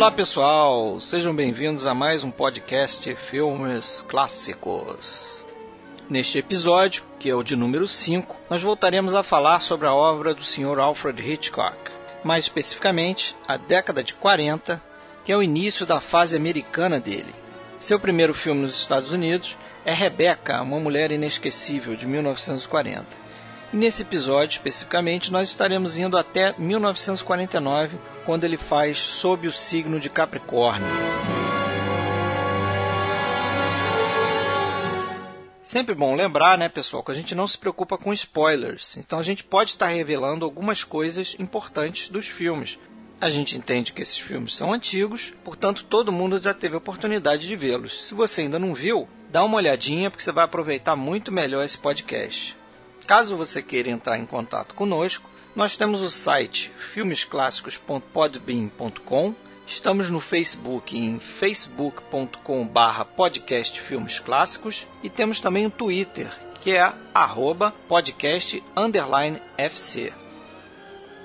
Olá pessoal, sejam bem-vindos a mais um podcast Filmes Clássicos. Neste episódio, que é o de número 5, nós voltaremos a falar sobre a obra do Sr. Alfred Hitchcock, mais especificamente a década de 40, que é o início da fase americana dele. Seu primeiro filme nos Estados Unidos é Rebecca, uma mulher inesquecível, de 1940. E nesse episódio, especificamente, nós estaremos indo até 1949, quando ele faz Sob o Signo de Capricórnio. Sempre bom lembrar, né, pessoal, que a gente não se preocupa com spoilers. Então a gente pode estar revelando algumas coisas importantes dos filmes. A gente entende que esses filmes são antigos, portanto todo mundo já teve a oportunidade de vê-los. Se você ainda não viu, dá uma olhadinha porque você vai aproveitar muito melhor esse podcast. Caso você queira entrar em contato conosco, nós temos o site filmesclássicos.podbean.com, estamos no Facebook em facebook.com/barra podcast Filmes Clássicos e temos também o Twitter, que é arroba podcast FC.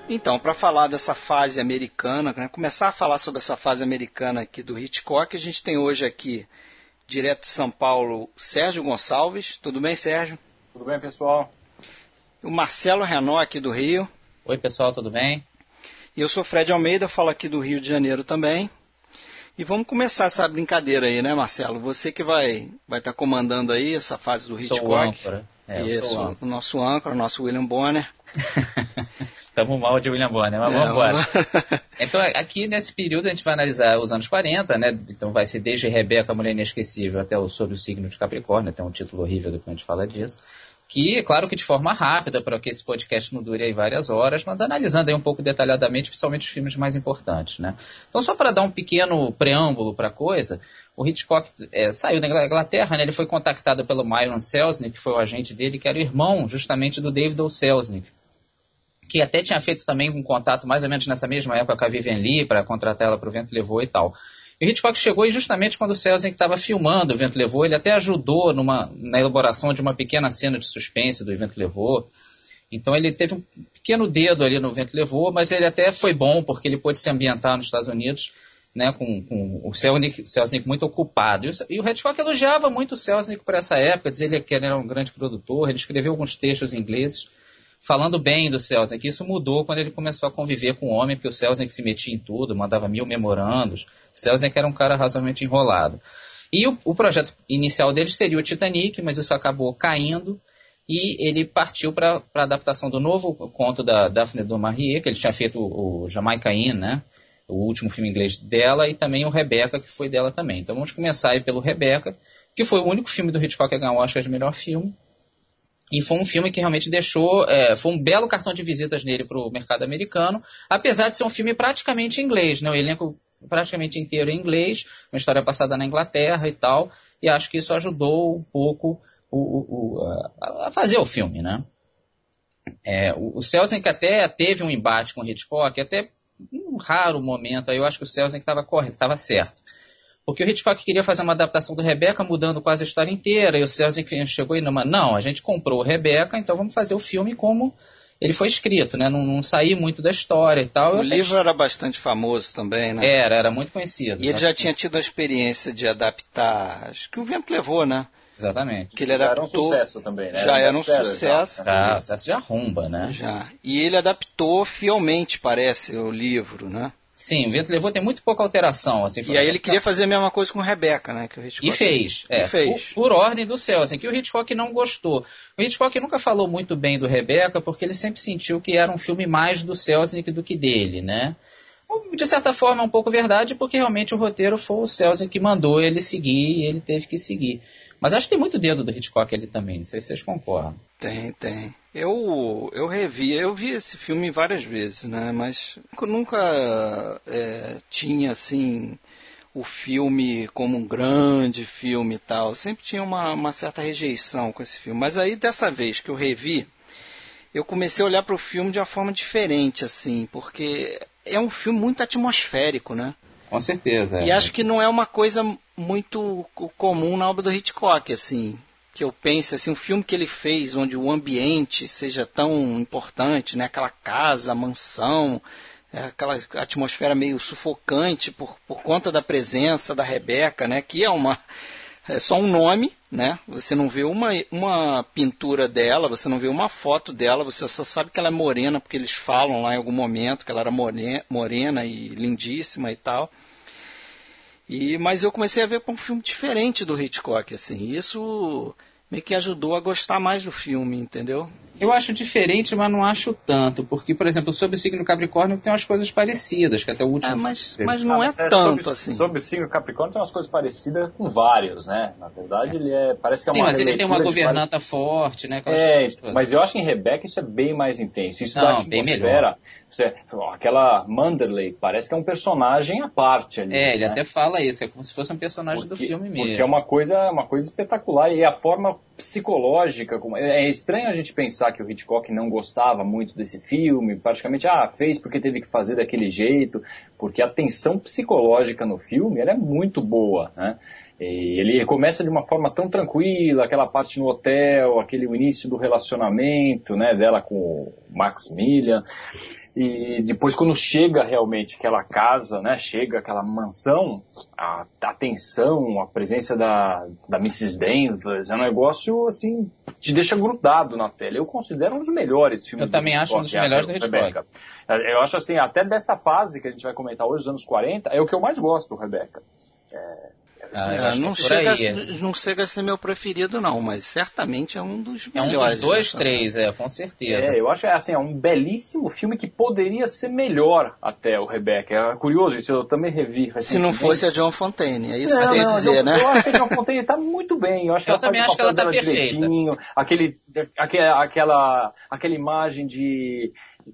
Então, para falar dessa fase americana, né, começar a falar sobre essa fase americana aqui do Hitchcock, a gente tem hoje aqui, direto de São Paulo, Sérgio Gonçalves. Tudo bem, Sérgio? Tudo bem, pessoal? O Marcelo Renault aqui do Rio. Oi, pessoal, tudo bem? E eu sou Fred Almeida, falo aqui do Rio de Janeiro também. E vamos começar essa brincadeira aí, né, Marcelo? Você que vai vai estar tá comandando aí essa fase do Hitchcock. Sou o âncora. É, Isso, o, o nosso âncora, o nosso William Bonner. Estamos mal de William Bonner, mas é, vamos embora. então, aqui nesse período a gente vai analisar os anos 40, né? Então vai ser desde Rebeca, a Mulher Inesquecível, até o Sobre o Signo de Capricórnio, tem um título horrível depois a gente fala disso que, claro que de forma rápida, para que esse podcast não dure aí várias horas, mas analisando aí um pouco detalhadamente, principalmente os filmes mais importantes, né? Então, só para dar um pequeno preâmbulo para a coisa, o Hitchcock é, saiu da Inglaterra, né? Ele foi contactado pelo Myron Selznick, que foi o agente dele, que era o irmão, justamente, do David O. Selznick, que até tinha feito também um contato mais ou menos nessa mesma época com a Vivian Lee, para contratar ela para o Vento Levou e tal. E Hitchcock chegou justamente quando o Selznick estava filmando O Vento Levou, ele até ajudou numa, na elaboração de uma pequena cena de suspense do Vento Levou. Então ele teve um pequeno dedo ali no Vento Levou, mas ele até foi bom porque ele pôde se ambientar nos Estados Unidos né, com, com o Selznick, Selznick muito ocupado. E o Hitchcock elogiava muito o Selznick por essa época, dizia que ele era um grande produtor, ele escreveu alguns textos inglês falando bem do Selznick. Isso mudou quando ele começou a conviver com o homem, porque o Selznick se metia em tudo, mandava mil memorandos. Selznick era um cara razoavelmente enrolado. E o, o projeto inicial dele seria o Titanic, mas isso acabou caindo e ele partiu para a adaptação do novo conto da Daphne du Maurier, que ele tinha feito o, o Jamaica Inn, né? o último filme inglês dela, e também o Rebecca, que foi dela também. Então vamos começar aí pelo Rebecca, que foi o único filme do Hitchcock a ganhar o Oscar de melhor filme, e foi um filme que realmente deixou. É, foi um belo cartão de visitas nele para o mercado americano, apesar de ser um filme praticamente inglês, né? O elenco praticamente inteiro em inglês, uma história passada na Inglaterra e tal, e acho que isso ajudou um pouco o, o, a, a, fazer o filme, né? É, o, o Selznick até teve um embate com o Hitchcock, até um raro momento, aí eu acho que o Selznick estava correto, estava certo. Porque o Hitchcock queria fazer uma adaptação do Rebeca, mudando quase a história inteira, e o Selznick chegou e não, não, a gente comprou o Rebeca, então vamos fazer o filme como ele foi escrito, né? Não, não muito da história e tal. O livro era bastante famoso também, né? Era, era muito conhecido. E ele já tinha tido a experiência de adaptar, acho que o vento levou, né? Exatamente. Que ele adaptou, já era um sucesso também, né? Já era um sucesso. Já, sucesso de arromba, né? Já. E ele adaptou fielmente, parece, o livro, né? Sim, o Vento Levou tem muito pouca alteração. Assim, e aí ele queria fazer a mesma coisa com Rebeca, né? Que o Hitchcock e fez. É, e fez. Por, por, ordem do céu, assim, que o Hitchcock não gostou. O Hitchcock nunca falou muito bem do Rebeca, porque ele sempre sentiu que era um filme mais do Selznick do que dele, né? De certa forma é um pouco verdade, porque realmente o roteiro foi o Selznick que mandou ele seguir e ele teve que seguir. Mas acho que tem muito dedo do Hitchcock ali também, não sei se vocês concordam. Tem, tem. Eu, eu revi, eu vi esse filme várias vezes, né? Mas nunca é, tinha assim o filme como um grande filme e tal. Sempre tinha uma, uma certa rejeição com esse filme. Mas aí dessa vez que eu revi, eu comecei a olhar para o filme de uma forma diferente, assim, porque é um filme muito atmosférico, né? Com certeza. É. E acho que não é uma coisa muito comum na obra do Hitchcock, assim que eu pense assim, um filme que ele fez onde o ambiente seja tão importante, né? Aquela casa, mansão, é aquela atmosfera meio sufocante por, por conta da presença da Rebeca, né? Que é uma é só um nome, né? Você não vê uma, uma pintura dela, você não vê uma foto dela, você só sabe que ela é morena, porque eles falam lá em algum momento que ela era morena, morena e lindíssima e tal. E, mas eu comecei a ver um filme diferente do Hitchcock, assim. Isso meio que ajudou a gostar mais do filme, entendeu? Eu acho diferente, mas não acho tanto, porque, por exemplo, sobre o signo Capricórnio tem umas coisas parecidas, que até o último. É, mas, mas não ah, é, é tanto sobre, assim. Sobre o signo Capricórnio tem umas coisas parecidas com vários, né? Na verdade, ele é. Parece que é Sim, uma mas ele tem uma governanta vários... forte, né? É, mas eu acho que em Rebeca isso é bem mais intenso. Isso não, dá atmosfera. Você, aquela Manderley parece que é um personagem à parte ali. É, ele né? até fala isso, é como se fosse um personagem porque, do filme mesmo. Porque é uma coisa, uma coisa espetacular. E a forma psicológica. Como, é, é estranho a gente pensar que o Hitchcock não gostava muito desse filme, praticamente, ah, fez porque teve que fazer daquele jeito, porque a tensão psicológica no filme é muito boa, né? E ele começa de uma forma tão tranquila, aquela parte no hotel, aquele início do relacionamento, né, dela com o Maximilian. E depois, quando chega realmente aquela casa, né, chega aquela mansão, a, a tensão, a presença da, da Mrs. Danvers, é um negócio, assim, te deixa grudado na tela. Eu considero um dos melhores filmes Eu também acho um dos melhores do Hitchcock. Eu acho assim, até dessa fase que a gente vai comentar hoje, os anos 40, é o que eu mais gosto do Rebecca. É, ah, é, não, chega a, não chega a ser meu preferido, não, mas certamente é um dos melhores. É um dos dois, três, é, com certeza. É, eu acho que é, assim, é um belíssimo filme que poderia ser melhor até o Rebecca. É curioso, isso eu também revi. Se não fosse a John Fontaine, é isso não, que você ia dizer, né? Eu acho que a John Fontaine está muito bem. Eu, acho que eu ela também acho que ela está perfeita. Aquele, aquela, aquela, aquela imagem de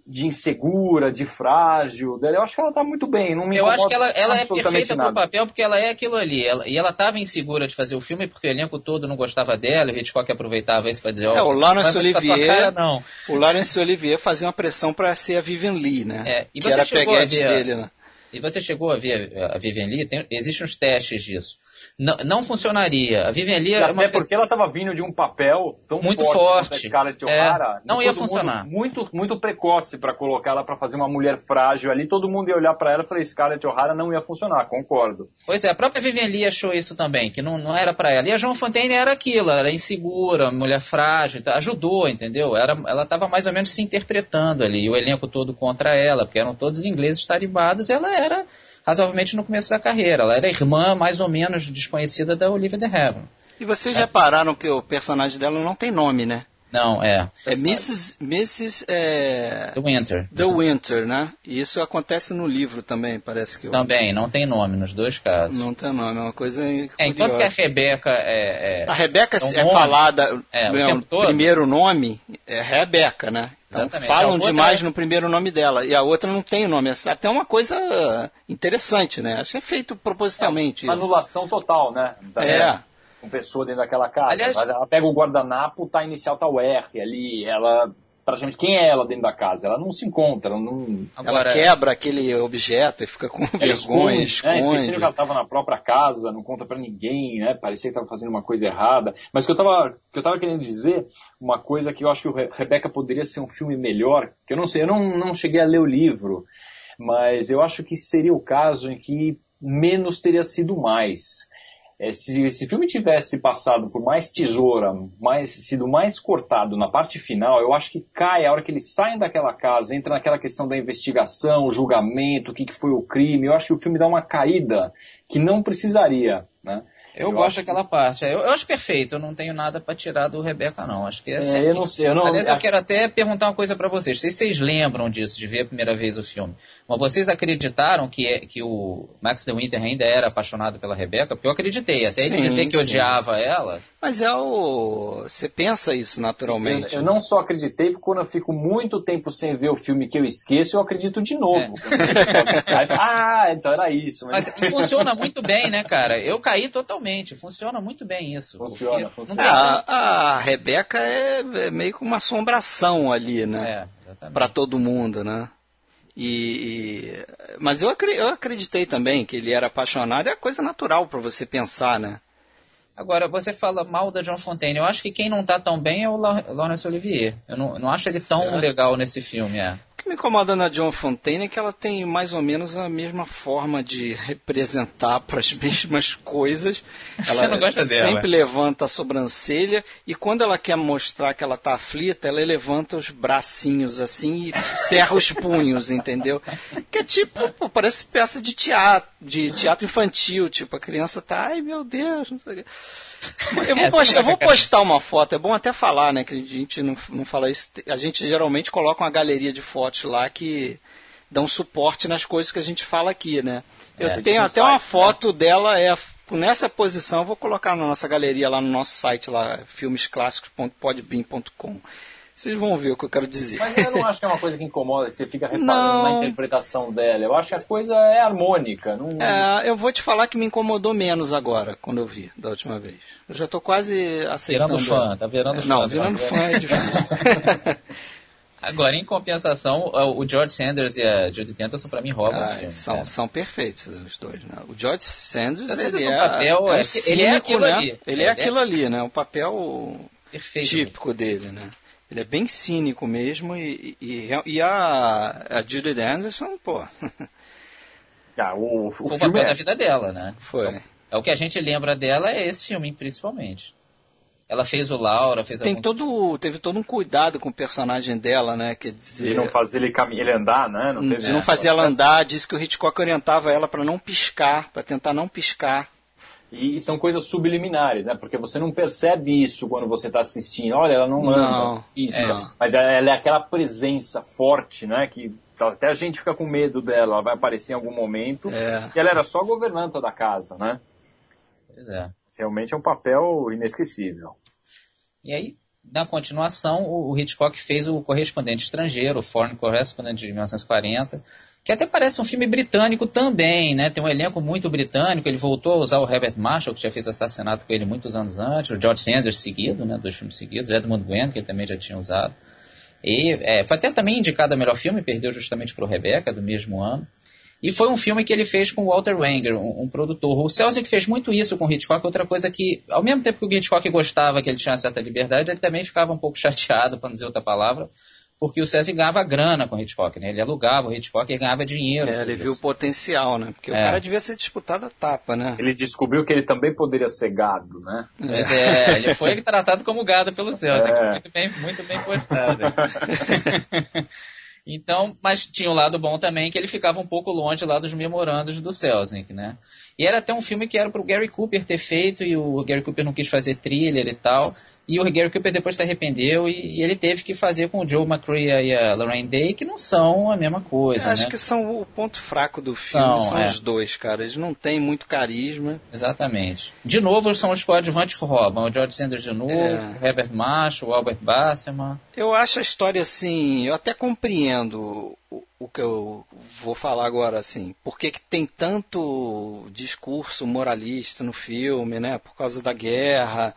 de insegura, de frágil dela. Eu acho que ela tá muito bem. Não me eu acho que ela, ela é perfeita nada. pro papel porque ela é aquilo ali. Ela, e ela tava insegura de fazer o filme porque o elenco todo não gostava dela. O Hitchcock aproveitava isso para dizer: oh, é, o Laurence Olivier. Cara, não. O Laurence Olivier fazia uma pressão para ser a Vivian Lee, né? É, e que você era chegou a ver, dele, né? E você chegou a ver a Vivian Lee? Tem, existem uns testes disso não, não funcionaria. A Vivian Lee é uma Até porque ela estava vindo de um papel tão muito forte, forte. É, não ia funcionar. Muito, muito precoce para colocar ela para fazer uma mulher frágil ali. Todo mundo ia olhar para ela e falar: Scarlett O'Hara não ia funcionar, concordo. Pois é, a própria Vivian Lee achou isso também, que não, não era para ela. E a Joan Fontaine era aquilo, era insegura, mulher frágil, tá, ajudou, entendeu? Era, ela estava mais ou menos se interpretando ali, o elenco todo contra ela, porque eram todos ingleses tarimbados, e ela era razoavelmente no começo da carreira. Ela era irmã mais ou menos desconhecida da Olivia de Havilland. E vocês é. repararam que o personagem dela não tem nome, né? Não, é. É Mrs. Mrs. É... The Winter. The Winter, né? E isso acontece no livro também, parece que. Eu... Também, não tem nome nos dois casos. Não tem nome, é uma coisa. É, enquanto que a Rebeca é. é... A Rebeca é, é falada. É, o, é, o primeiro nome é Rebeca, né? Então, falam demais é... no primeiro nome dela e a outra não tem o nome. É até uma coisa interessante, né? Acho que é feito propositalmente. É anulação total, né? Da é. Com pessoa dentro daquela casa. Aliás... Ela pega o guardanapo, tá inicial tá o R ali, ela praticamente quem é ela dentro da casa. Ela não se encontra, ela não. Agora, ela quebra aquele objeto e fica com vergonha, esconde. esconde. É, que ela estava na própria casa, não conta para ninguém, né? Parecia que estava fazendo uma coisa errada. Mas que eu estava que eu tava querendo dizer, uma coisa que eu acho que o Rebeca poderia ser um filme melhor, que eu não sei, eu não, não cheguei a ler o livro, mas eu acho que seria o caso em que menos teria sido mais. É, se esse filme tivesse passado por mais tesoura, mais, sido mais cortado na parte final, eu acho que cai a hora que eles saem daquela casa, entra naquela questão da investigação, julgamento, o que, que foi o crime, eu acho que o filme dá uma caída que não precisaria, né? Eu, eu gosto daquela parte. Eu, eu, acho perfeito. Eu não tenho nada para tirar do Rebeca, não. Acho que é, é Eu não sei. Eu não... Aliás, eu quero até perguntar uma coisa para vocês. Se vocês lembram disso, de ver a primeira vez o filme. Mas vocês acreditaram que, é, que o Max de Winter ainda era apaixonado pela Rebeca? Porque eu acreditei. Até sim, ele dizer que sim. odiava ela. Mas é o. Você pensa isso naturalmente. Eu, eu, não só acreditei, porque quando eu fico muito tempo sem ver o filme que eu esqueço, eu acredito de novo. É. ah, então era isso. Mas... mas funciona muito bem, né, cara? Eu caí totalmente. Funciona muito bem isso. Funciona, funciona. A, a, Rebeca é, é, meio que uma assombração ali, né? É, para todo mundo, né? E, mas eu, eu acreditei também que ele era apaixonado, é coisa natural para você pensar, né? Agora, você fala mal da John Fontaine. Eu acho que quem não tá tão bem é o Laurence Olivier. Eu não, não acho ele tão legal nesse filme, é. Que me incomoda na John Fontaine é que ela tem mais ou menos a mesma forma de representar para as mesmas coisas. Ela Você não gosta sempre dela. levanta a sobrancelha e quando ela quer mostrar que ela tá aflita, ela levanta os bracinhos assim e cerra os punhos, entendeu? Que é tipo, pô, parece peça de teatro, de teatro infantil, tipo, a criança tá, ai meu Deus, não sei o quê. Eu vou, É, postar, eu vou fica- postar uma foto, é bom até falar, né? Que a gente não, não fala isso. A gente geralmente coloca uma galeria de fotos lá que dão suporte nas coisas que a gente fala aqui, né? Eu É, tenho até uma site, foto dela, é nessa posição, eu vou colocar na nossa galeria lá no nosso site, lá, filmesclássicos.podbean.com. Vocês vão ver o que eu quero dizer. Mas eu não acho que é uma coisa que incomoda, que você fica reparando Não. na interpretação dela. Eu acho que a coisa é harmônica. Não... É, eu vou te falar que me incomodou menos agora, quando eu vi, da última vez. Eu já tô quase aceitando. Virando fã, tá virando fã. Não, tá virando vendo? fã é difícil. Agora, em compensação, o George Sanders e a Judy Tenterson, pra mim, roubam Ah, são, cara. são perfeitos os dois, né? O George Sanders, Às vezes ele é, papel é é o que- ele é cínico, aquilo né? ali. Ele é é- aquilo ali, né? O papel Perfeito. típico dele, né? Ele é bem cínico mesmo e, e, e a, a Judy Anderson, pô, Ah, o, o Foi o filme papel é... da vida dela, né? foi. É o que a gente lembra dela é esse filme, principalmente. Ela fez o Laura, fez Tem algum... todo, teve todo um cuidado com o personagem dela, né? Quer dizer, de não fazer ele, cami... ele andar, né? Não teve de não fazer ela andar, disse que o Hitchcock orientava ela para não piscar, para tentar não piscar. E são coisas subliminares, né? Porque você não percebe isso quando você está assistindo. Olha, ela não, Não, anda. Isso. é. Mas ela ela é aquela presença forte, né? Que até a gente fica com medo dela. Ela vai aparecer em algum momento. É. E ela era só governanta da casa, né? Pois é. Realmente é um papel inesquecível. E aí, na continuação, o Hitchcock fez o Correspondente Estrangeiro, o Foreign Correspondent de 1940, que até parece um filme britânico também, né? Tem um elenco muito britânico, ele voltou a usar o Herbert Marshall, que já fez assassinato com ele muitos anos antes, o George Sanders seguido, né? Dois filmes seguidos, o Edmund Gwenn, que ele também já tinha usado. E é, foi até também indicado a melhor filme, perdeu justamente para o Rebecca, do mesmo ano. E foi um filme que ele fez com o Walter Wanger, um, um produtor. O Selznick fez muito isso com o Hitchcock, outra coisa que, ao mesmo tempo que o Hitchcock gostava que ele tinha certa liberdade, ele também ficava um pouco chateado, para não dizer outra palavra, porque o Selznick ganhava grana com o Hitchcock, né? Ele alugava o Hitchcock e ganhava dinheiro. É, ele isso. viu o potencial, né? Porque o É. cara devia ser disputado a tapa, né? Ele descobriu que ele também poderia ser gado, né? Pois é, ele foi tratado como gado pelo Selznick, É. muito bem, muito bem postado. então, mas tinha o lado bom também que ele ficava um pouco longe lá dos memorandos do Selznick, né? E era até um filme que era pro Gary Cooper ter feito e o Gary Cooper não quis fazer thriller e tal. E o Gary Cooper depois se arrependeu e, e ele teve que fazer com o Joe McCrea e a Lorraine Day, que não são a mesma coisa, Acho né? que são o ponto fraco do filme, São, são, é. os dois, cara. Eles não têm muito carisma. Exatamente. De novo, são os coadjuvantes que roubam. O George Sanders de novo, É. o Herbert Marshall, o Albert Basserman. Eu acho a história assim, eu até compreendo o, que eu vou falar agora, assim, porque que tem tanto discurso moralista no filme, né? Por causa da guerra.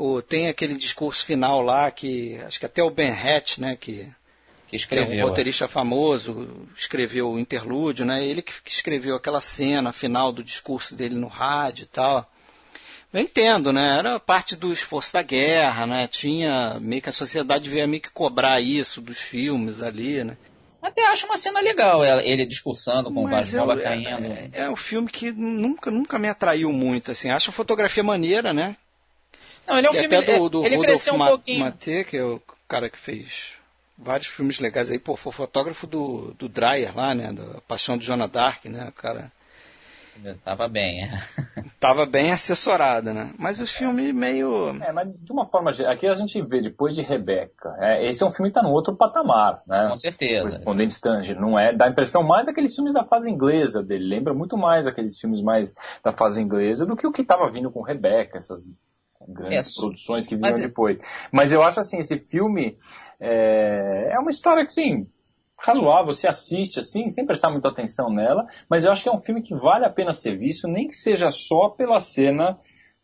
Ou tem aquele discurso final lá que acho que até o Ben Hatch, né, que que que é um escreveu. roteirista famoso, escreveu o interlúdio, né? Ele que escreveu aquela cena final do discurso dele no rádio e tal. Eu entendo, né? Era parte do esforço da guerra, né? Tinha meio que a sociedade veio meio que cobrar isso dos filmes ali, né? Até acho uma cena legal, ela- ele discursando com o Mas Vasbola eu- caindo. é, é um filme que nunca, nunca me atraiu muito, assim. Acho a fotografia maneira, né? Não, ele é um e filme. até do, do ele Rudolf cresceu um Ma- pouquinho. Matê, que é o cara que fez vários filmes legais aí. Pô, foi fotógrafo do, do Dreyer lá, né? Da Paixão de Joana Dark, né? O cara Tava bem. é. tava bem assessorado, né? Mas o filme meio... É, mas de uma forma geral, aqui a gente vê depois de Rebeca. é, esse é um filme que está no outro patamar, né? Com certeza. Correspondente Stranger, não é? Dá a impressão mais aqueles filmes da fase inglesa dele. Lembra muito mais aqueles filmes mais da fase inglesa do que o que estava vindo com Rebeca, essas grandes É, produções que vinham mas- depois. Mas eu acho assim, esse filme é, é uma história que, sim, razoável, você assiste assim, sem prestar muita atenção nela, mas eu acho que é um filme que vale a pena ser visto, nem que seja só pela cena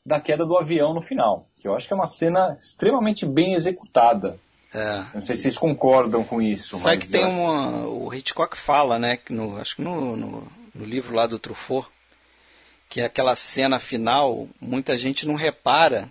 da queda do avião no final, que eu acho que é uma cena extremamente bem executada. É. Não sei se vocês concordam com isso. Sabe mas que tem uma. O Hitchcock fala, né? Que no, acho que no, no, no livro lá do Truffaut, que é aquela cena final, muita gente não repara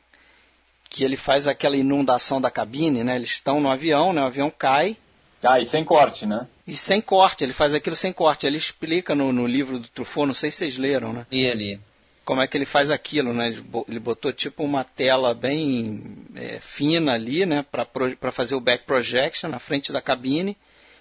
que ele faz aquela inundação da cabine, né? Eles estão no avião, né? O avião cai, Ah, e sem corte, né? E sem corte, ele faz aquilo sem corte. Ele explica no, no livro do Truffaut, não sei se vocês leram, né? E ali. Como é que ele faz aquilo, né? Ele botou tipo uma tela bem é, fina ali, né? Para fazer o back projection na frente da cabine.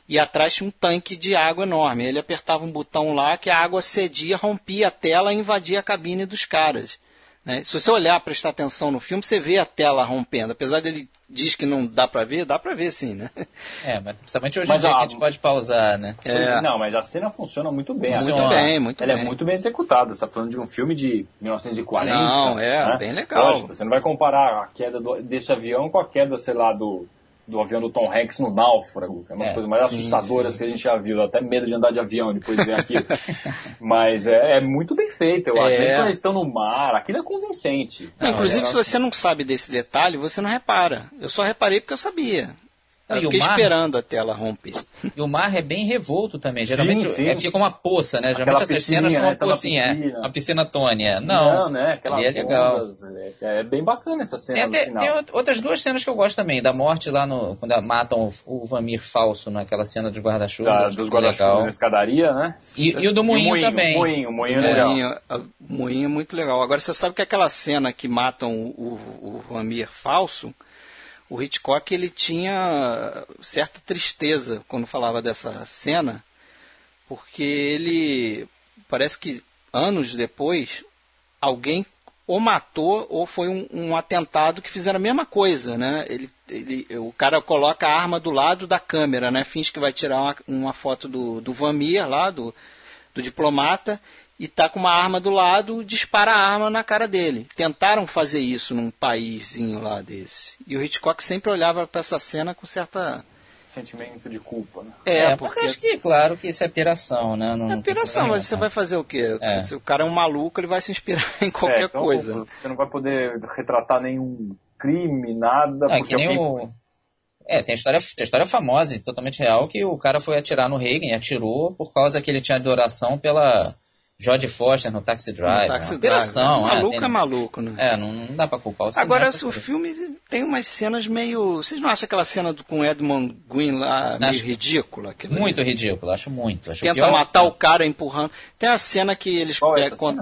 E atrás tinha um tanque de água enorme. Ele apertava um botão lá que a água cedia, rompia a tela e invadia a cabine dos caras. Né? Se você olhar, prestar atenção no filme, você vê a tela rompendo. Apesar dele diz que não dá para ver, dá para ver sim, né? É, mas principalmente hoje em dia a... que a gente pode pausar, né? É. Não, mas a cena funciona muito bem. Muito bem, muito Ela é bem. é muito bem executada. Você está falando de um filme de 1940. Não, é, né? bem legal. Lógico, você não vai comparar a queda do, desse avião com a queda, sei lá, do do avião do Tom Hanks no náufrago, que é uma das é, coisas mais sim, assustadoras sim. que a gente já viu, até medo de andar de avião depois de ver aquilo. Mas é, é, muito bem feito, eu acho. É. quando eles estão no mar, aquilo é convincente. Não, inclusive, é... se você não sabe desse detalhe, você não repara. Eu só reparei porque eu sabia. Eu fiquei mar... esperando a tela romper. E o mar é bem revolto também. Geralmente sim, sim. É, fica uma poça, né? Geralmente essas cenas são uma né? pocinha, é. piscina. uma piscina tônia. Não, Não né? Aquelas é legal. Ondas, é, é, bem bacana essa cena. Tem, até, tem, outras duas cenas que eu gosto também. Da morte lá no. Quando matam o, o Vamir falso naquela cena dos guarda-chuva. dos guarda-chuva na escadaria, né? E, e o do moinho, moinho também. O moinho, o moinho é legal. Moinho, moinho é muito legal. Agora você sabe que aquela cena que matam o, o, o Vamir falso o Hitchcock ele tinha certa tristeza quando falava dessa cena, porque ele parece que anos depois alguém ou matou ou foi um, um atentado que fizeram a mesma coisa, né? Ele, ele, o cara coloca a arma do lado da câmera, né? Finge que vai tirar uma, uma foto do, do Vamir lá, do, do diplomata, e tá com uma arma do lado, dispara a arma na cara dele. Tentaram fazer isso num paísinho lá desse. E o Hitchcock sempre olhava para essa cena com certa sentimento de culpa, né? É, é porque acho que claro que isso é piração, né? Não, é piração, mas você vai fazer o quê? É. Se o cara é um maluco, ele vai se inspirar em qualquer é, então, coisa. Você não vai poder retratar nenhum crime, nada, é, porque que nem alguém... o... É, tem história, tem história famosa e totalmente real que o cara foi atirar no Reagan e atirou por causa que ele tinha adoração pela George Foster no Taxi Drive. No Taxi Drive. É, maluco é, tem... é maluco, né? É, não, não dá pra culpar o Agora, o filme tem umas cenas meio. Vocês não acham aquela cena do, com Edmund Green lá meio acho ridícula? Muito ali? ridícula, acho muito. Acho Tenta matar o cara empurrando. Tem a cena que eles. Qual é, con...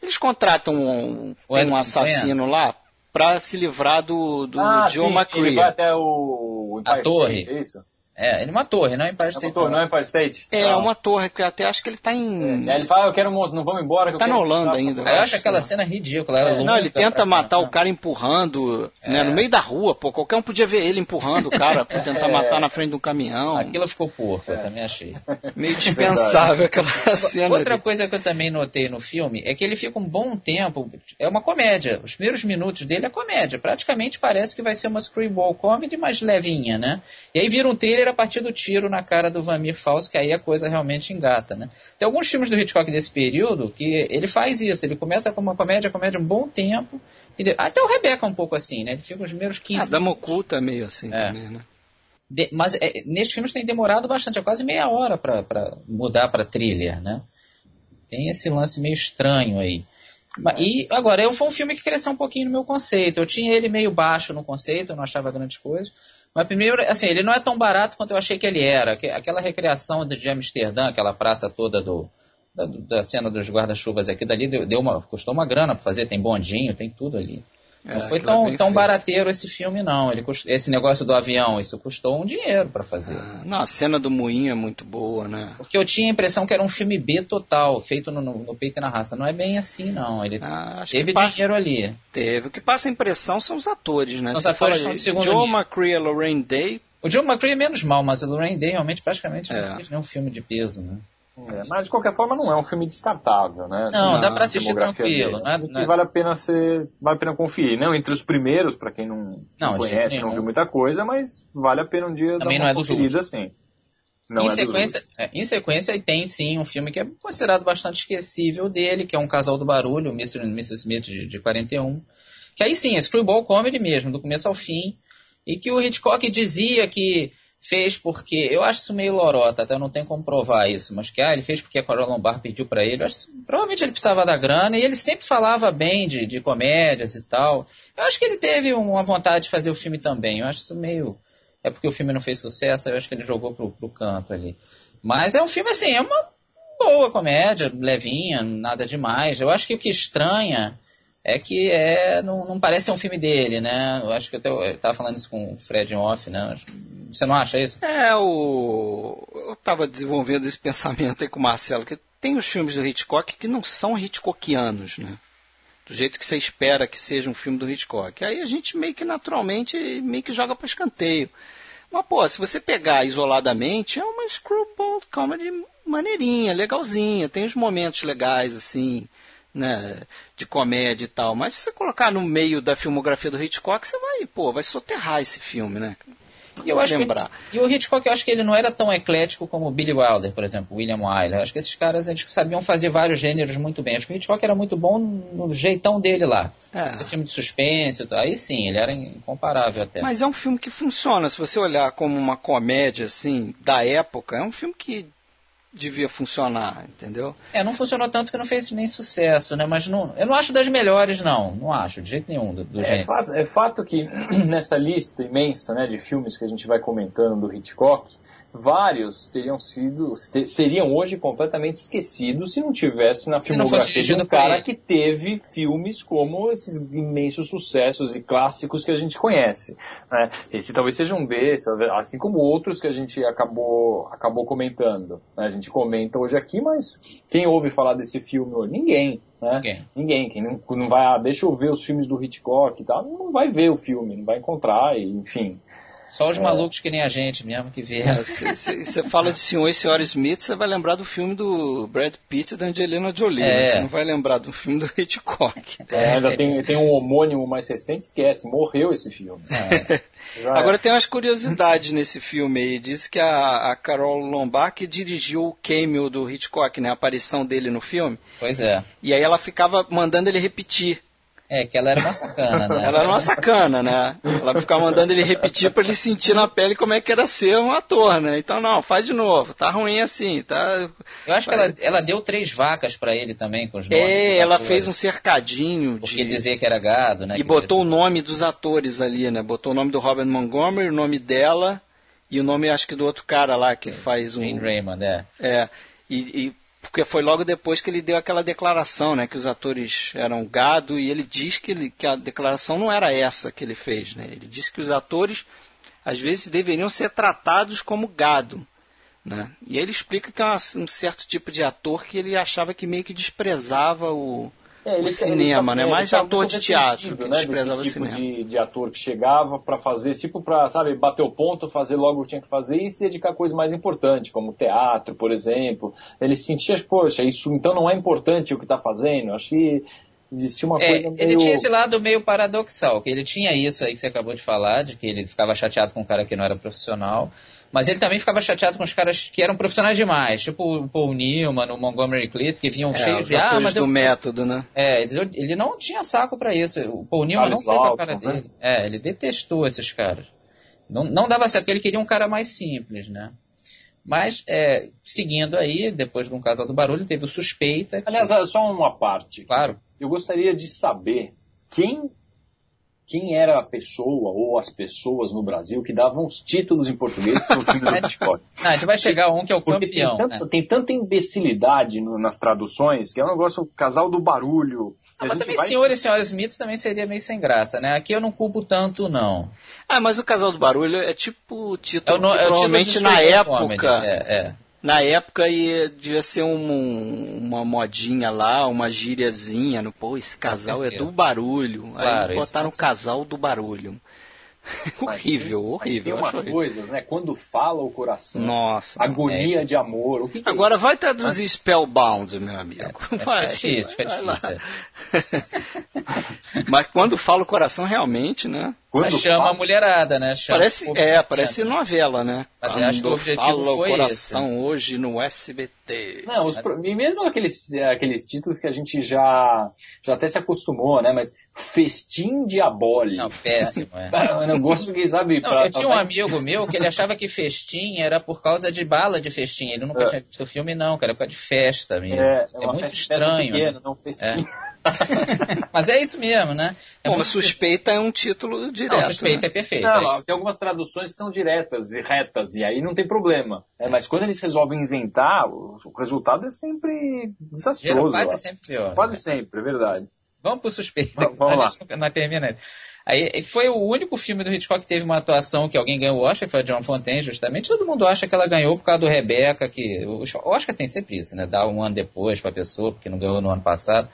Eles contratam um, um assassino lá pra se livrar do, do ah, John sim, McCree. Sim, ele vai até o. a torre. State, é isso? É, ele é uma torre, não é Empire State. É uma torre, não é Empire State? É, não. uma torre, que eu até acho que ele tá em... É, ele fala, eu quero moço, não vamos embora. Ele tá na Holanda ainda. Eu, acho aquela cena ridícula. É, não, ele tenta matar o cara empurrando, é. né, no meio da rua, pô, qualquer um podia ver ele empurrando o cara pra tentar é. matar na frente de um caminhão. Aquilo ficou porco, eu também achei. Meio dispensável aquela cena. Outra ali. coisa que eu também notei no filme é que ele fica um bom tempo, é uma comédia. Os primeiros minutos dele é comédia. Praticamente parece que vai ser uma screwball comedy mais levinha, né? E aí vira um trailer a partir do tiro na cara do Vamir falso, que aí a coisa realmente engata, né? Tem alguns filmes do Hitchcock desse período que ele faz isso, ele começa com uma comédia, comédia um bom tempo, e de... até o Rebeca um pouco assim, né? Ele fica os primeiros 15 Ah, Dama Oculta é meio assim é. também, né? De... mas é, nestes filmes tem demorado bastante, é quase meia hora para mudar para thriller, né? Tem esse lance meio estranho aí. E agora, eu foi um filme que cresceu um pouquinho no meu conceito. Eu tinha ele meio baixo no conceito, eu não achava grandes coisas. Mas primeiro, assim, ele não é tão barato quanto eu achei que ele era. Aquela recriação de Amsterdã, aquela praça toda do, da, da cena dos guarda-chuvas aqui dali, deu, uma, custou uma grana para fazer, tem bondinho, tem tudo ali. É, não foi tão, é tão barateiro esse filme, não. Ele cust... Esse negócio do avião, isso custou um dinheiro para fazer. Ah, não, a cena do moinho é muito boa, né? Porque eu tinha a impressão que era um filme B total, feito no, no, no peito e na raça. Não é bem assim, não. Ele ah, teve passa... dinheiro ali. Teve. O que passa a impressão são os atores, né? Os atores são de segundo Joe McCree e Lorraine Day. O Joe McCree é menos mal, mas a Lorraine Day realmente praticamente é. não fez nenhum filme de peso, né? É, mas de qualquer forma não é um filme descartável, né? Não, dá para assistir tranquilo. Né? Não é, vale a pena ser, vale a pena conferir. Não entre os primeiros, para quem não, não, não conhece, não viu muita coisa, mas vale a pena um dia Também dar uma não é conferida assim. Não em, é sequência, é, em sequência, tem sim um filme que é considerado bastante esquecível dele, que é um casal do barulho, o Mr. e Mrs. Smith de, de 41. Que aí sim, é screwball comedy mesmo, do começo ao fim. E que o Hitchcock dizia que fez porque. Eu acho isso meio lorota, até não tem como provar isso, mas que ah, ele fez porque a Coral Lombar pediu para ele. Acho, provavelmente ele precisava da grana e ele sempre falava bem de, de comédias e tal. Eu acho que ele teve uma vontade de fazer o filme também. Eu acho isso meio. é porque o filme não fez sucesso, eu acho que ele jogou pro, pro canto ali. Mas é um filme assim, é uma boa comédia, levinha, nada demais. Eu acho que o que estranha é que é, não, não parece ser um filme dele, né? Eu acho que até, eu tava falando isso com o Fred off, né? Você não acha isso? É, o... eu tava desenvolvendo esse pensamento aí com o Marcelo, que tem os filmes do Hitchcock que não são Hitchcockianos, né? Do jeito que você espera que seja um filme do Hitchcock. Aí a gente meio que naturalmente meio que joga para escanteio. Mas, pô, se você pegar isoladamente, é uma screwball comedy maneirinha, legalzinha. Tem os momentos legais, assim, né, de comédia e tal. Mas se você colocar no meio da filmografia do Hitchcock, você vai, pô, vai soterrar esse filme, né? E eu acho lembrar. Que, e o Hitchcock, eu acho que ele não era tão eclético como o Billy Wilder, por exemplo, William Wyler. Acho que esses caras eles sabiam fazer vários gêneros muito bem. Acho que o Hitchcock era muito bom no jeitão dele lá. É. filme de suspense, aí sim, ele era incomparável até. Mas é um filme que funciona. Se você olhar como uma comédia, assim, da época, é um filme que devia funcionar, entendeu? É, não funcionou tanto que não fez nem sucesso, né? Mas não, eu não acho das melhores, não. Não acho, de jeito nenhum, do, do é, gênero. Fato, é fato que nessa lista imensa né, de filmes que a gente vai comentando do Hitchcock, vários teriam sido seriam hoje completamente esquecidos se não tivesse na filmografia de um cara que teve filmes como esses imensos sucessos e clássicos que a gente conhece. Né? Esse talvez seja um desses, assim como outros que a gente acabou acabou comentando. Né? A gente comenta hoje aqui, mas quem ouve falar desse filme hoje? Ninguém. Né? Ninguém. Ninguém. Quem não, não vai, ah, deixa eu ver os filmes do Hitchcock e tal, não vai ver o filme, não vai encontrar, e, enfim. Só os é. malucos que nem a gente mesmo que vê. Você é, fala de senhor e senhora Smith, você vai lembrar do filme do Brad Pitt e da Angelina Jolie. É. Você não vai lembrar do filme do Hitchcock. É, ainda tem, tem um homônimo mais recente, esquece, morreu esse filme. É. Agora tem umas curiosidades nesse filme aí. Diz que a, a Carol Lombard dirigiu o cameo do Hitchcock, né? A aparição dele no filme. Pois é. E aí ela ficava mandando ele repetir é, que ela era uma sacana, né? ela era uma sacana, né? Ela ficava mandando ele repetir para ele sentir na pele como é que era ser um ator, né? Então, não, faz de novo, tá ruim assim, tá... Eu acho que ela, ela deu três vacas para ele também, com os nomes É, ela fez um cercadinho Porque de... dizer que era gado, né? E botou o nome dos atores ali, né? Botou o nome do Robert Montgomery, o nome dela e o nome, acho que, do outro cara lá que faz um... Jane Raymond, é. É, e, e porque foi logo depois que ele deu aquela declaração, né, que os atores eram gado e ele diz que, ele, que a declaração não era essa que ele fez, né? Ele disse que os atores às vezes deveriam ser tratados como gado, né? E ele explica que é um certo tipo de ator que ele achava que meio que desprezava o, é, o cinema, ele, né? É, Mais ator de teatro que né? desprezava tipo o cinema. De, de ator que chegava para fazer, tipo para, sabe, bater o ponto, fazer logo o que tinha que fazer e se dedicar a coisas mais importantes, como teatro, por exemplo. Ele sentia, poxa, isso então não é importante o que está fazendo. Acho que existia uma é, coisa meio... Ele tinha esse lado meio paradoxal, que ele tinha isso aí que você acabou de falar, de que ele ficava chateado com um cara que não era profissional, mas ele também ficava chateado com os caras que eram profissionais demais, tipo o Paul Newman, o Montgomery Clift, que vinham é, cheios de ah, mas do eu... método, né? É, ele, ele não tinha saco para isso. O Paul Newman não foi com a cara né? dele. É, ele detestou esses caras. Não, não dava certo, porque ele queria um cara mais simples, né? Mas, é, seguindo aí, depois de um casal do barulho, teve o suspeita. Que... Aliás, só uma parte. Claro. Eu gostaria de saber quem quem era a pessoa ou as pessoas no Brasil que davam os títulos em português para os filmes do Hitchcock. a gente vai chegar a um que é o Porque campeão. Tem, né? tem tanta imbecilidade no, nas traduções que é um negócio, casal do barulho. Ah, mas também vai... senhor e senhora Smith também seria meio sem graça, né? Aqui eu não culpo tanto, não. Ah, mas o casal do barulho é tipo o título é o no, é o provavelmente título na época. É, é. Na época ia, devia ser um, uma modinha lá, uma gíriazinha. No, Pô, esse casal é do barulho. Claro, Aí botaram o casal do barulho. horrível, tem, horrível. Tem umas coisas, né? Quando fala o coração. Nossa. Agonia é de amor. O que que Agora é vai traduzir Spellbound, meu amigo. É, vai, é difícil, vai, é difícil. Mas quando fala o coração, realmente, né? Quando chama fala... a mulherada, né? Chama parece, é, parece novela, né? Mas acho que o objetivo fala foi o coração esse. hoje no SBT. Não, os, e mesmo aqueles, aqueles títulos que a gente já, já até se acostumou, né? Mas Festim Diabólico. Não, péssimo, é. eu não gosto que, sabe... Não, pra, eu tinha um amigo meu que ele achava que festim era por causa de bala de festim. Ele nunca é. tinha visto o filme, não, cara, é por causa de festa mesmo. É, é, é muito estranho. Festa pequena, não festim. É. mas é isso mesmo, né? É Bom, suspeita é um título direto. Não, suspeita né? é perfeito. Não, é tem algumas traduções que são diretas e retas, e aí não tem problema. É, mas quando eles resolvem inventar, o, resultado é sempre desastroso. Quase sempre pior. Quase sempre, é verdade. Vamos pro suspeito. Vamos, vamos lá. Não, não termina. Aí foi o único filme do Hitchcock que teve uma atuação que alguém ganhou o Oscar, foi a John Fontaine, justamente. Todo mundo acha que ela ganhou por causa do Rebecca, que o Oscar tem sempre isso, né? Dá um ano depois pra pessoa, porque não ganhou no ano passado.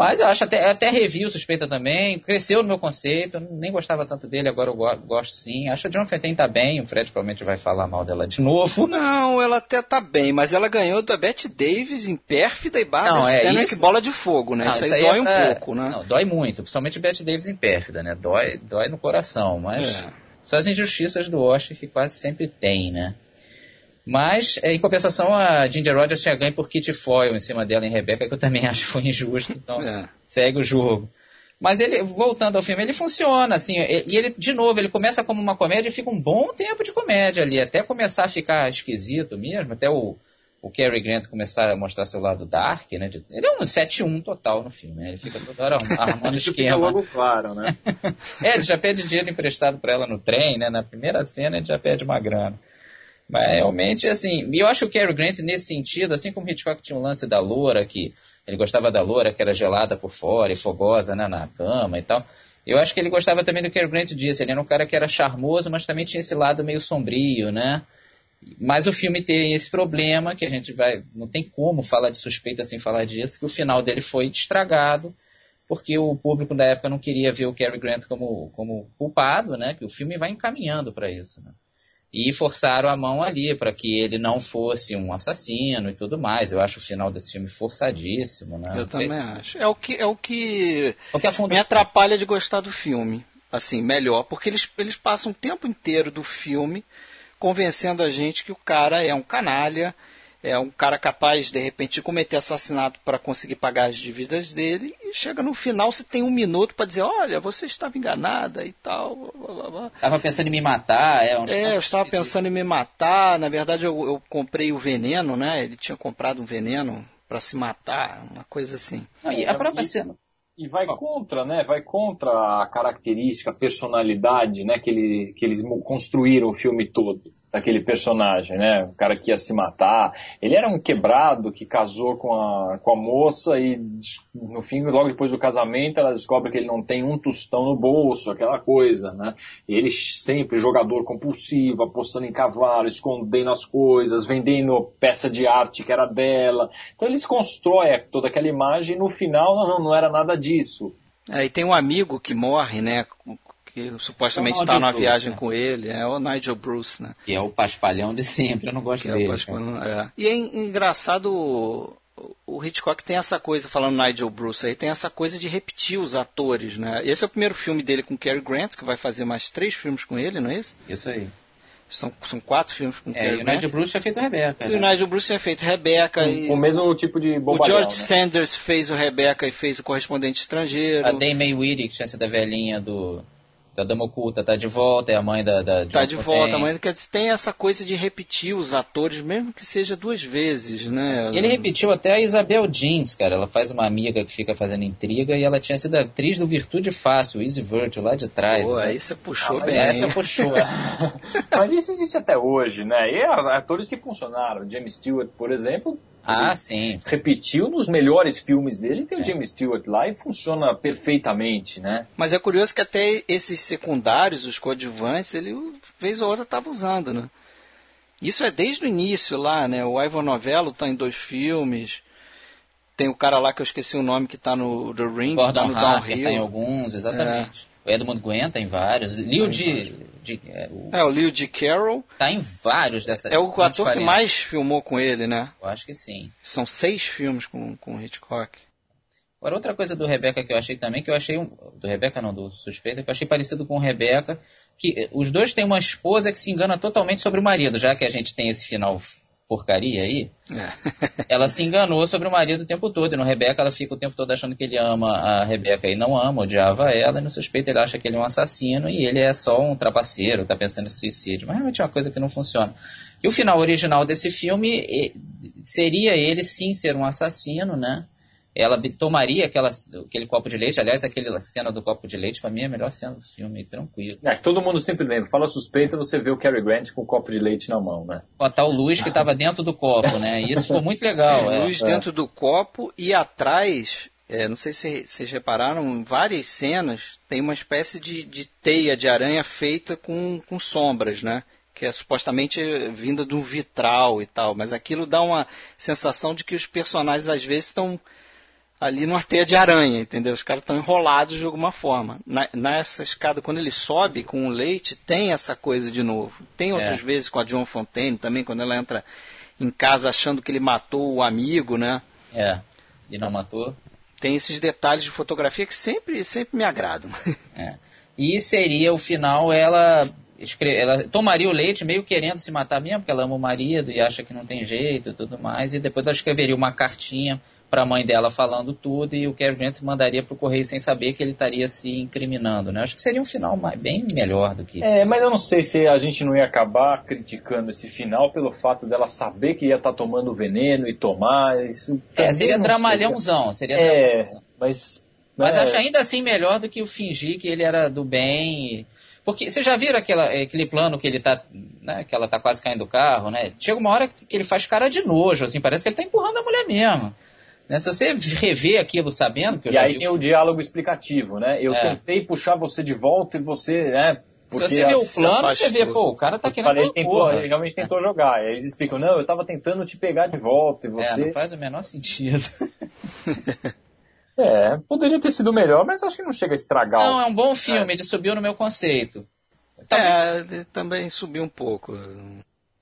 Mas eu acho até, até revi o Suspeita também, cresceu no meu conceito, nem gostava tanto dele, agora eu gosto sim. Acho que a John Fontaine tá bem, o Fred provavelmente vai falar mal dela de novo. Não, ela até tá bem, mas ela ganhou da Bette Davis em Pérfida e Barbara não, é, isso... Bola de Fogo, né? Não, isso, aí, aí dói é pra... um pouco, né? Não, dói muito, principalmente Bette Davis em Pérfida, né? Dói, dói no coração, mas... É. Só as injustiças do Oscar que quase sempre tem, né? Mas, é, em compensação, a Ginger Rogers tinha ganho por Kitty Foyle em cima dela em Rebecca, que eu também acho que foi injusto. Então, é. segue o jogo. Mas ele, voltando ao filme, ele funciona, assim, e ele, de novo, ele começa como uma comédia e fica um bom tempo de comédia ali, até começar a ficar esquisito mesmo, até o, o Cary Grant começar a mostrar seu lado dark, né? De, ele é um 7-1 total no filme, né? Ele fica toda hora arrumando esquema. logo claro, né? é, ele já pede dinheiro emprestado para ela no trem, né? Na primeira cena ele já pede uma grana. Mas realmente, assim, eu acho que o Cary Grant, nesse sentido, assim como Hitchcock tinha um lance da loura, que ele gostava da loura, que era gelada por fora e fogosa né, na cama e tal. Eu acho que ele gostava também do Cary Grant disso. Ele era um cara que era charmoso, mas também tinha esse lado meio sombrio, né? Mas o filme tem esse problema, que a gente vai. Não tem como falar de suspeita sem falar disso, que o final dele foi estragado, porque o público da época não queria ver o Cary Grant como, como culpado, né? Que o filme vai encaminhando para isso. Né? E forçaram a mão ali para que ele não fosse um assassino e tudo mais. Eu acho o final desse filme forçadíssimo, né? Eu também acho. É o que é o que, o que me atrapalha de gostar do filme, assim, melhor, porque eles eles passam o tempo inteiro do filme convencendo a gente que o cara é um canalha, é um cara capaz, de repente, de cometer assassinato para conseguir pagar as dívidas dele, e chega no final, você tem um minuto para dizer, olha, você estava enganada e tal. Blá, blá, Estava pensando em me matar, é? Um é, eu estava pensando em me matar, na verdade eu, eu, comprei o veneno, né? Ele tinha comprado um veneno para se matar, uma coisa assim. Não, e a própria cena... E vai contra, né? Vai contra a característica, a personalidade, né? Que, ele, que eles construíram o filme todo daquele personagem, né? O cara que ia se matar. Ele era um quebrado que casou com a, com a moça e no fim, logo depois do casamento, ela descobre que ele não tem um tostão no bolso, aquela coisa, né? E ele sempre jogador compulsivo, apostando em cavalo, escondendo as coisas, vendendo peça de arte que era dela. Então eles constroem toda aquela imagem e no final não, não era nada disso. É, e tem um amigo que morre, né, que supostamente está numa Bruce, viagem né? com ele, é o Nigel Bruce, né? Que é o paspalhão de sempre, eu não gosto que dele. É é. E é engraçado, o, o Hitchcock tem essa coisa, falando Nigel Bruce aí, tem essa coisa de repetir os atores, né? Esse é o primeiro filme dele com Cary Grant, que vai fazer mais três filmes com ele, não é isso? Isso aí. São, são quatro filmes com é, Cary Grant. E o Nigel Bruce tinha feito Rebeca. E né? o Nigel Bruce tinha feito Rebeca. Com, e... o mesmo tipo de bobalhão, O George né? Sanders fez o Rebeca e fez o Correspondente Estrangeiro. A Dame Whitty, que tinha sido a velhinha do da Dama Oculta tá de volta, é a mãe da. da tá de volta, a mãe quer dizer, tem essa coisa de repetir os atores, mesmo que seja duas vezes, né? Ele repetiu até a Isabel Jeans, cara. Ela faz uma amiga que fica fazendo intriga e ela tinha sido atriz do Virtude Fácil, Easy Virtue, lá de trás. Pô, né? aí você puxou ah, bem. Essa puxou. mas isso existe até hoje, né? E atores que funcionaram. James Stewart, por exemplo, ah, sim. Repetiu nos melhores filmes dele, tem é. o James Stewart lá e funciona perfeitamente, né? Mas é curioso que até esses secundários, os coadjuvantes, ele vez ou outra estava usando, né? Isso é desde o início lá, né? O Ivan Novello está em dois filmes. Tem o cara lá que eu esqueci o nome que está no The Ring, Gordon tá no Harker está em alguns, exatamente. É. O Edmund Gwen tá em vários. Liu de é, o, é, o Leo D. Carroll. Tá em vários dessa É o ator que mais filmou com ele, né? Eu acho que sim. São seis filmes com, com Hitchcock. Agora, outra coisa do Rebeca que eu achei também, que eu achei. Um, do Rebeca não, do Suspeita, que eu achei parecido com o Rebeca, que eh, os dois têm uma esposa que se engana totalmente sobre o marido, já que a gente tem esse final porcaria aí, é. ela se enganou sobre o marido o tempo todo. E no Rebeca ela fica o tempo todo achando que ele ama a Rebeca e não ama, odiava ela. E no suspeito ele acha que ele é um assassino e ele é só um trapaceiro, tá pensando em suicídio. Mas realmente é uma coisa que não funciona. E o final original desse filme seria ele sim ser um assassino, né? Ela tomaria aquela, aquele copo de leite. Aliás, aquela cena do copo de leite, para mim, é a melhor cena do filme, tranquilo. É, todo mundo sempre lembra. Fala suspeita, você vê o Cary Grant com o copo de leite na mão, né? Com a tal luz que estava dentro do copo, né? E isso foi muito legal. É. Luz dentro do copo e atrás, é, não sei se vocês repararam, em várias cenas tem uma espécie de, de teia de aranha feita com, com sombras, né? que é supostamente vinda de um vitral e tal, mas aquilo dá uma sensação de que os personagens às vezes estão ali numa teia de aranha, entendeu? Os caras estão enrolados de alguma forma. Na, nessa escada, quando ele sobe com o leite, tem essa coisa de novo. Tem outras é. vezes com a John Fontaine também, quando ela entra em casa achando que ele matou o amigo, né? É, e não matou. Tem esses detalhes de fotografia que sempre, sempre me agradam. É. E seria o final ela ela tomaria o leite meio querendo se matar mesmo, porque ela ama o marido e acha que não tem jeito e tudo mais, e depois ela escreveria uma cartinha para a mãe dela falando tudo e o Cary Grant mandaria para o correio sem saber que ele estaria se incriminando, né? Acho que seria um final bem melhor do que. É, mas eu não sei se a gente não ia acabar criticando esse final pelo fato dela saber que ia estar tá tomando veneno e tomar. Isso é, seria dramalhãozão, seria É, dramalhãozão. mas. Mas é... acho ainda assim melhor do que o fingir que ele era do bem. Porque vocês já viram aquela, aquele plano que ele tá, né, que ela tá quase caindo do carro, né? Chega uma hora que ele faz cara de nojo, assim, parece que ele tá empurrando a mulher mesmo. Né? Se você rever aquilo sabendo que eu e já aí tem o diálogo explicativo, né? Eu é. tentei puxar você de volta e você, né? Se você vê o plano, você vê, pô, o cara tá querendo ele, tentou, ele realmente tentou é. jogar. Aí eles explicam, não, eu tava tentando te pegar de volta e você... É, não faz o menor sentido. é, poderia ter sido melhor, mas acho que não chega a estragar. Não, é um bom filme, é. ele subiu no meu conceito. Talvez... É, também subiu um pouco.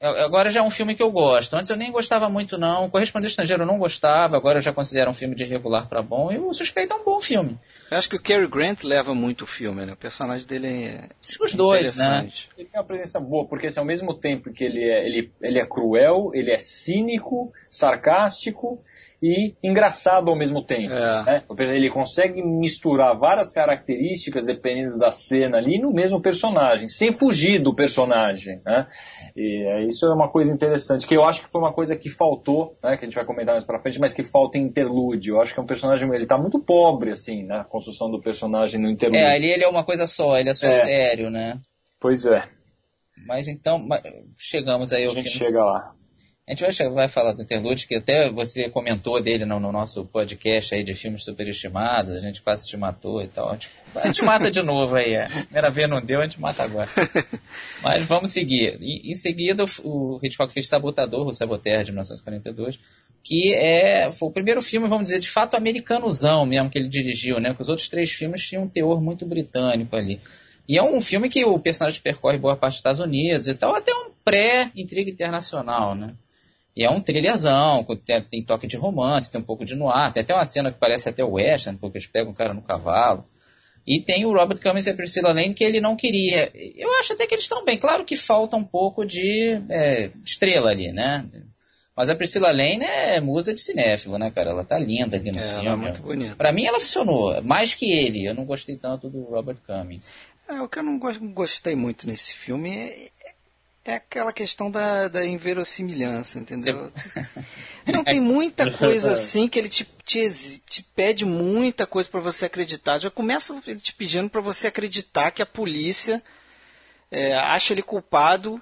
Agora já é um filme que eu gosto. Antes eu nem gostava muito, não. O Correspondente Estrangeiro eu não gostava, agora eu já considero um filme de regular para bom. E o Suspeito é um bom filme. Eu acho que o Cary Grant leva muito o filme, né? O personagem dele é. Acho que os dois, né? Ele tem uma presença boa, porque assim, ao mesmo tempo que ele é, ele, ele é cruel, ele é cínico, sarcástico e engraçado ao mesmo tempo. É. Né? Ele consegue misturar várias características, dependendo da cena ali, no mesmo personagem, sem fugir do personagem. Né? E é, isso é uma coisa interessante, que eu acho que foi uma coisa que faltou, né, que a gente vai comentar mais pra frente, mas que falta em interlúdio. Eu acho que é um personagem, ele tá muito pobre, assim, na né, construção do personagem no interlúdio. É, ali ele é uma coisa só, ele é só é. sério, né? Pois é. Mas então, chegamos aí ao A gente chega lá. A gente vai, vai falar do Interlude, que até você comentou dele no, no, nosso podcast aí de filmes superestimados, a gente quase te matou e tal. A gente, a gente mata de novo aí, é. Primeira vez não deu, a gente mata agora. Mas vamos seguir. Em, em seguida, o Hitchcock fez Sabotador, o Saboteur, de 1942, que é, foi o primeiro filme, vamos dizer, de fato americanozão mesmo que ele dirigiu, né? Porque os outros três filmes tinham um teor muito britânico ali. E é um filme que o personagem percorre boa parte dos Estados Unidos e tal, até um pré-intriga internacional, né? E é um trilhazão, tem, tem, toque de romance, tem um pouco de noir, tem até uma cena que parece até western, porque eles pegam o cara no cavalo. E tem o Robert Cummings e a Priscilla Lane que ele não queria. Eu acho até que eles estão bem. Claro que falta um pouco de é, estrela ali, né? Mas a Priscilla Lane é musa de cinéfilo, né, cara? Ela tá linda ali no é, filme. Ela é muito bonita. Pra mim ela funcionou. Mais que ele. Eu não gostei tanto do Robert Cummings. É, o que eu não gostei muito nesse filme é, é aquela questão da, da inverossimilhança, entendeu? Não tem muita coisa assim que ele te, te, te pede muita coisa para você acreditar. Já começa ele te pedindo para você acreditar que a polícia é, acha ele culpado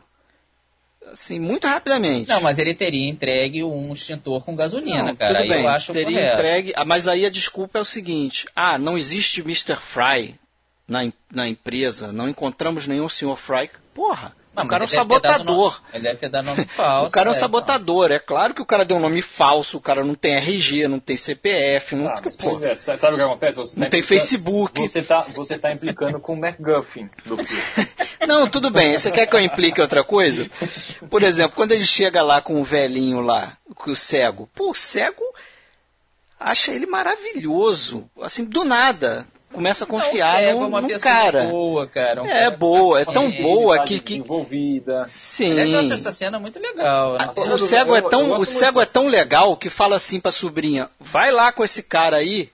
assim, muito rapidamente. Não, mas ele teria entregue um extintor com gasolina, não, cara. Tudo bem, eu acho teria correto. entregue. Ah, mas aí a desculpa é o seguinte: ah, não existe Mr. Fry na, na empresa, não encontramos nenhum Sr. Fry. Porra, não, o cara é um sabotador. Nome, ele deve ter dado nome falso. o cara é um é, sabotador. É claro que o cara deu um nome falso, o cara não tem RG, não tem CPF, não, ah, pô, é, sabe o que acontece? Você não tá tem Facebook. Você tá, você tá implicando com o MacGuffin do filme. não, tudo bem. Você quer que eu implique outra coisa? Por exemplo, quando ele chega lá com o velhinho lá, com o cego. Pô, o cego acha ele maravilhoso. Assim, do nada começa a confiar no, é no cara. Boa, cara. Um é cara boa, é tão boa que, que envolvida. Sim. Aliás, eu acho essa cena muito legal. Né? o cego é tão, o cego é tão legal que fala assim para sobrinha: "Vai lá com esse cara aí".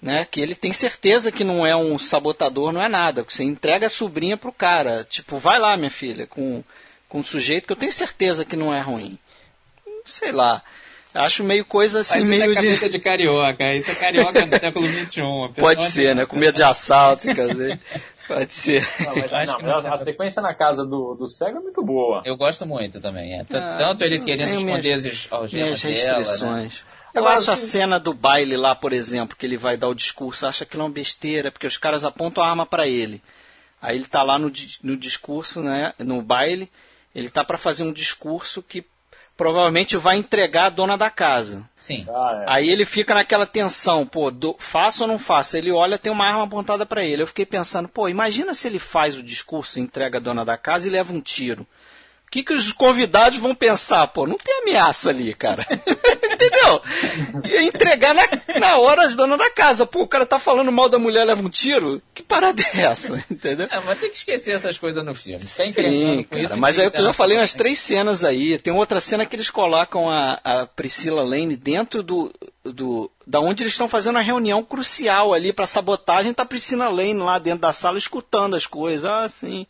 Né, que ele tem certeza que não é um sabotador, não é nada. Você entrega a sobrinha pro cara, tipo, vai lá, minha filha, com com um sujeito que eu tenho certeza que não é ruim. Sei lá. Acho meio coisa assim, Mas meio isso é de. cabeça de carioca, isso é carioca do século XXI. Pode ser, né? Com medo de assalto, quer dizer. Pode ser. Não, mas, não, mas a sequência na casa do, do cego é muito boa. Eu gosto muito também. É. Ah, Tanto ele eu querendo esconder minhas- as algemas Minhas dela, né? restrições. Eu acho a cena do baile lá, por exemplo, que ele vai dar o discurso, acha que não é uma besteira, porque os caras apontam a arma para ele. Aí ele tá lá no, no discurso, né, no baile, ele tá para fazer um discurso que provavelmente vai entregar a dona da casa. Sim. Ah, é. Aí ele fica naquela tensão, pô, do, faço ou não faço? Ele olha, tem uma arma apontada para ele. Eu fiquei pensando, pô, imagina se ele faz o discurso, entrega a dona da casa e leva um tiro. O que, que os convidados vão pensar? Pô, não tem ameaça ali, cara. Entendeu? Ia entregar na, na hora as donas da casa. Pô, o cara tá falando mal da mulher, leva um tiro? Que parada é essa? Entendeu? É, mas tem que esquecer essas coisas no filme. Tá Sim, cara, isso. mas aí eu já falei umas três cenas aí. Tem outra cena que eles colocam a, a Priscila Lane dentro do, do da onde eles estão fazendo uma reunião crucial ali para sabotagem. Tá a Priscila Lane lá dentro da sala escutando as coisas. Ah, sim.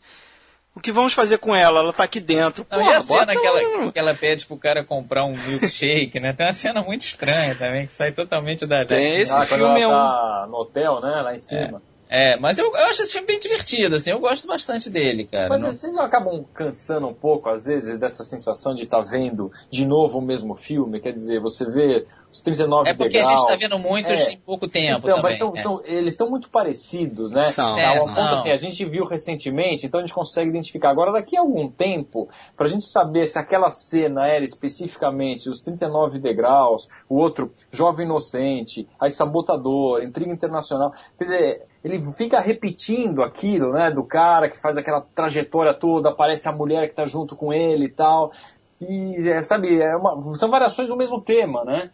O que vamos fazer com ela? Ela tá aqui dentro. Não, e Porra, a cena bota que ela que ela pede pro cara comprar um milkshake, né? Tem uma cena muito estranha também, que sai totalmente da... Tem esse ah, filme é um. tá no hotel, né, lá em cima. É, mas eu, eu acho esse filme bem divertido, assim, eu gosto bastante dele, cara. Mas Não- vocês não acabam cansando um pouco, às vezes, dessa sensação de estar vendo de novo o mesmo filme? Quer dizer, você vê os 39 É porque a gente tá vendo muitos É. em pouco tempo Então, também. mas são- é. são- eles são muito parecidos, né? São, É, são. ponto assim, a gente viu recentemente, então a gente consegue identificar. Agora, daqui a algum tempo, pra gente saber se aquela cena era especificamente os 39 degraus, o outro, Jovem Inocente, aí Sabotador, Intriga Internacional, quer dizer, ele fica repetindo aquilo, né, do cara que faz aquela trajetória toda, aparece a mulher que tá junto com ele e tal, e, é, sabe, é uma- são variações do mesmo tema, né?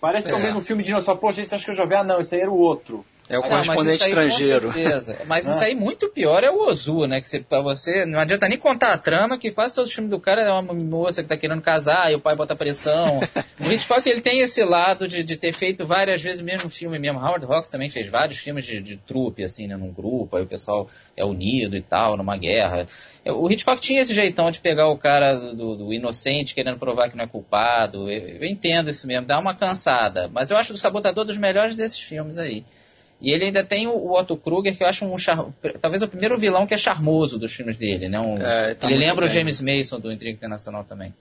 Parece que é o É. mesmo filme de dinossauro. Poxa, esse acho que eu já vi. Ah, não, esse aí era o outro. É o Não, Não, mas correspondente isso aí, com estrangeiro. certeza. Mas Ah. isso aí muito pior é o Ozu, né? Que você, pra você não adianta nem contar a trama, que quase todos os filmes do cara é uma moça que tá querendo casar e o pai bota pressão. o Hitchcock ele tem esse lado de, de ter feito várias vezes o mesmo filme mesmo. Howard Hawks também fez vários filmes de, de trupe, assim, né? Num grupo, aí o pessoal é unido e tal, numa guerra. O Hitchcock tinha esse jeitão de pegar o cara do, do inocente querendo provar que não é culpado. Eu, eu entendo isso mesmo, dá uma cansada. Mas eu acho o Sabotador dos melhores desses filmes aí. E ele ainda tem o, o Otto Kruger, que eu acho um char... talvez o primeiro vilão que é charmoso dos filmes dele, né? Um- É, tá ele lembra o bem. James Mason do Intriga Internacional também.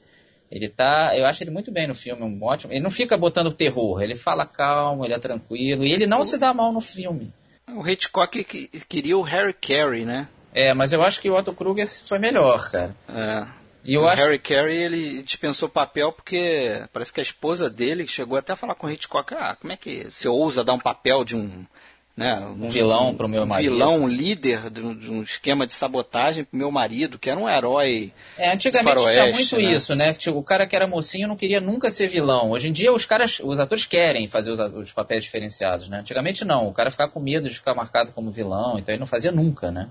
Ele tá, eu acho ele muito bem no filme, um ótimo. Ele não fica botando terror, ele fala calmo, ele é tranquilo e ele não se dá mal no filme. O Hitchcock que- queria o Harry Carey, né? É, mas eu acho que o Otto Kruger foi melhor, cara. É. E o acho Harry Carey, ele dispensou papel porque parece que a esposa dele chegou até a falar com o Hitchcock, ah, como é que você ousa dar um papel de um, né, um vilão pro meu marido. vilão, um líder de um, de um esquema de sabotagem pro meu marido, que era um herói. É, antigamente Faroeste, tinha muito né? isso, né? Tipo, o cara que era mocinho não queria nunca ser vilão. Hoje em dia os caras, os atores querem fazer os, os papéis diferenciados, né? Antigamente não, o cara ficava com medo de ficar marcado como vilão, então ele não fazia nunca, né?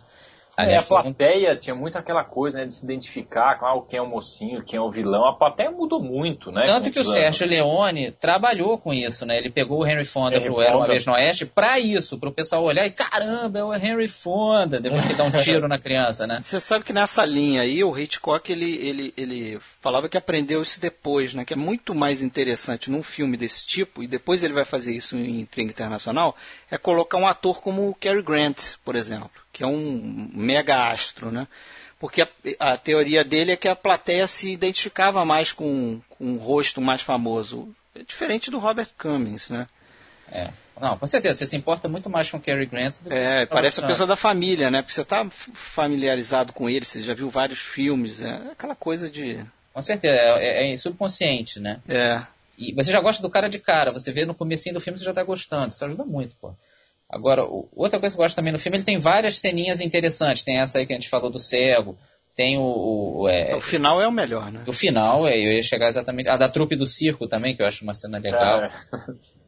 É, a plateia tinha muito aquela coisa né, de se identificar com ah, quem é o mocinho, quem é o vilão. A plateia mudou muito, né? Tanto que o Sérgio. Leone trabalhou com isso, né? Ele pegou o Henry Fonda Henry pro Era Uma. Vez no Oeste pra isso, pro pessoal olhar e caramba, é o Henry Fonda, depois que dá um tiro na criança, né? Você sabe que nessa linha aí, o Hitchcock, ele, ele, ele falava que aprendeu isso depois, né? Que é muito mais interessante num filme desse tipo, e depois ele vai fazer isso em Intriga Internacional, é colocar um ator como o Cary Grant, por exemplo, que é um mega astro, né? Porque a, a teoria dele é que a plateia se identificava mais com, com um rosto mais famoso. É diferente do Robert Cummings, né? É. Não, com certeza, você se importa muito mais com o Cary Grant do que É, com parece a pessoa da família, né? Porque você está familiarizado com ele, você já viu vários filmes, é aquela coisa de... Com certeza, é, é subconsciente, né? É, E você já gosta do cara de cara, você vê no comecinho do filme, você já tá gostando, isso ajuda muito, pô. Agora, o- outra coisa que eu gosto também no filme, ele tem várias ceninhas interessantes, tem essa aí que a gente falou do cego, tem o... o, é, o final é o melhor, né? o final, é, eu ia chegar exatamente... A da trupe do circo também, que eu acho uma cena legal. É.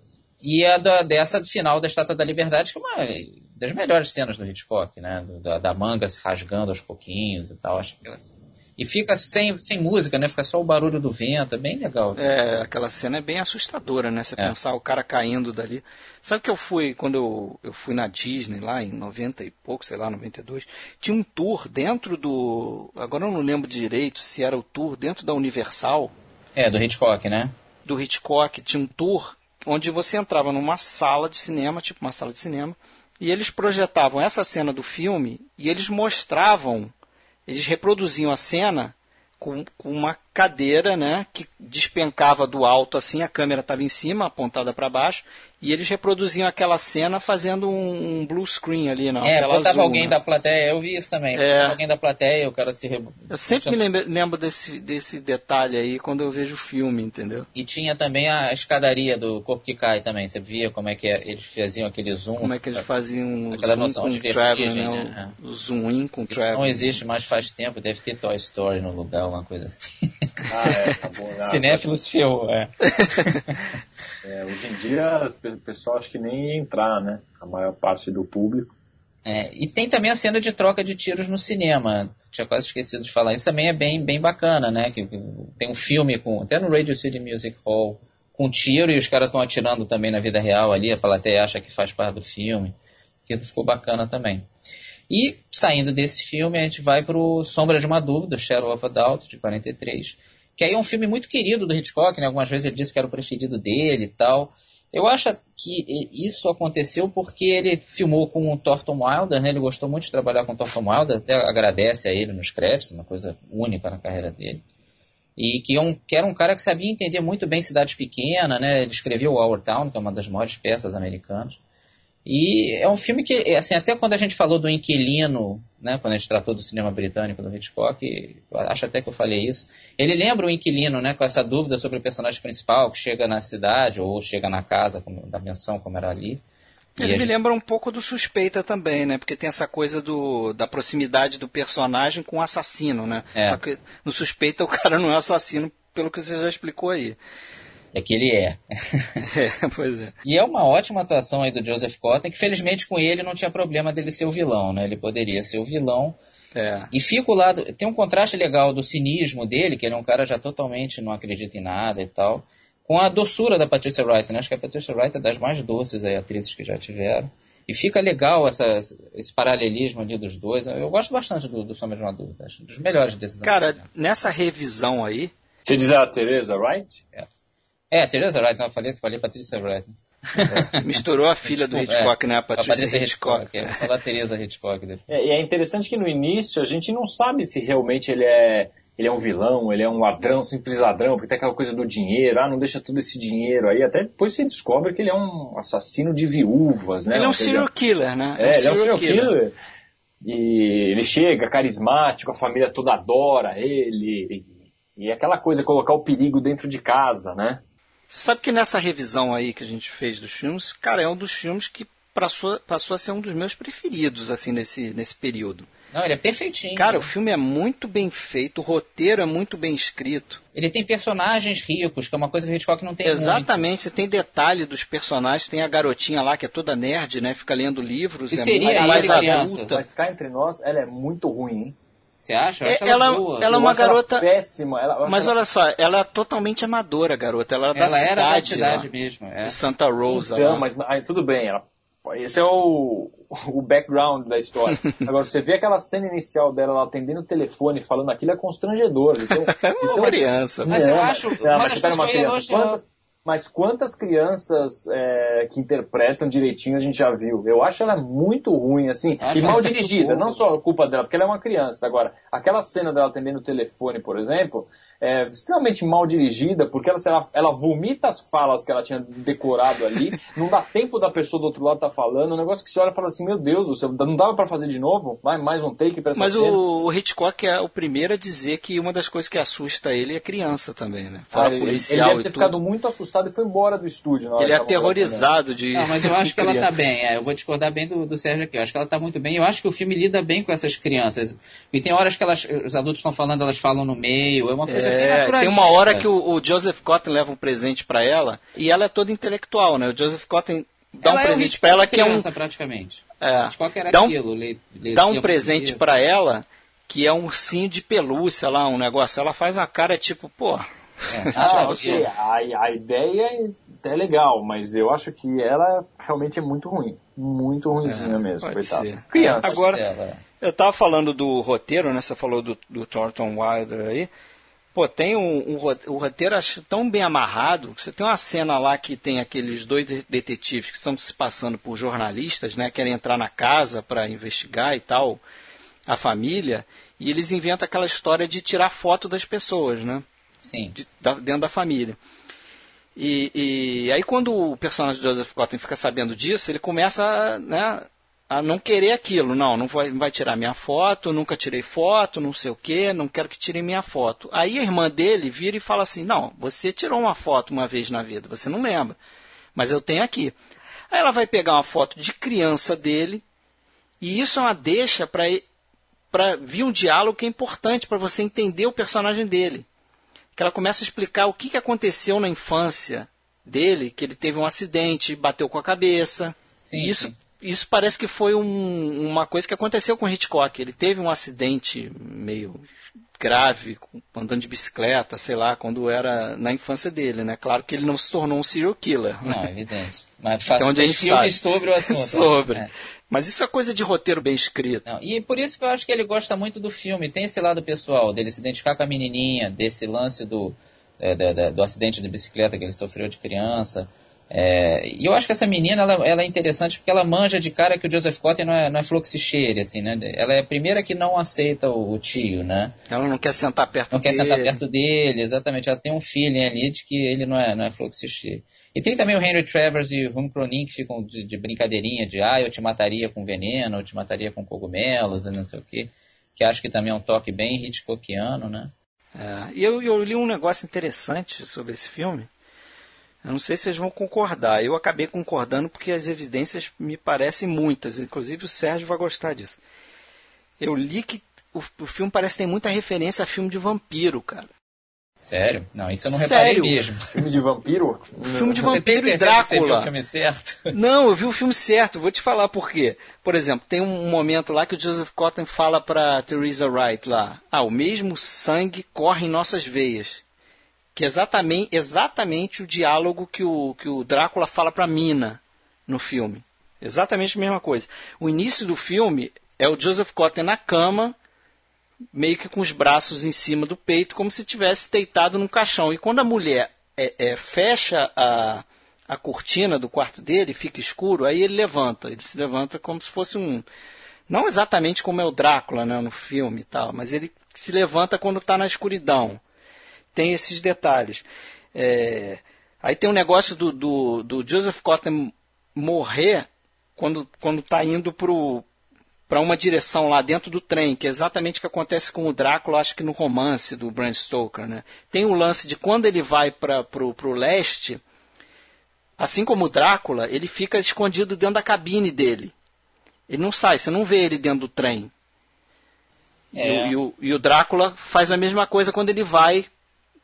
E a da, dessa do final da Estátua da Liberdade, que é uma das melhores cenas do Hitchcock, né? Do- Da, da manga se rasgando aos pouquinhos e tal. Acho que ela- E fica sem, sem música, né? Fica só o barulho do vento, é bem legal. É, aquela cena é bem assustadora, né? Você É. pensar o cara caindo dali. Sabe que eu fui, quando eu, eu fui na Disney lá em 90 e pouco, sei lá, 92, tinha um tour dentro do. Agora eu não lembro direito se era o tour dentro da Universal. É, do Hitchcock, né? do Hitchcock tinha um tour onde você entrava numa sala de cinema, tipo uma sala de cinema, e eles projetavam essa cena do filme e eles mostravam, eles reproduziam a cena com, com uma cadeira, né, que despencava do alto assim, a câmera estava em cima, apontada para baixo, e eles reproduziam aquela cena fazendo um, um blue screen ali na é, tela botava azul, alguém né? da plateia, eu vi isso também. É. Alguém da plateia, o cara se re... Eu sempre me lembro, lembro desse, desse detalhe aí quando eu vejo o filme, entendeu? E tinha também a escadaria do corpo que cai também. Você via como é que é- eles faziam aquele zoom. Como é que eles faziam Aquela zoom noção com de travel, né? né? O, zoom in com Isso travel. não existe mais faz tempo, deve ter Toy Story no lugar, alguma coisa assim. Ah, é, tá bom. Ah, ferrou, é. é, hoje em dia o pessoal acho que nem ia entrar, né? A maior parte do público. É, e tem também a cena de troca de tiros no cinema. Tinha quase esquecido de falar. Isso também é bem, bem bacana, né? Que, que tem um filme com até no Radio City Music Hall com tiro e os caras estão atirando também na vida real ali. A plateia acha que faz parte do filme. Aquilo ficou bacana também. E saindo desse filme, a gente vai pro Sombra de uma Dúvida, Shadow of a Doubt, de 43. Que aí é um filme muito querido do Hitchcock, né? Algumas vezes ele disse que era o preferido dele e tal. Eu acho que isso aconteceu porque ele filmou com o Thornton Wilder, né? Ele gostou muito de trabalhar com o Thornton Wilder, até agradece a ele nos créditos, uma coisa única na carreira dele. E que, é um, que era um cara que sabia entender muito bem cidades pequenas, né? Ele escreveu Our Town, que é uma das maiores peças americanas. E é um filme que, assim, até quando a gente falou do Inquilino, né, quando a gente tratou do cinema britânico do Hitchcock, acho até que eu falei isso, ele lembra o Inquilino, né, com essa dúvida sobre o personagem principal que chega na cidade ou chega na casa como, da menção, como era ali. Ele me gente- lembra um pouco do Suspeita também, né? Porque tem essa coisa do, da proximidade do personagem com o assassino, né? É. No Suspeita o cara não é assassino, pelo que você já explicou aí. É que ele é. É, pois é. E é uma ótima atuação aí do Joseph Cotten, que felizmente com ele não tinha problema dele ser o vilão, né? Ele poderia ser o vilão. É. E fica o lado. Tem um contraste legal do cinismo dele, que ele é um cara já totalmente não acredita em nada e tal, com a doçura da Patricia Wright, né? Acho que a Patricia Wright é das mais doces aí, atrizes que já tiveram. E fica legal essa, esse paralelismo ali dos dois. Eu gosto bastante do, do Sombra de uma Dúvida, acho dos melhores desses Cara, anos. nessa revisão aí, Você diz a Teresa Wright? É, Teresa Wright, não, eu falei, falei Patricia Wright. misturou a filha do Hitchcock, é, né? A A Patrícia Patrícia Hitchcock. Hitchcock. É, vou falar Teresa Hitchcock depois. É, e é interessante que no início a gente não sabe se realmente ele é, ele é um vilão, ele é um ladrão, simples ladrão, porque tem aquela coisa do dinheiro, ah, não deixa todo esse dinheiro aí. Até depois se descobre que ele é um assassino de viúvas, né? Ele é um seja, serial killer, né? É, ele é um serial killer. E ele chega carismático, a família toda adora ele. E, e é aquela coisa, colocar o perigo dentro de casa, né? Você sabe que nessa revisão aí que a gente fez dos filmes, cara, é um dos filmes que passou, passou a ser um dos meus preferidos, assim, nesse, nesse período. Não, ele é perfeitinho. Cara, né? o filme é muito bem feito, o roteiro é muito bem escrito. Ele tem personagens ricos, que é uma coisa que o Hitchcock não tem muito. Exatamente, você tem detalhe dos personagens, tem a garotinha lá que é toda nerd, né? Fica lendo livros, E é seria muito mais ele criança? adulta. Mas cá entre nós, ela é muito ruim, hein? Você acha? Eu É, acho ela- boa. ela- é Eu uma acho garota- péssima. Ela, eu acho Mas ela- olha só, ela é totalmente amadora, garota. Ela, era da Ela cidade, era da cidade lá, mesmo. É. de Santa Rosa. Então, lá. mas aí, tudo bem. Ela, esse é o, o background da história. Agora, você vê aquela cena inicial dela ela atendendo o telefone, falando aquilo, é constrangedor. Então, É uma então, criança. Mas eu Não, acho- Não, uma das uma coisas que eu Quantas, mas quantas crianças é, que interpretam direitinho a gente já viu? Eu acho ela muito ruim, assim, Acho e mal dirigida. Não só a culpa dela, porque ela é uma criança. Agora, aquela cena dela atendendo o telefone, por exemplo, é extremamente mal dirigida, porque ela, ela, ela vomita as falas que ela tinha decorado ali, não dá tempo da pessoa do outro lado estar tá falando, um negócio que você olha e fala assim, meu Deus do céu, não dava pra fazer de novo? Vai mais um take pra essa Mas cena? o, Hitchcock é o primeiro a dizer que uma das coisas que assusta ele é criança também, né? Ah, Fora ele, ele policial deve ter e ficado tudo. muito assustado e foi embora do estúdio. na hora Ele é aterrorizado de. Não, mas eu acho que ela tá bem. É, eu vou discordar bem do, do Sérgio aqui. Eu acho que ela tá muito bem. Eu acho que o filme lida bem com essas crianças. E tem horas que elas, os adultos estão falando, elas falam no meio. É uma coisa bem É, naturalista. tem uma hora que o, o Joseph Cotton leva um presente pra ela e ela é toda intelectual, né? O Joseph Cotton dá ela um é presente Hitchcock pra ela que é um criança, praticamente. é, dá um, aquilo. Le, le, dá um presente pra ela que é um ursinho de pelúcia lá, um negócio. Ela faz uma cara tipo, pô, É, Ah, A, a ideia é legal, mas eu acho que ela realmente é muito ruim. Muito ruimzinha mesmo, pode coitada. ser. Criança. Agora- dela. Eu tava falando do roteiro, né? Você falou do, do Thornton Wilder aí. Pô, tem um, um, o roteiro acho tão bem amarrado. Você tem uma cena lá que tem aqueles dois detetives que estão se passando por jornalistas, né? Querem entrar na casa para investigar e tal, a família, e eles inventam aquela história de tirar foto das pessoas, né? Sim. De, da, dentro da família. E, e, aí quando o personagem de Joseph Cotton fica sabendo disso, ele começa né, a não querer aquilo. Não, não vai, vai tirar minha foto, nunca tirei foto, não sei o que, não quero que tirem minha foto. Aí a irmã dele vira e fala assim: Não, você tirou uma foto uma vez na vida, você não lembra, mas eu tenho aqui. Aí ela vai pegar uma foto de criança dele, e isso é uma deixa para vir um diálogo que é importante para você entender o personagem dele. Que ela começa a explicar o que, que aconteceu na infância dele, que ele teve um acidente, bateu com a cabeça. Sim, e isso sim isso parece que foi um, uma coisa que aconteceu com Hitchcock. Ele teve um acidente meio grave, andando de bicicleta, sei lá, quando era na infância dele, né? Claro que ele não se tornou um serial killer. Não, evidente. Mas faz, então, onde a gente sabe sobre o assunto. sobre. É. Mas isso é coisa de roteiro bem escrito. Não, e por isso que eu acho que ele gosta muito do filme. Tem esse lado pessoal, dele se identificar com a menininha, desse lance do, é, do acidente de bicicleta que ele sofreu de criança. É, e eu acho que essa menina ela, ela, é interessante porque ela manja de cara que o Joseph Cotten não é, não é fluxicheire, assim, né? Ela é a primeira que não aceita o, o, tio, né? Ela não quer sentar perto não dele. Não quer sentar perto dele, exatamente. Ela tem um feeling ali de que ele não é, não é fluxicheire. E tem também o Henry Travers e o Rum Cronin que ficam de, de, brincadeirinha de ah, eu te mataria com veneno, eu te mataria com cogumelos, e não sei o quê. Que acho que também é um toque bem Hitchcockiano, né? É, e eu, eu li um negócio interessante sobre esse filme eu não sei se vocês vão concordar. Eu acabei concordando porque as evidências me parecem muitas. Inclusive o Sérgio vai gostar disso. Eu li que o, o filme parece ter muita referência a filme de vampiro, cara. Sério? Não, isso eu não reparei Sério? mesmo. Filme de vampiro? filme de vampiro e Drácula. Você viu o filme certo? Não, eu vi o filme certo. Vou te falar por quê. Por exemplo, tem um momento lá que o Joseph Cotton fala para Theresa Wright lá: "Ah, o mesmo sangue corre em nossas veias que é exatamente, exatamente o diálogo que o, que o Drácula fala para Mina no filme. Exatamente a mesma coisa. O início do filme é o Joseph Cotten na cama, meio que com os braços em cima do peito, como se tivesse deitado num caixão. E quando a mulher é, é, fecha a, a cortina do quarto dele, fica escuro, aí ele levanta. Ele se levanta como se fosse um. Não exatamente como é o Drácula né, no filme e tal, mas ele se levanta quando está na escuridão tem esses detalhes. É, aí tem um negócio do, do, do Joseph Cotten morrer quando está indo para uma direção lá dentro do trem, que é exatamente o que acontece com o Drácula, acho que no romance do Bram Stoker. Né? Tem o lance de quando ele vai para o leste, assim como o Drácula, ele fica escondido dentro da cabine dele. Ele não sai, você não vê ele dentro do trem. É. E, e, o, e o Drácula faz a mesma coisa quando ele vai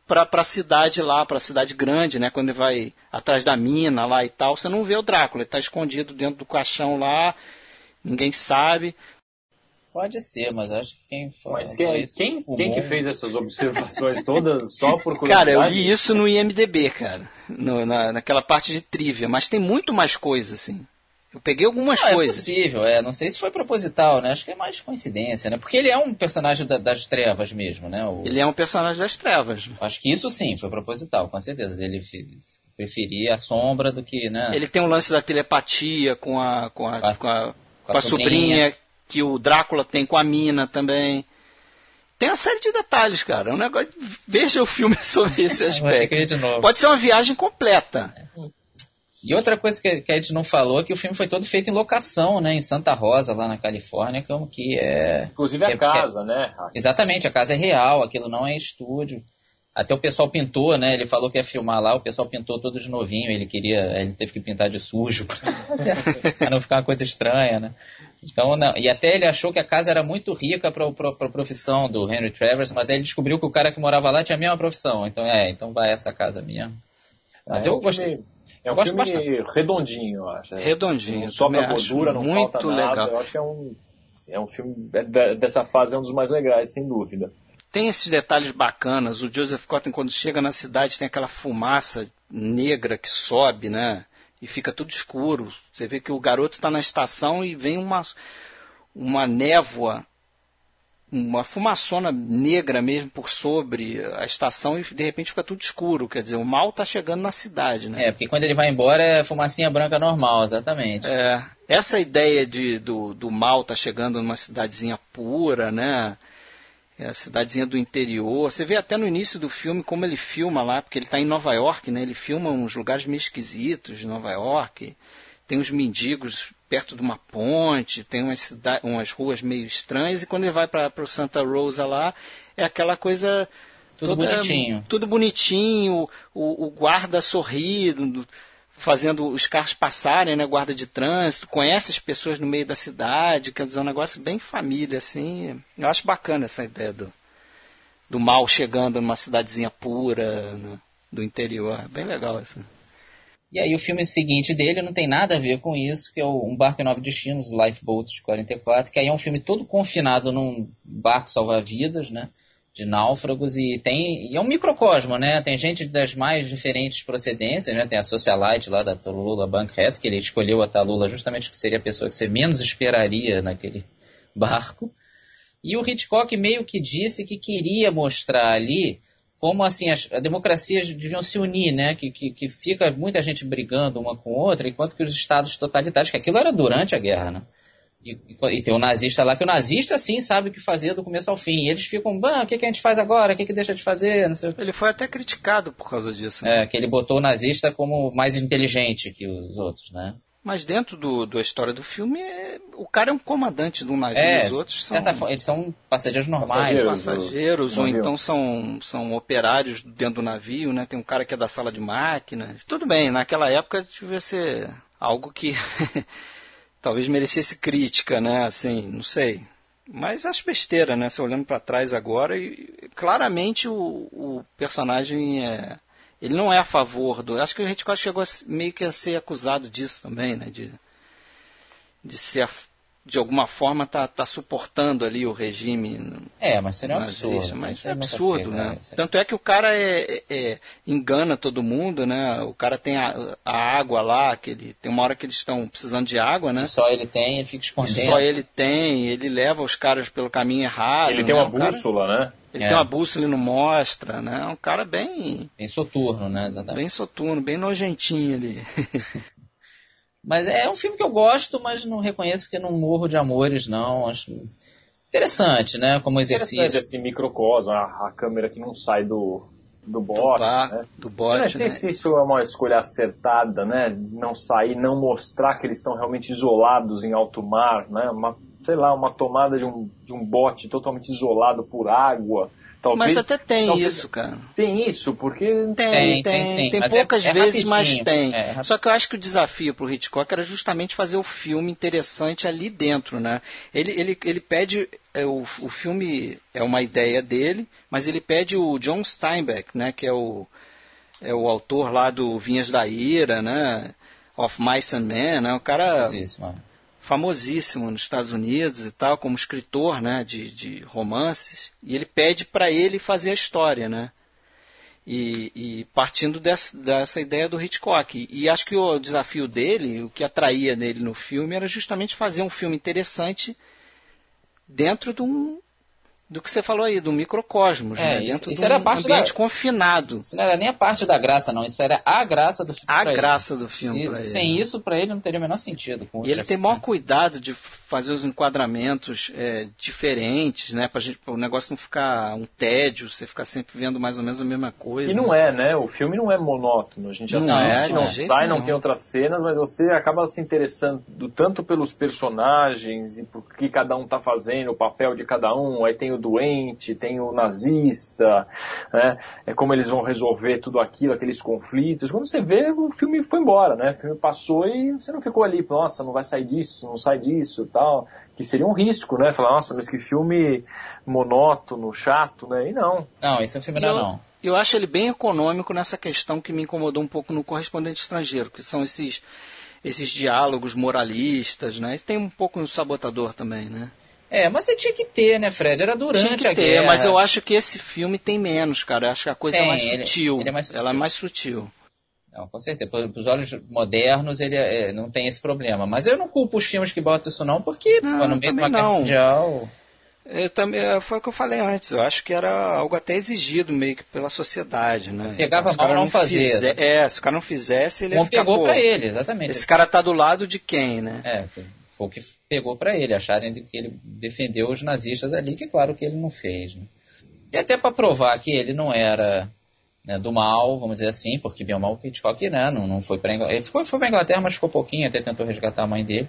para a cidade lá, para a cidade grande, né? Quando ele vai atrás da mina lá e tal, você não vê o Drácula, ele está escondido dentro do caixão lá, ninguém sabe. Pode ser, mas acho que quem foi. Mas quem, quem, quem que fez essas observações todas só por curiosidade? Cara, eu li isso no IMDB, cara. No, na, naquela parte de trivia, mas tem muito mais coisa, assim. Eu peguei algumas não, é coisas. É possível, é. Não sei se foi proposital, né? Acho que é mais coincidência, né? Porque ele é um personagem da, das trevas mesmo, né? O... Ele é um personagem das trevas. Acho que isso sim foi proposital, com certeza. Ele preferia a sombra do que, né? Ele tem um lance da telepatia com a, com a, com a, com a, com a sobrinha. sobrinha. que o Drácula tem com a mina também. Tem uma série de detalhes, cara. É um negócio. Veja o filme sobre esse aspecto. Pode ser uma viagem completa. E outra coisa que, que, a gente não falou é que o filme foi todo feito em locação, né? Em Santa Rosa, lá na Califórnia, como que é... Inclusive a é, casa, é, né? Exatamente, a casa é real, aquilo não é estúdio. Até o pessoal pintou, né? Ele falou que ia filmar lá, o pessoal pintou todo de novinho, ele queria, ele teve que pintar de sujo para não ficar uma coisa estranha, né? Então, não, e até ele achou que a casa era muito rica para a profissão do Henry Travers, mas aí ele descobriu que o cara que morava lá tinha a mesma profissão. Então, é, então vai essa casa minha. Mas é, eu gostei. É um filme bastante. redondinho, eu acho. Né? Redondinho. Não sobra gordura, não muito falta nada. Legal. Eu acho que é um, é um filme dessa fase é um dos mais legais, sem dúvida. Tem esses detalhes bacanas. O Joseph Cotton, quando chega na cidade, tem aquela fumaça negra que sobe, né? E fica tudo escuro. Você vê que o garoto está na estação e vem uma, uma névoa uma fumaçona negra mesmo por sobre a estação e de repente fica tudo escuro. Quer dizer, o mal está chegando na cidade, né? É, porque quando ele vai embora é fumacinha branca normal, exatamente. É, essa ideia de, do, do mal tá chegando numa cidadezinha pura, né? É a cidadezinha do interior. Você vê até no início do filme como ele filma lá, porque ele está em Nova York, né? Ele filma uns lugares meio esquisitos de Nova York. Tem uns mendigos perto de uma ponte, tem umas, umas ruas meio estranhas, e quando ele vai para o Santa Rosa lá, é aquela coisa. Tudo toda, bonitinho. Tudo bonitinho, o, o guarda sorrindo, fazendo os carros passarem, né? Guarda de trânsito, conhece as pessoas no meio da cidade, quer dizer, um negócio bem família, assim. Eu acho bacana essa ideia do, do mal chegando numa cidadezinha pura, no, do interior. Bem legal, assim. E aí o filme seguinte dele não tem nada a ver com isso, que é o Um Barco em Nove Destinos, Lifeboat de 44, que aí é um filme todo confinado num barco salva-vidas, né? De náufragos e tem. E é um microcosmo, né? Tem gente das mais diferentes procedências, né? Tem a socialite lá da Talula Bankhead, que ele escolheu a Talula justamente que seria a pessoa que você menos esperaria naquele barco. E o Hitchcock meio que disse que queria mostrar ali como assim as, as democracias deviam se unir, né? Que, que, que, fica muita gente brigando uma com outra, enquanto que os estados totalitários, que aquilo era durante a guerra, né? E, e, tem o nazista lá, que o nazista sim sabe o que fazer do começo ao fim. E eles ficam, o que, que a gente faz agora? O que, que deixa de fazer? Ele foi até criticado por causa disso. Né? É, que ele botou o nazista como mais inteligente que os outros, né? Mas dentro do, da história do filme, é, o cara é um comandante de um navio, é, os outros são... Forma, eles são passageiros normais. Passageiros, passageiros ou então são, são operários dentro do navio, né? Tem um cara que é da sala de máquinas. Tudo bem, naquela época devia ser algo que talvez merecesse crítica, né? Assim, não sei. Mas acho besteira, né? Você olhando para trás agora, e claramente o, o personagem é ele não é a favor do. Acho que a Hitchcock chegou a, meio que a ser acusado disso também, né? De, de ser de alguma forma tá, tá suportando ali o regime. É, mas seria um absurdo. Mas é absurdo, né? É, Tanto é que o cara é, é, é, engana todo mundo, né? O cara tem a, a, água lá, que ele, tem uma hora que eles estão precisando de água, né? E só ele tem, ele fica escondendo. E só ele tem, ele leva os caras pelo caminho errado. Ele né? tem uma bússola, cara... né? Ele é. tem uma bússola e não mostra, né? É um cara bem. Bem soturno, né? Exatamente. Bem soturno, bem nojentinho ali. mas é um filme que eu gosto, mas não reconheço que não morro de amores, não. Acho interessante, né? Como exercício. Interessante esse microcosmo, a, a câmera que não sai do, do bote. Do, né? do bote. Eu não sei né? se isso é uma escolha acertada, né? Não sair, não mostrar que eles estão realmente isolados em alto mar, né? Uma sei lá, uma tomada de um, de um bote totalmente isolado por água. Talvez, mas até tem talvez, isso, cara. Tem isso, porque. Tem, tem, tem. Tem, tem é poucas é, é vezes, mas tem. É, Só que eu acho que o desafio para o Hitchcock era justamente fazer o filme interessante ali dentro, né? Ele, ele, ele pede. É, o, o filme é uma ideia dele, mas ele pede o John Steinbeck, né? Que é o, é o autor lá do Vinhas da Ira, né? Of Mice and Men, né? O cara. Isso, mano famosíssimo nos Estados Unidos e tal, como escritor né, de, de romances, e ele pede para ele fazer a história, né? E, e partindo dessa, dessa, ideia do Hitchcock. E, e acho que o desafio dele, o que atraía nele no filme, era justamente fazer um filme interessante dentro de um, do que você falou aí, do microcosmos, é, né? Isso, Dentro isso de um ambiente da... confinado. Isso não era nem a parte da graça, não. Isso era a graça do filme. A graça ele. do filme. Se, ele, sem né? isso, para ele, não teria o menor sentido. e ele tem maior cuidado de fazer os enquadramentos é, diferentes, né? Pra gente, o negócio não ficar um tédio, você ficar sempre vendo mais ou menos a mesma coisa. E não né? é, né? O filme não é monótono. A gente não assiste, é, não, sai, não, não tem outras cenas, mas você acaba se interessando tanto pelos personagens e por que cada um tá fazendo, o papel de cada um. Aí tem o doente, tem o nazista, né? É como eles vão resolver tudo aquilo, aqueles conflitos. Quando você vê, o filme foi embora, né? O filme passou e você não ficou ali, nossa, não vai sair disso, não sai disso, tal. Que seria um risco, né? Falar, nossa, mas que filme monótono, chato, né? E não. Não, isso é um filme não, não. Eu acho ele bem econômico nessa questão que me incomodou um pouco no correspondente estrangeiro, que são esses esses diálogos moralistas, né? E tem um pouco no sabotador também, né? É, mas você tinha que ter, né, Fred? Era durante tinha que a ter, guerra. Mas eu acho que esse filme tem menos, cara. Eu acho que a coisa é tem, é, mais ele, sutil. Ele é mais sutil. Ela é mais sutil. Não, com certeza. Para os olhos modernos, ele é, não tem esse problema. Mas eu não culpo os filmes que botam isso, não, porque não, no meio de uma guerra mundial. Eu também, é, foi o que eu falei antes. Eu acho que era algo até exigido meio que pela sociedade, né? Pegava mal não, não fazer. Fizer, é, se o cara não fizesse, ele Bom, ia ficar, pegou para ele, exatamente. Esse cara tá do lado de quem, né? É, foi o que pegou para ele, acharem que ele defendeu os nazistas ali, que claro que ele não fez. Né? E até para provar que ele não era né, do mal, vamos dizer assim, porque bem ou mal o Hitchcock né, não, não foi para Inglaterra. Ele ficou, foi para Inglaterra, mas ficou pouquinho, até tentou resgatar a mãe dele.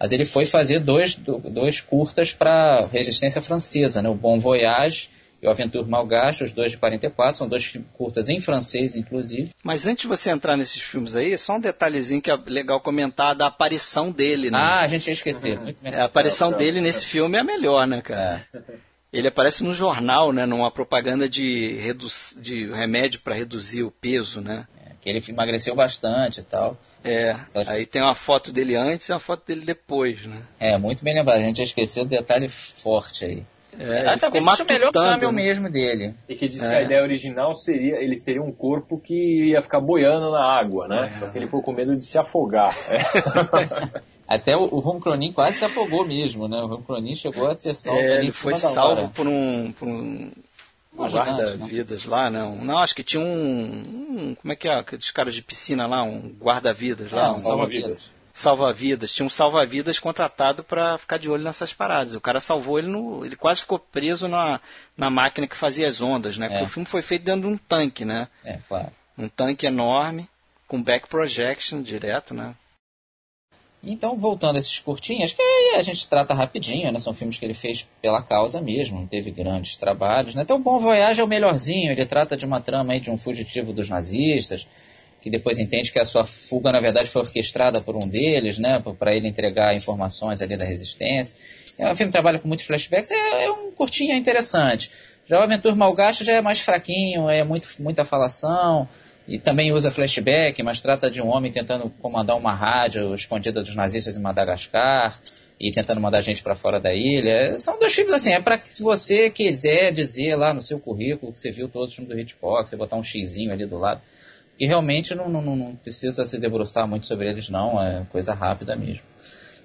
Mas ele foi fazer dois, dois curtas para resistência francesa, né, o Bon Voyage e o Aventure Malgache, os dois de 44, são dois curtas em francês, inclusive. Mas antes de você entrar nesses filmes aí, só um detalhezinho que é legal comentar da aparição dele, né? Ah, a gente ia esquecer. Uhum. a aparição dele nesse filme é a melhor, né, cara? É. Ele aparece no jornal, né, numa propaganda de, redu de remédio para reduzir o peso, né? É, que ele emagreceu bastante e tal. É, aí tem uma foto dele antes e uma foto dele depois, né? É, muito bem lembrado. A gente esqueceu o detalhe forte aí. É, ah, talvez seja o melhor câmbio né? mesmo dele. E que diz é. que a ideia original seria, ele seria um corpo que ia ficar boiando na água, né? É. Só que ele ficou com medo de se afogar. Até o, o Ron Cronin quase se afogou mesmo, né? O Ron Cronin chegou a ser salvo é, Ele foi salvo por um, por um, um guarda-vidas né? lá, não. Não, acho que tinha um, um, Como é que é? Aqueles caras de piscina lá, um guarda-vidas lá. um salva-vidas salva-vidas. Tinha um salva-vidas contratado para ficar de olho nessas paradas. O cara salvou ele no. Ele quase ficou preso na, na máquina que fazia as ondas, né? É. Porque o filme foi feito dentro de um tanque, né? É, claro. Um tanque enorme, com back projection direto, né? Então, voltando a esses curtinhos, que a gente trata rapidinho, né? São filmes que ele fez pela causa mesmo, não teve grandes trabalhos, né? Então, o Bom Voyage é o melhorzinho, ele trata de uma trama aí de um fugitivo dos nazistas, que depois entende que a sua fuga, na verdade, foi orquestrada por um deles, né, para ele entregar informações ali da resistência. É um filme que trabalha com muitos flashbacks, é, é um curtinho interessante. Já o Aventura Malgasto já é mais fraquinho, é muito, muita falação, e também usa flashback, mas trata de um homem tentando comandar uma rádio escondida dos nazistas em Madagascar e tentando mandar gente para fora da ilha. São dois filmes assim, é para que se você quiser dizer lá no seu currículo que você viu todos os filmes do Hitchcock, você botar um xizinho ali do lado. E realmente não, não, não precisa se debruçar muito sobre eles, não, é coisa rápida mesmo.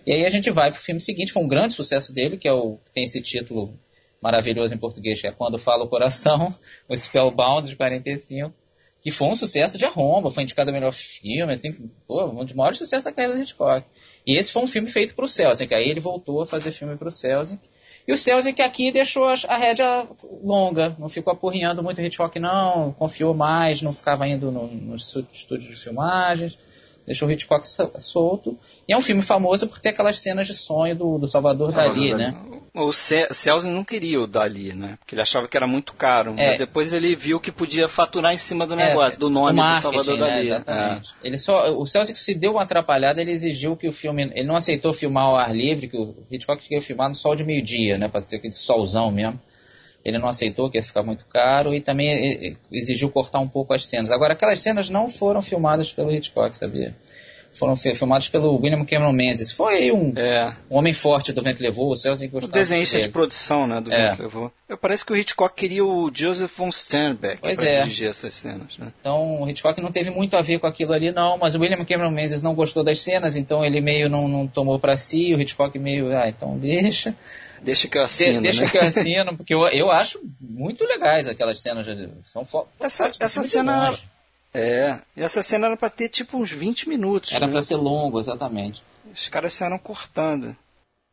E aí a gente vai pro filme seguinte, foi um grande sucesso dele, que é o que tem esse título maravilhoso em português, que é Quando Fala o Coração, o Spellbound de 45, que foi um sucesso de arromba, foi indicado a melhor filme, assim, pô, um dos maiores sucessos da carreira do Hitchcock. E esse foi um filme feito pro que aí ele voltou a fazer filme pro Selznick, e o Selznick aqui deixou a rédea longa, não ficou apurrinhando muito o Hitchcock não, confiou mais, não ficava indo no, no estúdio de filmagens, deixou o Hitchcock solto. E é um filme famoso por ter aquelas cenas de sonho do, do Salvador Dali, né? O Celso não queria o Dali, né? Porque ele achava que era muito caro. É. depois ele viu que podia faturar em cima do é, negócio, é, do nome do Salvador né? Dali. Exatamente. É. Ele só, o Celso se deu uma atrapalhada, ele exigiu que o filme. Ele não aceitou filmar ao ar livre, que o Hitchcock queria filmar no sol de meio-dia, né? Para ter aquele solzão mesmo. Ele não aceitou, que ia ficar muito caro, e também exigiu cortar um pouco as cenas. Agora, aquelas cenas não foram filmadas pelo Hitchcock, sabia? Foram filmados pelo William Cameron Menzies. Foi um, é. um homem forte do Vento Levou, o Celso O desenhista de produção, né, do é. Vento Levou. Eu, parece que o Hitchcock queria o Joseph von Sternbeck para é. dirigir essas cenas, né? Então, o Hitchcock não teve muito a ver com aquilo ali, não, mas o William Cameron Menzies não gostou das cenas, então ele meio não, não tomou para si, o Hitchcock meio, ah, então deixa. Deixa que eu assino, de, Deixa né? que eu assino, porque eu, eu acho muito legais aquelas cenas. São essa, essa cena longe. É, e essa cena era pra ter tipo uns 20 minutos. Era né? pra ser longo, exatamente. Os caras saíram cortando.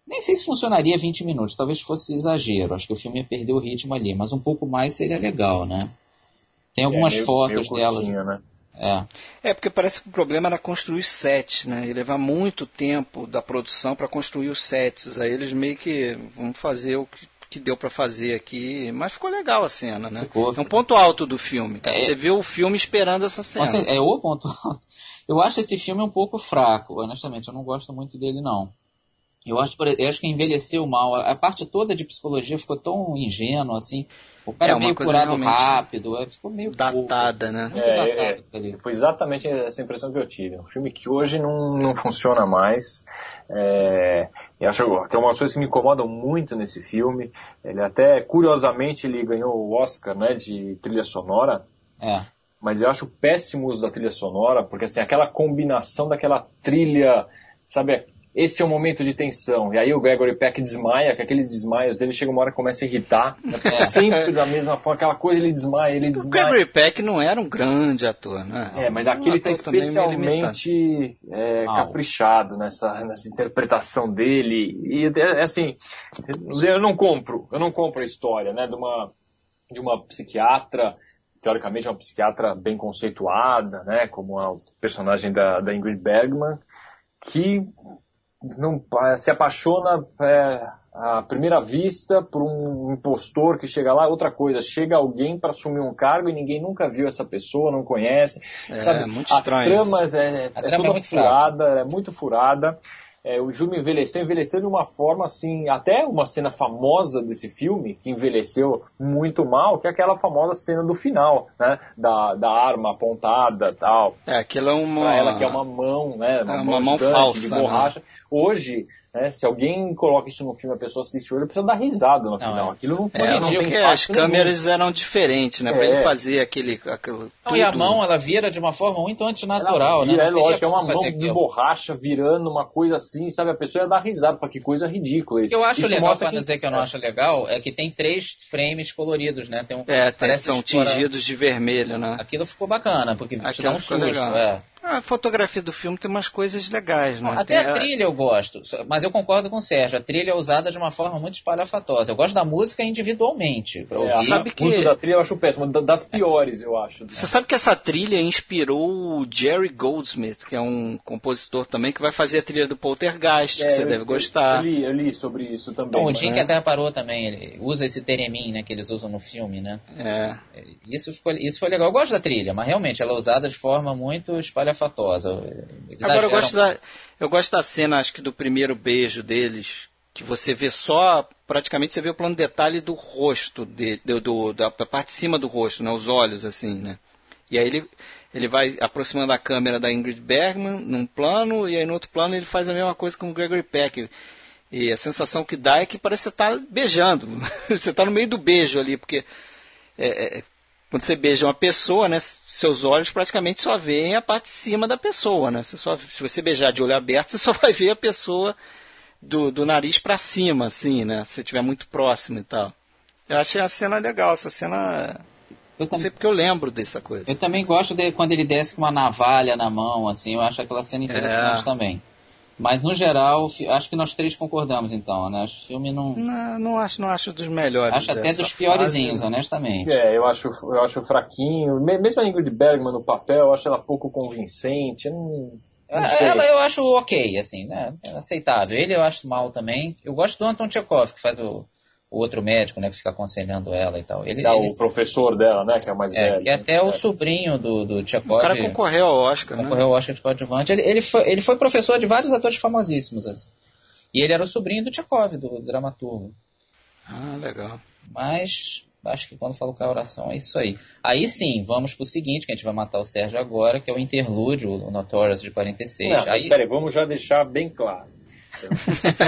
Nem sei se funcionaria 20 minutos, talvez fosse exagero. Acho que o filme ia perder o ritmo ali, mas um pouco mais seria legal, né? Tem algumas é, meio, fotos meio delas. Né? É. é, porque parece que o problema era construir sets, né? E levar muito tempo da produção para construir os sets. Aí eles meio que vão fazer o que que deu para fazer aqui, mas ficou legal a cena, né? Ficou. É um ponto alto do filme. É, Você vê o filme esperando essa cena. É o ponto alto. Eu acho esse filme um pouco fraco, honestamente. Eu não gosto muito dele, não. Eu acho, eu acho que envelheceu mal. A parte toda de psicologia ficou tão ingênua, assim. O cara é, meio curado rápido, é, ficou meio datada, pouco, né? Muito é, datada, é, foi exatamente essa impressão que eu tive. Um filme que hoje não, não funciona mais. É, e acho tem umas coisas que me incomodam muito nesse filme. Ele até, curiosamente, ele ganhou o Oscar, né, de trilha sonora. É. Mas eu acho péssimo uso da trilha sonora, porque assim, aquela combinação daquela trilha, sabe, este é o momento de tensão. E aí o Gregory Peck desmaia, que aqueles desmaios dele chega uma hora que começa a irritar. É. Sempre da mesma forma, aquela coisa ele desmaia, ele desmaia. O Gregory Peck não era um grande ator, né? É, mas aqui ele está especialmente é, caprichado nessa, nessa interpretação dele. E é, assim, eu não compro, eu não compro a história, né, de uma, de uma psiquiatra teoricamente uma psiquiatra bem conceituada, né, como a personagem da, da Ingrid Bergman, que não, se apaixona é, à primeira vista por um impostor que chega lá, outra coisa, chega alguém para assumir um cargo e ninguém nunca viu essa pessoa, não conhece. É, sabe? muito estranho. A trama é, é, é toda furada, é muito furada. É, o filme envelheceu, envelheceu de uma forma assim, até uma cena famosa desse filme, que envelheceu muito mal, que é aquela famosa cena do final, né? Da, da arma apontada tal. É, aquilo é uma. Pra ela que é uma mão, né? Uma, é uma mão falsa. De borracha. Né? Hoje, né, se alguém coloca isso no filme, a pessoa assiste hoje, a pessoa dá risada no não, final. É. Aquilo não foi. É, não porque as câmeras nenhum. eram diferentes, né? É. Pra ele fazer aquele. aquele não, e a mão, ela vira de uma forma muito antinatural, vira, né? É lógico, é uma mão de borracha virando uma coisa assim, sabe? A pessoa ia dar risada, fala que coisa ridícula. Isso. O que eu acho isso legal, para que... dizer que eu não é. acho legal, é que tem três frames coloridos, né? Tem um, é, tem, são tingidos de vermelho, né? Aquilo ficou bacana, porque Aquilo dá um susto, legal. é. A fotografia do filme tem umas coisas legais, né? Até a trilha eu gosto, mas eu concordo com o Sérgio. A trilha é usada de uma forma muito espalhafatosa. Eu gosto da música individualmente. Pra é, sabe que... O uso da trilha eu acho péssimo, das piores, eu acho. Você sabe que essa trilha inspirou o Jerry Goldsmith, que é um compositor também que vai fazer a trilha do Poltergeist, é, que você eu, deve gostar. Eu li, eu li sobre isso também. Bom, o Jim que até parou também, ele usa esse teremim, né, que eles usam no filme, né? É. Isso, ficou, isso foi legal. Eu gosto da trilha, mas realmente ela é usada de forma muito espalhafatosa espalhafatosa. Agora eu gosto, da, eu gosto da cena, acho que do primeiro beijo deles, que você vê só, praticamente você vê o plano de detalhe do rosto, de, do, do, da parte de cima do rosto, né, os olhos, assim, né. E aí ele, ele vai aproximando a câmera da Ingrid Bergman num plano, e aí no outro plano ele faz a mesma coisa com o Gregory Peck. E a sensação que dá é que parece que você está beijando. você está no meio do beijo ali, porque é, é, quando você beija uma pessoa, né, seus olhos praticamente só veem a parte de cima da pessoa, né? Você só, se você beijar de olho aberto, você só vai ver a pessoa do, do nariz para cima, assim, né? Se estiver muito próximo e tal. Eu achei a cena legal, essa cena. Eu não sei porque eu lembro dessa coisa. Eu também gosto de quando ele desce com uma navalha na mão, assim, eu acho aquela cena interessante é. também. Mas no geral, acho que nós três concordamos então, né? Acho o filme não. Não, não acho, não acho dos melhores. Acho até dos piorzinhos, honestamente. É, eu acho, eu acho fraquinho. Mesmo a Ingrid Bergman no papel, eu acho ela pouco convincente. Não, não é, ela eu acho ok, assim, né? É aceitável. Ele eu acho mal também. Eu gosto do Anton Tchekhov, que faz o, o outro médico, né, que fica aconselhando ela e tal. Ele, é ele... o professor dela, né, que é o mais é, velho. Que é até né? o sobrinho do, do Tchekov. O cara concorreu ao Oscar, né? Concorreu ao Oscar de coadjuvante. Ele, ele, foi, ele foi professor de vários atores famosíssimos. E ele era o sobrinho do Tchekov, do, do dramaturgo. Ah, legal. Mas acho que quando falo com a oração é isso aí. Aí sim, vamos pro seguinte, que a gente vai matar o Sérgio agora, que é o interlúdio, o Notorious de 46. Não, aí... Peraí, vamos já deixar bem claro.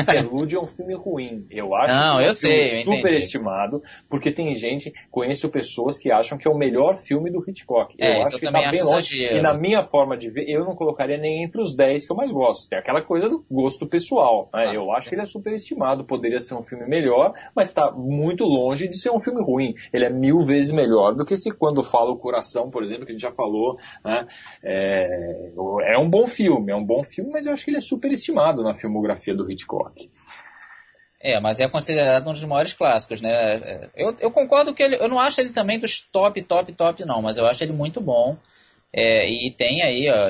Interlúdio é um filme ruim. Eu acho Não, que é um eu sei, super estimado, porque tem gente, conheço pessoas que acham que é o melhor filme do Hitchcock. É, eu acho que tá bem longe. E na minha forma de ver, eu não colocaria nem entre os 10 que eu mais gosto. Tem aquela coisa do gosto pessoal. Né? Ah, eu acho que ele é super estimado, poderia ser um filme melhor, mas está muito longe de ser um filme ruim. Ele é mil vezes melhor do que se quando fala o coração, por exemplo, que a gente já falou. Né? É, é um bom filme, é um bom filme, mas eu acho que ele é super estimado na filmografia filmografia do Hitchcock. É, mas é considerado um dos maiores clássicos, né? Eu, eu concordo que ele, eu não acho ele também dos top, top, top, não, mas eu acho ele muito bom. É, e tem aí, ó,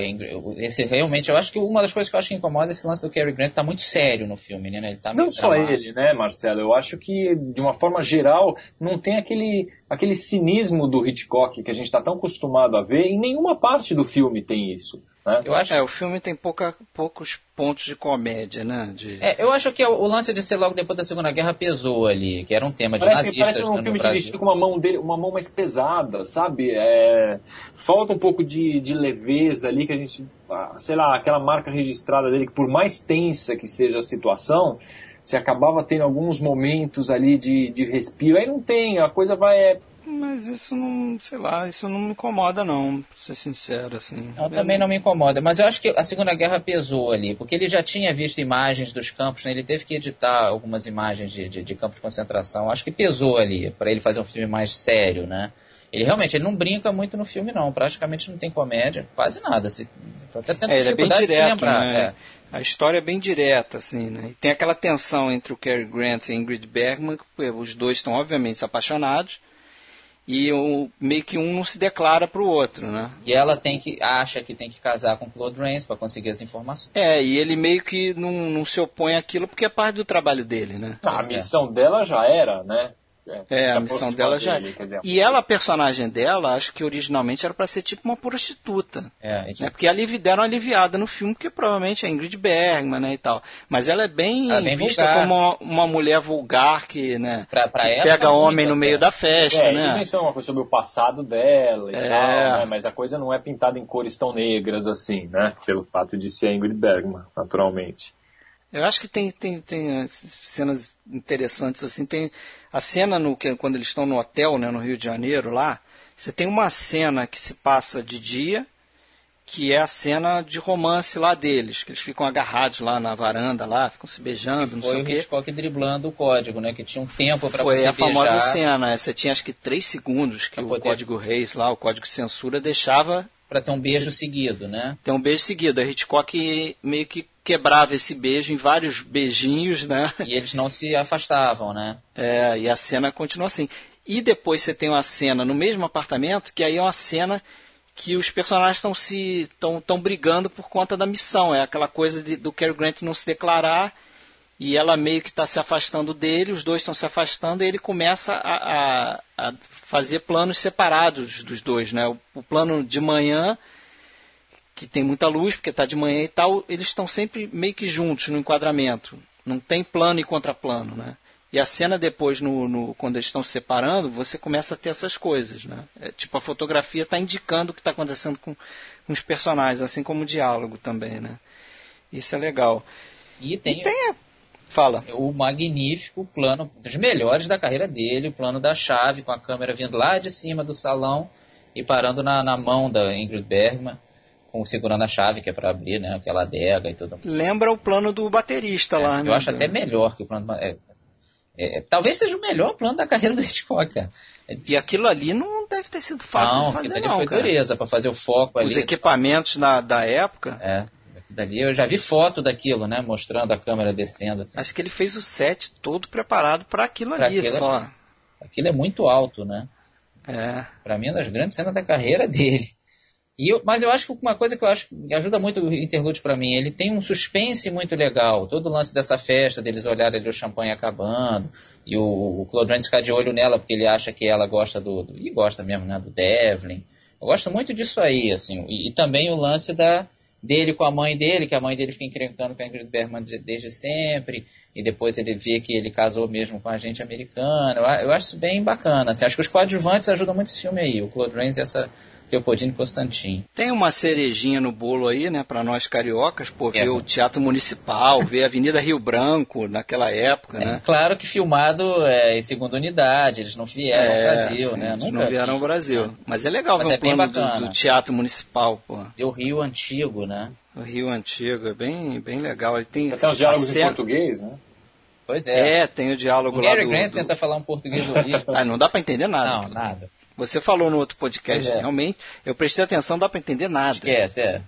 esse realmente, eu acho que uma das coisas que eu acho que incomoda é esse lance do Cary Grant tá muito sério no filme, né? Ele tá não só dramático. ele, né, Marcelo? Eu acho que, de uma forma geral, não tem aquele, aquele cinismo do Hitchcock que a gente está tão acostumado a ver. Em nenhuma parte do filme tem isso. Né? Eu acho... É, o filme tem pouca, poucos pontos de comédia, né? De... É, eu acho que o, lance de ser logo depois da Segunda Guerra pesou ali, que era um tema de parece, nazistas Parece um filme dirigido com uma mão, dele, uma mão mais pesada, sabe? É, falta um pouco de, de leveza ali, que a gente, ah, sei lá, aquela marca registrada dele, que por mais tensa que seja a situação, você acabava tendo alguns momentos ali de, de respiro. Aí não tem, a coisa vai... É, mas isso não, sei lá, isso não me incomoda não, pra ser sincero, assim. Eu, eu também não me incomoda, mas eu acho que a Segunda Guerra pesou ali, porque ele já tinha visto imagens dos campos, né? ele teve que editar algumas imagens de, de, de campos de concentração, acho que pesou ali, para ele fazer um filme mais sério, né? Ele realmente ele não brinca muito no filme, não. Praticamente não tem comédia, quase nada. Se, até tendo é, ele é bem direto, lembrar, né? É. A história é bem direta, assim, né? E tem aquela tensão entre o Cary Grant e Ingrid Bergman, que os dois estão obviamente apaixonados e o, meio que um não se declara para o outro, né? E ela tem que acha que tem que casar com Claude Rains para conseguir as informações. É, e ele meio que não, não se opõe àquilo porque é parte do trabalho dele, né? Ah, a missão dela já era, né? É, é a missão dela já. Dele, dizer, e ela, a personagem dela, acho que originalmente era para ser tipo uma prostituta. É, né? Porque ali deram uma aliviada no filme, porque provavelmente é Ingrid Bergman, né, e tal. Mas ela é bem, ela é bem vista vulgar. como uma, uma, mulher vulgar que, né, pra, pra que pega homem no meio da festa, é, né? Ele uma coisa sobre o passado dela e é. tal, né? Mas a coisa não é pintada em cores tão negras assim, né? Pelo fato de ser Ingrid Bergman, naturalmente. Eu acho que tem, tem, tem cenas interessantes assim. Tem a cena no quando eles estão no hotel, né, no Rio de Janeiro lá. Você tem uma cena que se passa de dia, que é a cena de romance lá deles, que eles ficam agarrados lá na varanda lá, ficam se beijando, não sei o quê. Foi o Hitchcock driblando o código, né, que tinha um tempo para você beijar. Foi a famosa cena, você tinha acho que três segundos que o poder... código Reis lá, o código censura deixava para ter um beijo seguido, né? Ter um beijo seguido. A Hitchcock meio que quebrava esse beijo em vários beijinhos, né? E eles não se afastavam, né? É, e a cena continua assim. E depois você tem uma cena no mesmo apartamento, que aí é uma cena que os personagens estão se estão tão brigando por conta da missão. É aquela coisa de, do Cary Grant não se declarar e ela meio que está se afastando dele, os dois estão se afastando e ele começa a, a, a fazer planos separados dos dois, né? O, o plano de manhã que tem muita luz, porque está de manhã e tal, eles estão sempre meio que juntos no enquadramento. Não tem plano e contraplano, né? E a cena depois, no, no, quando eles estão se separando, você começa a ter essas coisas, né? É, tipo, a fotografia está indicando o que está acontecendo com, com, os personagens, assim como o diálogo também, né? Isso é legal. E tem, e tem a... Fala. o magnífico plano, dos melhores da carreira dele, o plano da chave, com a câmera vindo lá de cima do salão e parando na, na mão da Ingrid Bergman com segurando a chave que é para abrir, né? Aquela adega e tudo. Lembra o plano do baterista é, lá, Eu né? acho até melhor que o plano. É, é, talvez seja o melhor plano da carreira do Hitchcock, cara. E aquilo ali não deve ter sido fácil não, de fazer, ali foi cara. dureza para fazer o foco ali. Os equipamentos na, da época. É. Dali eu já vi foto daquilo, né? Mostrando a câmera descendo. Assim. Acho que ele fez o set todo preparado para aquilo pra ali aquilo, só. Aquilo é muito alto, né? É. Para mim, é uma das grandes cenas da carreira dele. E eu, mas eu acho que uma coisa que eu acho que ajuda muito o Interlude para mim, ele tem um suspense muito legal. Todo o lance dessa festa, deles olharem ali o champanhe acabando, e o, o Claude ficar de olho nela porque ele acha que ela gosta do, do, e gosta mesmo, né, do Devlin. Eu gosto muito disso aí, assim. E, e, também o lance da dele com a mãe dele, que a mãe dele fica encrencando com a Ingrid Bergman desde sempre, e depois ele vê que ele casou mesmo com a gente americana. Eu, eu acho bem bacana, assim. Acho que os coadjuvantes ajudam muito esse filme aí, o Claude Rains e essa Leopoldino Constantin. Tem uma cerejinha no bolo aí, né, para nós cariocas, pô, ver Essa. o Teatro Municipal, ver a Avenida Rio Branco naquela época, é, né? Claro que filmado é, em segunda unidade, eles não vieram é, ao Brasil, sim, né? Nunca não vieram ao Brasil. Né? Mas é legal Mas ver é o plano do, do, Teatro Municipal, pô. E o Rio Antigo, né? O Rio Antigo, é bem, bem legal. Ele tem Até os diálogos cena... em português, né? Pois é. É, tem o diálogo o lá Gary do... Grant do... tenta falar um português horrível. ah, não dá para entender nada. Não, nada. Você falou no outro podcast, é. realmente, eu prestei atenção, não dá para entender nada. Esquece, é.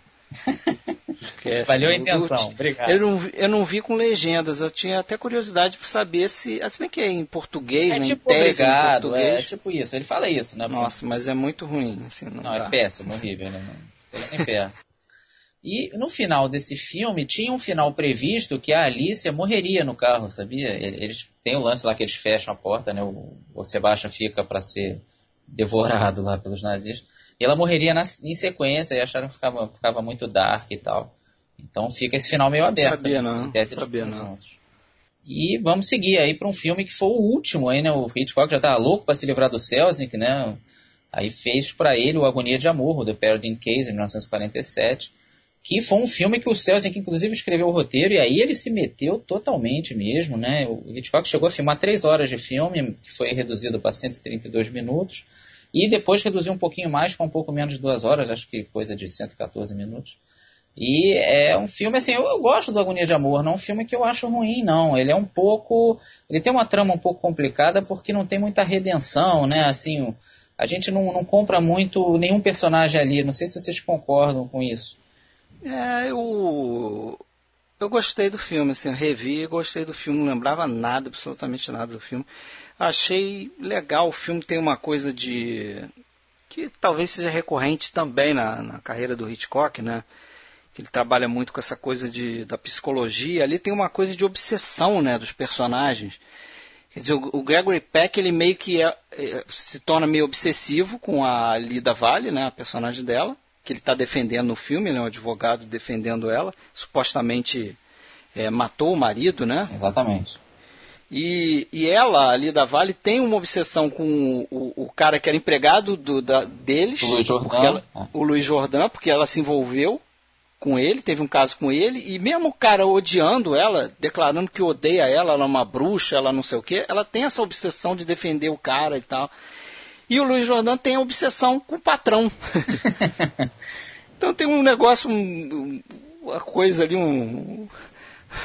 Esquece. Valeu a intenção, eu, obrigado. Eu não, eu não vi com legendas, eu tinha até curiosidade para saber se. Se bem que é em português, é né, tipo em tese, obrigado, em português. É, tipo isso, ele fala isso, né? Nossa, mas é muito ruim, assim, não, não é péssimo, horrível, né? Não tem E no final desse filme, tinha um final previsto que a Alicia morreria no carro, sabia? Eles tem o lance lá que eles fecham a porta, né? O, o Sebastian fica para ser devorado lá pelos nazistas. E ela morreria na, em sequência e acharam que ficava, ficava muito dark e tal. Então fica esse final meio aberto. Sabia né? não, sabia não. E vamos seguir aí para um filme que foi o último aí, né? O Hitchcock já estava louco para se livrar do Selznick, né? Aí fez para ele o Agonia de Amor, do Paradine Case, em 1947, que foi um filme que o Selznick inclusive escreveu o roteiro e aí ele se meteu totalmente mesmo, né? O Hitchcock chegou a filmar três horas de filme, que foi reduzido para 132 minutos, e depois reduziu um pouquinho mais para um pouco menos de duas horas, acho que coisa de 114 minutos. E é um filme, assim, eu, eu, gosto do Agonia de Amor, não é um filme que eu acho ruim, não. Ele é um pouco. Ele tem uma trama um pouco complicada porque não tem muita redenção, né? Assim, a gente não, não compra muito nenhum personagem ali. Não sei se vocês concordam com isso. É, eu. Eu gostei do filme, assim, eu revi gostei do filme, não lembrava nada, absolutamente nada do filme. Achei legal, o filme tem uma coisa de. que talvez seja recorrente também na, na carreira do Hitchcock, né? que ele trabalha muito com essa coisa de, da psicologia, ali tem uma coisa de obsessão né, dos personagens. Quer dizer, o, Gregory Peck ele meio que é, é, se torna meio obsessivo com a Lida Vale, né, a personagem dela, que ele está defendendo no filme, né, o advogado defendendo ela, supostamente é, matou o marido, né? Exatamente. E, e ela, a Lida Vale, tem uma obsessão com o, o cara que era empregado do, da, deles, o Luiz Jordan, ela, é. o Luiz Jordan, porque ela se envolveu com ele, teve um caso com ele, e mesmo o cara odiando ela, declarando que odeia ela, ela é uma bruxa, ela não sei o que, ela tem essa obsessão de defender o cara e tal. E o Luiz Jordan tem a obsessão com o patrão. então tem um negócio, um, uma coisa ali, um.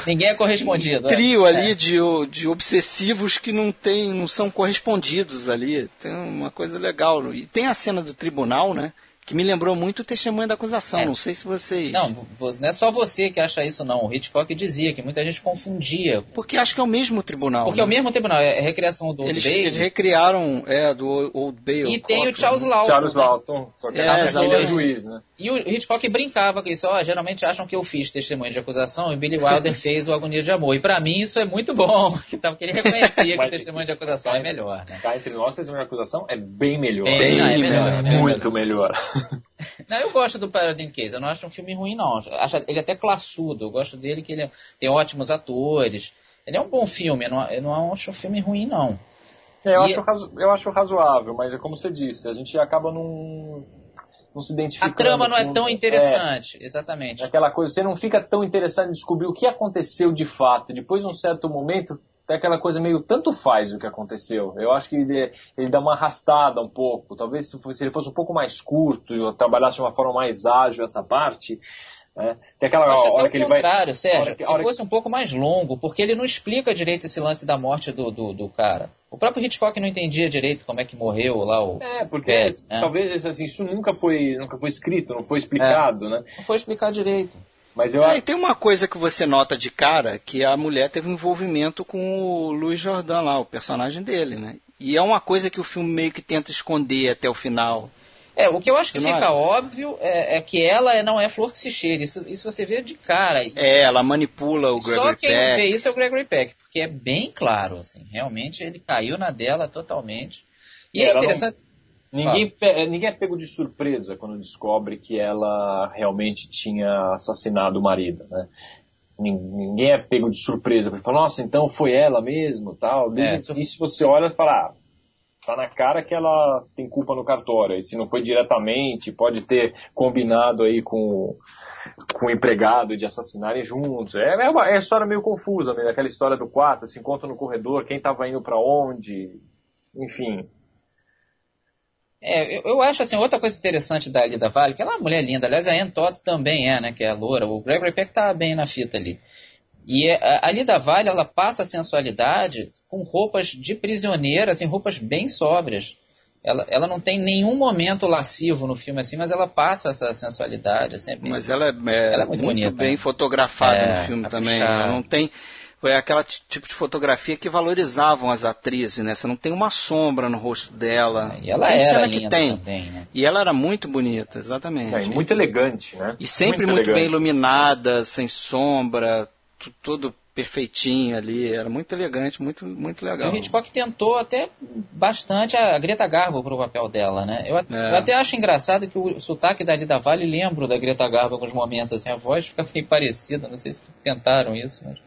Ninguém é correspondido. Um trio é. ali de, de obsessivos que não tem, não são correspondidos ali. Tem uma coisa legal. E tem a cena do tribunal, né? Que me lembrou muito o testemunho da acusação. É. Não sei se vocês. Não, não é só você que acha isso, não. O Hitchcock dizia que muita gente confundia. Porque acho que é o mesmo tribunal. Porque né? é o mesmo tribunal, é a recriação do eles, Old Bailey. Eles recriaram, é, do Old Bailey. E tem o Charles Lawton. Charles né? Lawton, só que é, ele é juiz, né? E o Hitchcock brincava com isso, ó, geralmente acham que eu fiz testemunho de acusação e Billy Wilder fez o Agonia de Amor. E para mim isso é muito bom, porque ele reconhecia que o testemunho de acusação é melhor. Né? Cá entre nós, testemunho de acusação é bem melhor. Bem, bem é melhor, é muito melhor. Não, eu gosto do Paradise Case, eu não acho um filme ruim, não. Acho ele até classudo, eu gosto dele que ele é, tem ótimos atores. Ele é um bom filme, eu não, eu não acho um filme ruim, não. É, eu, e... acho razo... eu acho razoável, mas é como você disse, a gente acaba num não se identificando. A trama não é tão interessante, é, exatamente. Aquela coisa, você não fica tão interessado em descobrir o que aconteceu de fato. Depois de um certo momento, tem aquela coisa meio tanto faz o que aconteceu. Eu acho que ele, ele dá uma arrastada um pouco. Talvez se, se ele fosse um pouco mais curto, trabalhasse de uma forma mais ágil essa parte, né? Tem aquela Acho hora que ele contrário, vai... Sérgio. Que, se fosse que... um pouco mais longo, porque ele não explica direito esse lance da morte do, do, do, cara. O próprio Hitchcock não entendia direito como é que morreu lá o. É, porque né? talvez assim, isso nunca foi, nunca foi escrito, não foi explicado, é. né? Não foi explicado direito. Mas eu... É, e tem uma coisa que você nota de cara, que a mulher teve um envolvimento com o Luiz Jordan lá, o personagem dele, né? E é uma coisa que o filme meio que tenta esconder até o final. É, o que eu acho que fica é? óbvio é, é, que ela não é flor que se cheira. Isso, isso você vê de cara. É, ela manipula o Gregory Peck. Só quem Peck. vê isso é o Gregory Peck, porque é bem claro, assim. Realmente ele caiu na dela totalmente. E é, é interessante... Não... Ninguém, ah. ninguém é pego de surpresa quando descobre que ela realmente tinha assassinado o marido, né? Ninguém é pego de surpresa para falar, nossa, então foi ela mesmo, tal. Desde, é, isso você olha e fala, ah, tá na cara que ela tem culpa no cartório. E se não foi diretamente, pode ter combinado aí com, com o empregado de assassinarem juntos. É, é uma, é uma história meio confusa, né? Aquela história do quarto, se encontra no corredor, quem estava indo para onde, enfim. É, eu, eu, acho assim, outra coisa interessante da Lida Vale, que ela é uma mulher linda, aliás a Todd também é, né, que é a loura, o Gregory Peck tá bem na fita ali. E é, a Lida Vale, ela passa a sensualidade com roupas de prisioneira, assim, roupas bem sóbrias. Ela, ela não tem nenhum momento lascivo no filme assim, mas ela passa essa sensualidade. É sempre, mas ela é, é, ela é muito, muito bonita, bem né? fotografada é, no filme também. Ela não tem foi aquela tipo de fotografia que valorizavam as atrizes, né? Você não tem uma sombra no rosto dela. E ela tem era que tem. Também, né? E ela era muito bonita, exatamente. É, muito elegante, né? E sempre muito, muito bem iluminada, sem sombra, todo perfeitinho ali, era muito elegante, muito, muito legal. E o Hitchcock tentou até bastante a Greta Garbo pro papel dela, né? Eu, é. eu, até acho engraçado que o sotaque da Lida Vale lembro da Greta Garbo em alguns momentos, assim, a voz fica bem parecida, não sei se tentaram isso, mas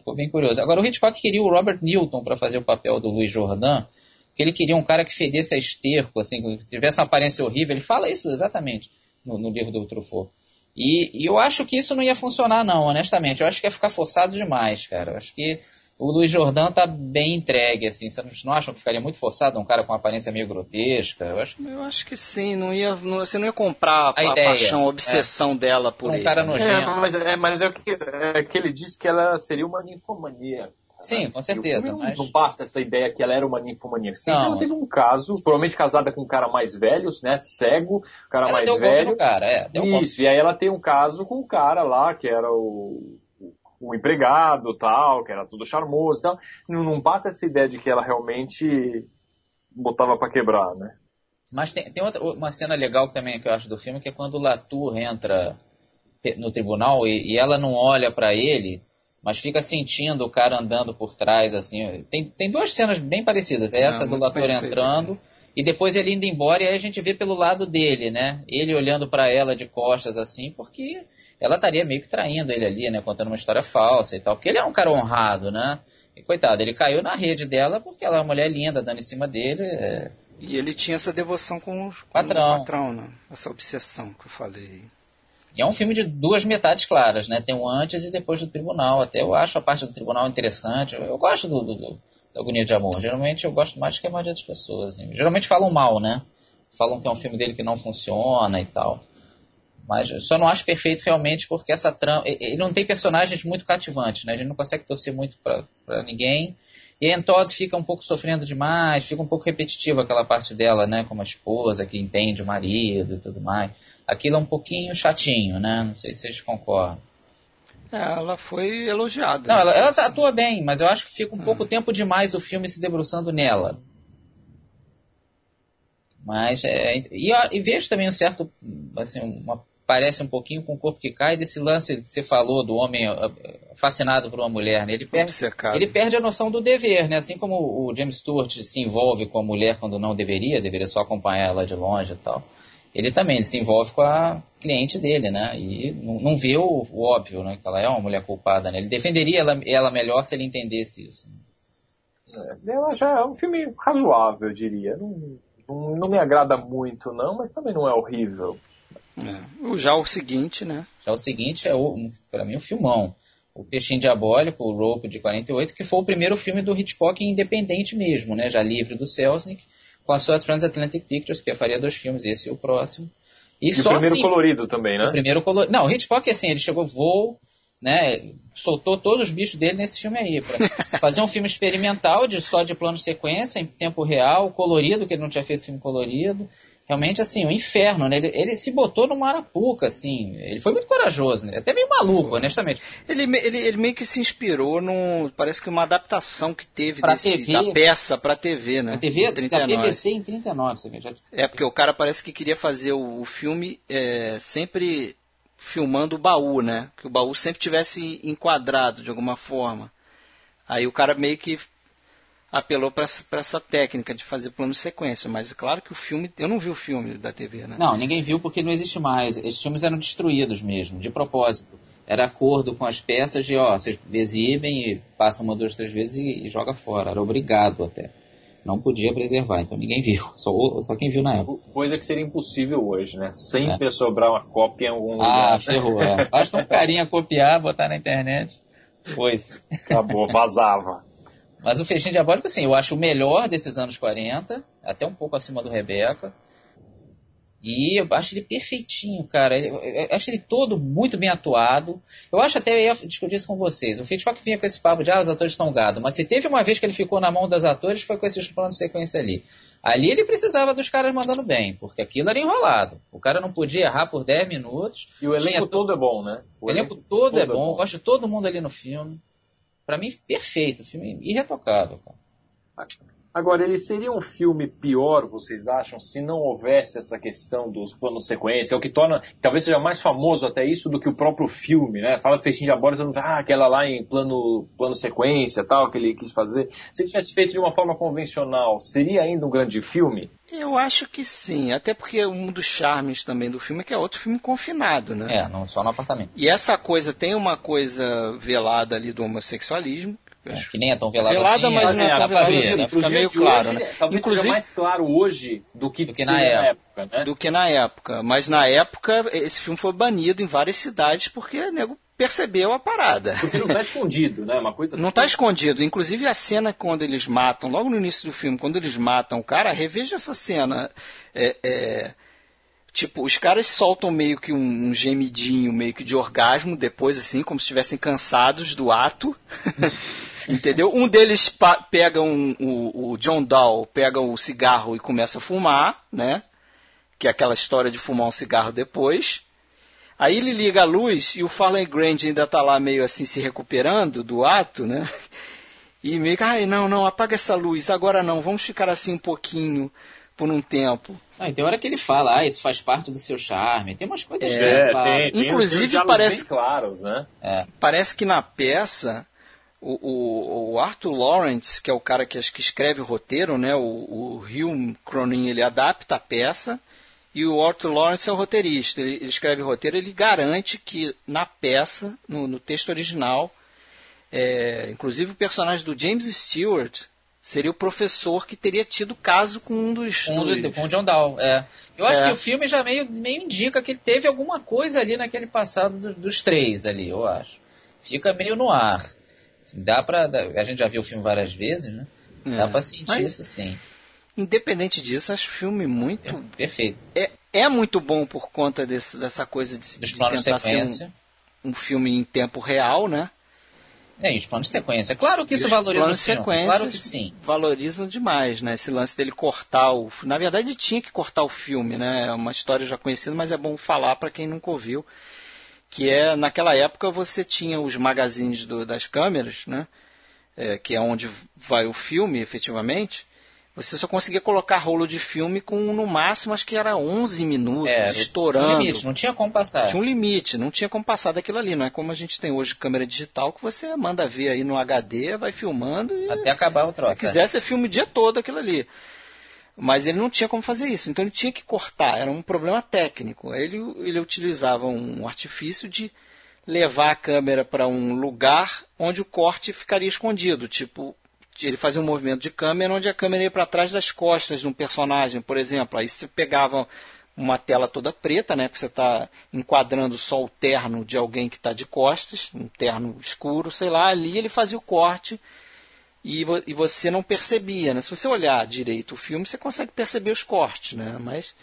ficou bem curioso. Agora, o Hitchcock queria o Robert Newton para fazer o papel do Luiz Jordan, que ele queria um cara que fedesse a esterco, assim, que tivesse uma aparência horrível, ele fala isso exatamente no, no livro do Truffaut E, e, eu acho que isso não ia funcionar, não, honestamente. Eu acho que ia ficar forçado demais, cara. Eu acho que o Luiz Jordão tá bem entregue, assim. Vocês não acham que ficaria muito forçado um cara com uma aparência meio grotesca? Eu acho, eu acho que sim. Não ia, não, você não ia comprar a, a ideia, paixão, a obsessão é. dela por um ele. cara nojento. É, mas, é, mas é, o que, é que ele disse que ela seria uma ninfomania. Sim, com certeza. Mas... Não passa essa ideia que ela era uma ninfomaníaca. Sim, não. ela teve um caso, provavelmente casada com um cara mais velho, né? Cego, um cara ela mais deu velho. cara, é, deu Isso, e aí ela tem um caso com um cara lá, que era o, o empregado tal, que era tudo charmoso e tal. Não, não passa essa ideia de que ela realmente botava para quebrar, né? Mas tem, tem outra, uma cena legal também que eu acho do filme, que é quando o Latour entra no tribunal e, e ela não olha para ele mas fica sentindo o cara andando por trás, assim. Tem, tem duas cenas bem parecidas. É essa do Latour entrando e depois ele indo embora e aí a gente vê pelo lado dele, né? Ele olhando para ela de costas, assim, porque ela estaria meio que traindo ele ali, né? Contando uma história falsa e tal. Porque ele é um cara honrado, né? E coitado, ele caiu na rede dela porque ela é uma mulher linda dando em cima dele. É... E ele tinha essa devoção com o patrão, patrão né? Essa obsessão que eu falei. E é um filme de duas metades claras, né? Tem o antes e depois do tribunal. Até eu acho a parte do tribunal interessante. Eu gosto do, do, do da Agonia de Amor. Geralmente eu gosto mais que a maioria das pessoas. Assim. Geralmente falam mal, né? Falam que é um filme dele que não funciona e tal. Mas eu só não acho perfeito realmente porque essa trama. Ele não tem personagens muito cativantes, né? A gente não consegue torcer muito pra, pra ninguém. E a Todd fica um pouco sofrendo demais, fica um pouco repetitivo aquela parte dela, né? Como a esposa que entende o marido e tudo mais aquilo é um pouquinho chatinho, né? Não sei se vocês concordam. É, ela foi elogiada. Não, ela, ela atua bem, mas eu acho que fica um pouco tempo demais o filme se debruçando nela. Mas, é, e, e, vejo também um certo, assim, uma, parece um pouquinho com o corpo que cai desse lance que você falou do homem fascinado por uma mulher, né? Ele perde, ele perde a noção do dever, né? Assim como o James Stewart se envolve com a mulher quando não deveria, deveria só acompanhar ela de longe e tal ele também ele se envolve com a cliente dele, né? E não, não vê o, o, óbvio, né? Que ela é uma mulher culpada, né? Ele defenderia ela, ela melhor se ele entendesse isso. É, ela já é um filme razoável, eu diria. Não, não, não, me agrada muito, não, mas também não é horrível. É. Já o seguinte, né? Já o seguinte é, um, para mim, um filmão. O Peixinho Diabólico, o Rope de 48, que foi o primeiro filme do Hitchcock independente mesmo, né? Já livre do Selznick com a sua Transatlantic Pictures, que faria dois filmes, esse e o próximo. E, e só o primeiro assim, colorido também, né? O primeiro colorido. Não, o Hitchcock, assim, ele chegou voo, né? Soltou todos os bichos dele nesse filme aí, para fazer um filme experimental de só de plano sequência, em tempo real, colorido, que ele não tinha feito filme colorido realmente, assim, um inferno, né? Ele, ele, se botou numa arapuca, assim. Ele foi muito corajoso, né? Até meio maluco, honestamente. Ele, ele, ele meio que se inspirou no. Parece que uma adaptação que teve desse, TV, da peça pra TV, né? A TV em 39. da BBC em 39, você já... É, porque o cara parece que queria fazer o, o filme é, sempre filmando o baú, né? Que o baú sempre tivesse enquadrado de alguma forma. Aí o cara meio que apelou para essa técnica de fazer plano sequência, mas é claro que o filme, eu não vi o filme da TV, né? Não, ninguém viu porque não existe mais. Esses filmes eram destruídos mesmo, de propósito. Era acordo com as peças de, ó, vocês exibem e passam uma, duas, três vezes e, e joga fora. Era obrigado até. Não podia preservar, então ninguém viu. Só, só quem viu na época. Coisa que seria impossível hoje, né? Sempre é. sobrar uma cópia em algum lugar. Ah, ferrou, é. Basta um carinha copiar, botar na internet. Pois. Acabou, vazava. Mas o Festim Diabólico, assim, eu acho o melhor desses anos 40, até um pouco acima do Rebeca. E eu acho ele perfeitinho, cara. Eu acho ele todo muito bem atuado. Eu acho até, eu ia discutir isso com vocês. O Hitchcock vinha com esse papo de, ah, os atores são gado. Mas se teve uma vez que ele ficou na mão dos atores, foi com esses planos de sequência ali. Ali ele precisava dos caras mandando bem, porque aquilo era enrolado. O cara não podia errar por 10 minutos. E o elenco todo é bom, né? O, elenco, elenco todo, todo, é, é bom. É bom. Eu gosto de todo mundo ali no filme para mim, perfeito. Filme irretocável, cara. Agora, ele seria um filme pior, vocês acham, se não houvesse essa questão dos planos sequência? É o que torna, talvez seja mais famoso até isso do que o próprio filme, né? Fala Festim de Abóbora, todo mundo ah, aquela lá em plano, plano sequência, tal, que ele quis fazer. Se tivesse feito de uma forma convencional, seria ainda um grande filme? Eu acho que sim, até porque um dos charmes também do filme é que é outro filme confinado, né? É, não só no apartamento. E essa coisa tem uma coisa velada ali do homossexualismo, É, que nem é tão velada, velada assim. mas é, não é tão velada assim, fica meio claro, né? Talvez Inclusive, seja mais claro hoje do que, do que na época. né? Do que na época. Mas na época, esse filme foi banido em várias cidades porque o nego percebeu a parada. Porque não está escondido, né? Uma coisa não está escondido. Inclusive a cena quando eles matam, logo no início do filme, quando eles matam o cara, reveja essa cena. É, é, tipo, os caras soltam meio que um, um, gemidinho, meio que de orgasmo, depois assim, como se estivessem cansados do ato. Entendeu? Um deles pega um, o, o John Dow, pega o cigarro e começa a fumar, né? Que é aquela história de fumar um cigarro depois. Aí ele liga a luz e o Farley Grand ainda está lá meio assim se recuperando do ato, né? E meio que, ai, não, não, apaga essa luz, agora não, vamos ficar assim um pouquinho por um tempo. Ah, tem hora que ele fala, ah, isso faz parte do seu charme. Tem umas coisas é, bem claras. Tem, tem Inclusive parece claros, né? É. Parece que na peça o, o, o, Arthur Lawrence, que é o cara que acho que escreve o roteiro, né? O, o Hugh Cronin ele adapta a peça e o Arthur Lawrence é o roteirista. Ele, ele escreve o roteiro, ele garante que na peça, no, no texto original, é, inclusive o personagem do James Stewart seria o professor que teria tido caso com um dos. Com, dos... com o John Dow, é. Eu acho é. que o filme já meio, meio indica que teve alguma coisa ali naquele passado do, dos três ali, eu acho. Fica meio no ar. Dá pra. A gente já viu o filme várias vezes, né? É. Dá pra sentir Mas, isso sim. Independente disso, acho o filme muito. É, perfeito. É, é muito bom por conta desse, dessa coisa de, de tentar ser um, um filme em tempo real, né? É, e os planos de sequência. Claro que isso valoriza planos o filme. Claro que sim. Valorizam demais, né? Esse lance dele cortar o. Na verdade, tinha que cortar o filme, né? É uma história já conhecida, mas é bom falar para quem nunca ouviu. Que é, naquela época, você tinha os magazines do, das câmeras, né? É, que é onde vai o filme, efetivamente você só conseguia colocar rolo de filme com no máximo acho que era 11 minutos, é, estourando. Tinha um limite, não tinha como passar. Tinha um limite, não tinha como passar daquilo ali. Não é como a gente tem hoje câmera digital que você manda ver aí no HD, vai filmando e. Até acabar o troço. Se quiser, é. você filma o dia todo aquilo ali. Mas ele não tinha como fazer isso, então ele tinha que cortar, era um problema técnico. Ele, ele utilizava um artifício de levar a câmera para um lugar onde o corte ficaria escondido, tipo ele fazia um movimento de câmera onde a câmera ia para trás das costas de um personagem, por exemplo. Aí você pegava uma tela toda preta, né? Que você está enquadrando só o terno de alguém que está de costas, um terno escuro, sei lá. Ali ele fazia o corte e, vo e você não percebia, né? Se você olhar direito o filme, você consegue perceber os cortes, né? Mas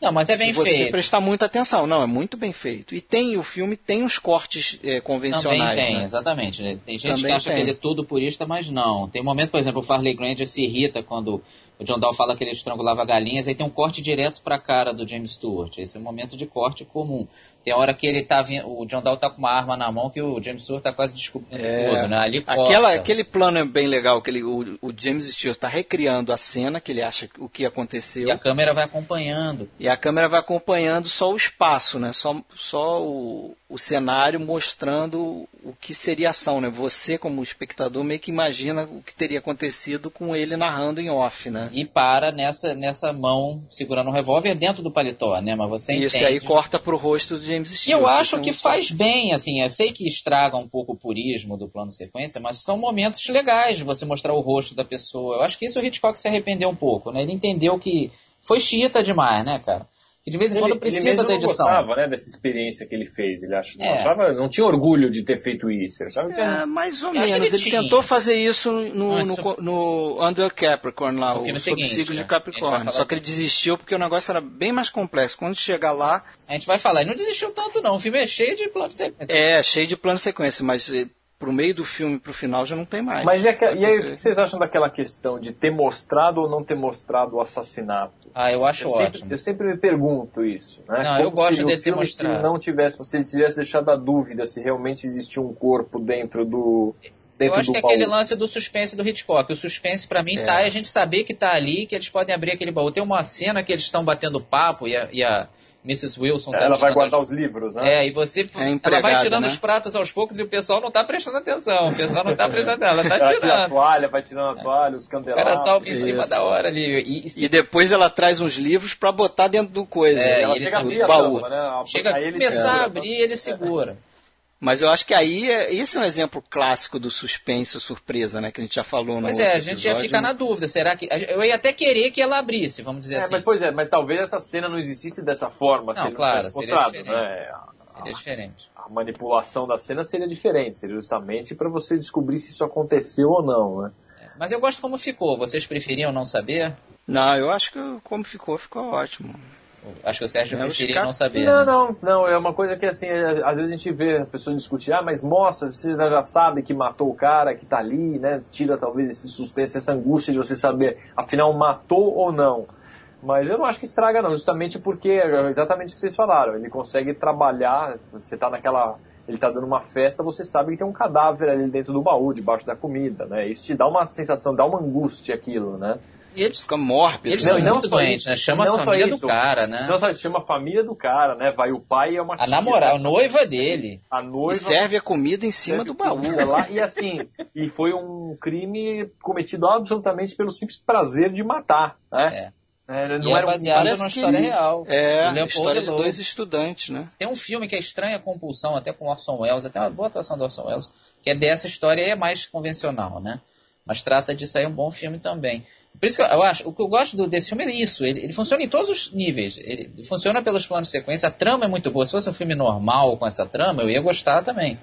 não, mas é bem Se você feito. prestar muita atenção, não, é muito bem feito. E tem o filme tem uns cortes é, convencionais. Também tem, né? exatamente. Né? Tem gente Também que acha tem. que ele é todo purista, mas não. Tem um momento, por exemplo, o Farley Granger se irrita quando o John Dahl fala que ele estrangulava galinhas, aí tem um corte direto para a cara do James Stewart. Esse é um momento de corte comum. Tem hora que ele tá o John Dahl tá com uma arma na mão que o James Stewart tá quase descobrindo é, tudo, né? Ali Aquela, aquele plano é bem legal, que ele, o, o James Stewart está recriando a cena, que ele acha o que aconteceu. E a câmera vai acompanhando. E a câmera vai acompanhando só o espaço, né? Só, só o, o cenário mostrando o que seria ação, né? Você, como espectador, meio que imagina o que teria acontecido com ele narrando em off, né? E para nessa, nessa mão segurando um revólver dentro do paletó, né? Mas você Isso, entende. aí corta pro rosto do James Stewart. E eu acho é que faz bem, assim, eu sei que estraga um pouco o purismo do plano sequência, mas são momentos legais de você mostrar o rosto da pessoa. Eu acho que isso o Hitchcock se arrependeu um pouco, né? Ele entendeu que foi chita demais, né, cara? Que de vez em quando ele, precisa ele mesmo da edição. não gostava, né, dessa experiência que ele fez. Ele ach- não, É. achava, não tinha orgulho de ter feito isso. Ele achava que É, mais ou menos. ele Ele, tinha. tentou fazer isso no, Não, no, no Under Capricorn lá, o seguinte, signo né? de falar Só que ele desistiu porque o negócio era bem mais complexo. Quando chegar lá, A gente vai falar. Ele não desistiu tanto, não. O filme é cheio de plano sequência. é cheio de plano sequência, mas eh, pro meio do filme, pro final, já não tem mais. Mas e, Pode e aí, o que vocês acham daquela questão de ter mostrado ou não ter mostrado o assassinato? Ah, eu acho Eu sempre, ótimo. eu sempre me pergunto isso. Né? Não, Como eu gosto de ter mostrado. Se não tivesse, se ele tivesse deixado a dúvida se realmente existia um corpo dentro do. Dentro Eu acho do que é baú. aquele lance do suspense do Hitchcock. O suspense pra mim É. tá é a gente saber que tá ali, que eles podem abrir aquele baú. Tem uma cena que eles estão batendo papo e a, e a Mrs. Wilson tá Ela vai tirando guardar as- os livros, né? É, e você. É ela vai tirando né? os pratos aos poucos e o pessoal não tá prestando atenção. O pessoal não tá prestando atenção. Ela tá Ela tira a tirando. toalha, vai tirando a toalha, os O cara candelabros. salva em cima da hora ali. E, e se- E depois ela traz uns livros pra botar dentro do coisa. É, ela ele chega a tá abrir a baú. tampa, né? chega a começar a abrir ele segura. Mas eu acho que aí, é, esse é um exemplo clássico do suspense ou surpresa, né? Que a gente já falou Pois no é, a gente ia ficar na dúvida. Será que. Eu ia até querer que ela abrisse, vamos dizer É, assim. mas, pois é, mas talvez essa cena não existisse dessa forma, Não, claro, tivesse seria mostrado, diferente. né? Seria diferente. A manipulação da cena seria diferente, seria justamente para você descobrir se isso aconteceu ou não, né? Mas eu gosto como ficou. Vocês preferiam não saber? Não, eu acho que como ficou, ficou ótimo. Acho que o Sérgio preferia não saber. Não, né? não, não, é uma coisa que assim, é, às vezes a gente vê as pessoas discutir, ah, mas mostra, você já sabe que matou o cara, que tá ali, né? Tira talvez esse suspense, essa angústia de você saber, afinal, matou ou não. Mas eu não acho que estraga não, justamente porque é exatamente o que vocês falaram, ele consegue trabalhar, você tá naquela. Ele tá dando uma festa, você sabe que tem um cadáver ali dentro do baú, debaixo da comida, né? Isso te dá uma sensação, dá uma angústia aquilo, né? E eles, Fica mórbido. eles Não, são e não muito só doentes, isso, né? Chama a só família do cara, né? Não, sabe, chama a família do cara, né? Vai o pai e é uma A namorada, a noiva dele. a noiva E serve a comida em cima do baú. lá, e assim, e foi um crime cometido absolutamente pelo simples prazer de matar, né? É, E não é era um- baseado parece numa que- história real. É, Do a Leopold história de dois estudantes, né? Tem um filme que é Estranha Compulsão, até com Orson Welles, até uma boa atuação do Orson Welles, que é dessa história e é mais convencional, né? Mas trata disso aí, é um bom filme também. Por isso que eu, acho, o que eu gosto do- desse filme é isso, ele, ele funciona em todos os níveis. Ele funciona pelos planos de sequência, a trama é muito boa. Se fosse um filme normal com essa trama, eu ia gostar também.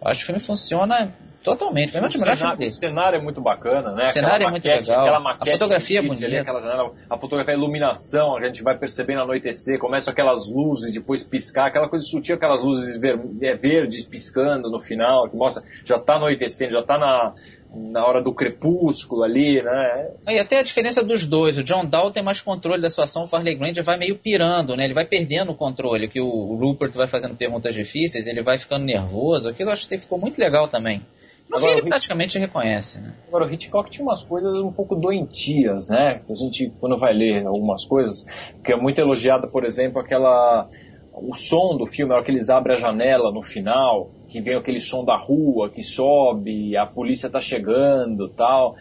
Eu acho que o filme funciona totalmente. Foi o, cenário, filmes o dele. cenário é muito bacana, né? O cenário Aquela é muito maquete- legal. aquela A fotografia é existe ali, bonita. aquela janela, a fotografia, a iluminação, a gente vai percebendo anoitecer, começam aquelas luzes, depois piscar, aquela coisa sutil, aquelas luzes ver, é, verdes piscando no final, que mostra, já tá anoitecendo, já tá na, na hora do crepúsculo ali, né? E até a diferença dos dois. O John Dahl tem mais controle da situação, o Farley Granger vai meio pirando, né? Ele vai perdendo o controle, que o Rupert vai fazendo perguntas difíceis, ele vai ficando nervoso. Aquilo eu acho que ficou muito legal também. No Agora, fim, ele praticamente reconhece, né? Agora, o Hitchcock tinha umas coisas um pouco doentias, né? A gente, quando vai ler algumas coisas, que é muito elogiada, por exemplo, aquela. O som do filme, na hora que eles abrem a janela no final, que vem aquele som da rua que sobe, a polícia tá chegando tal.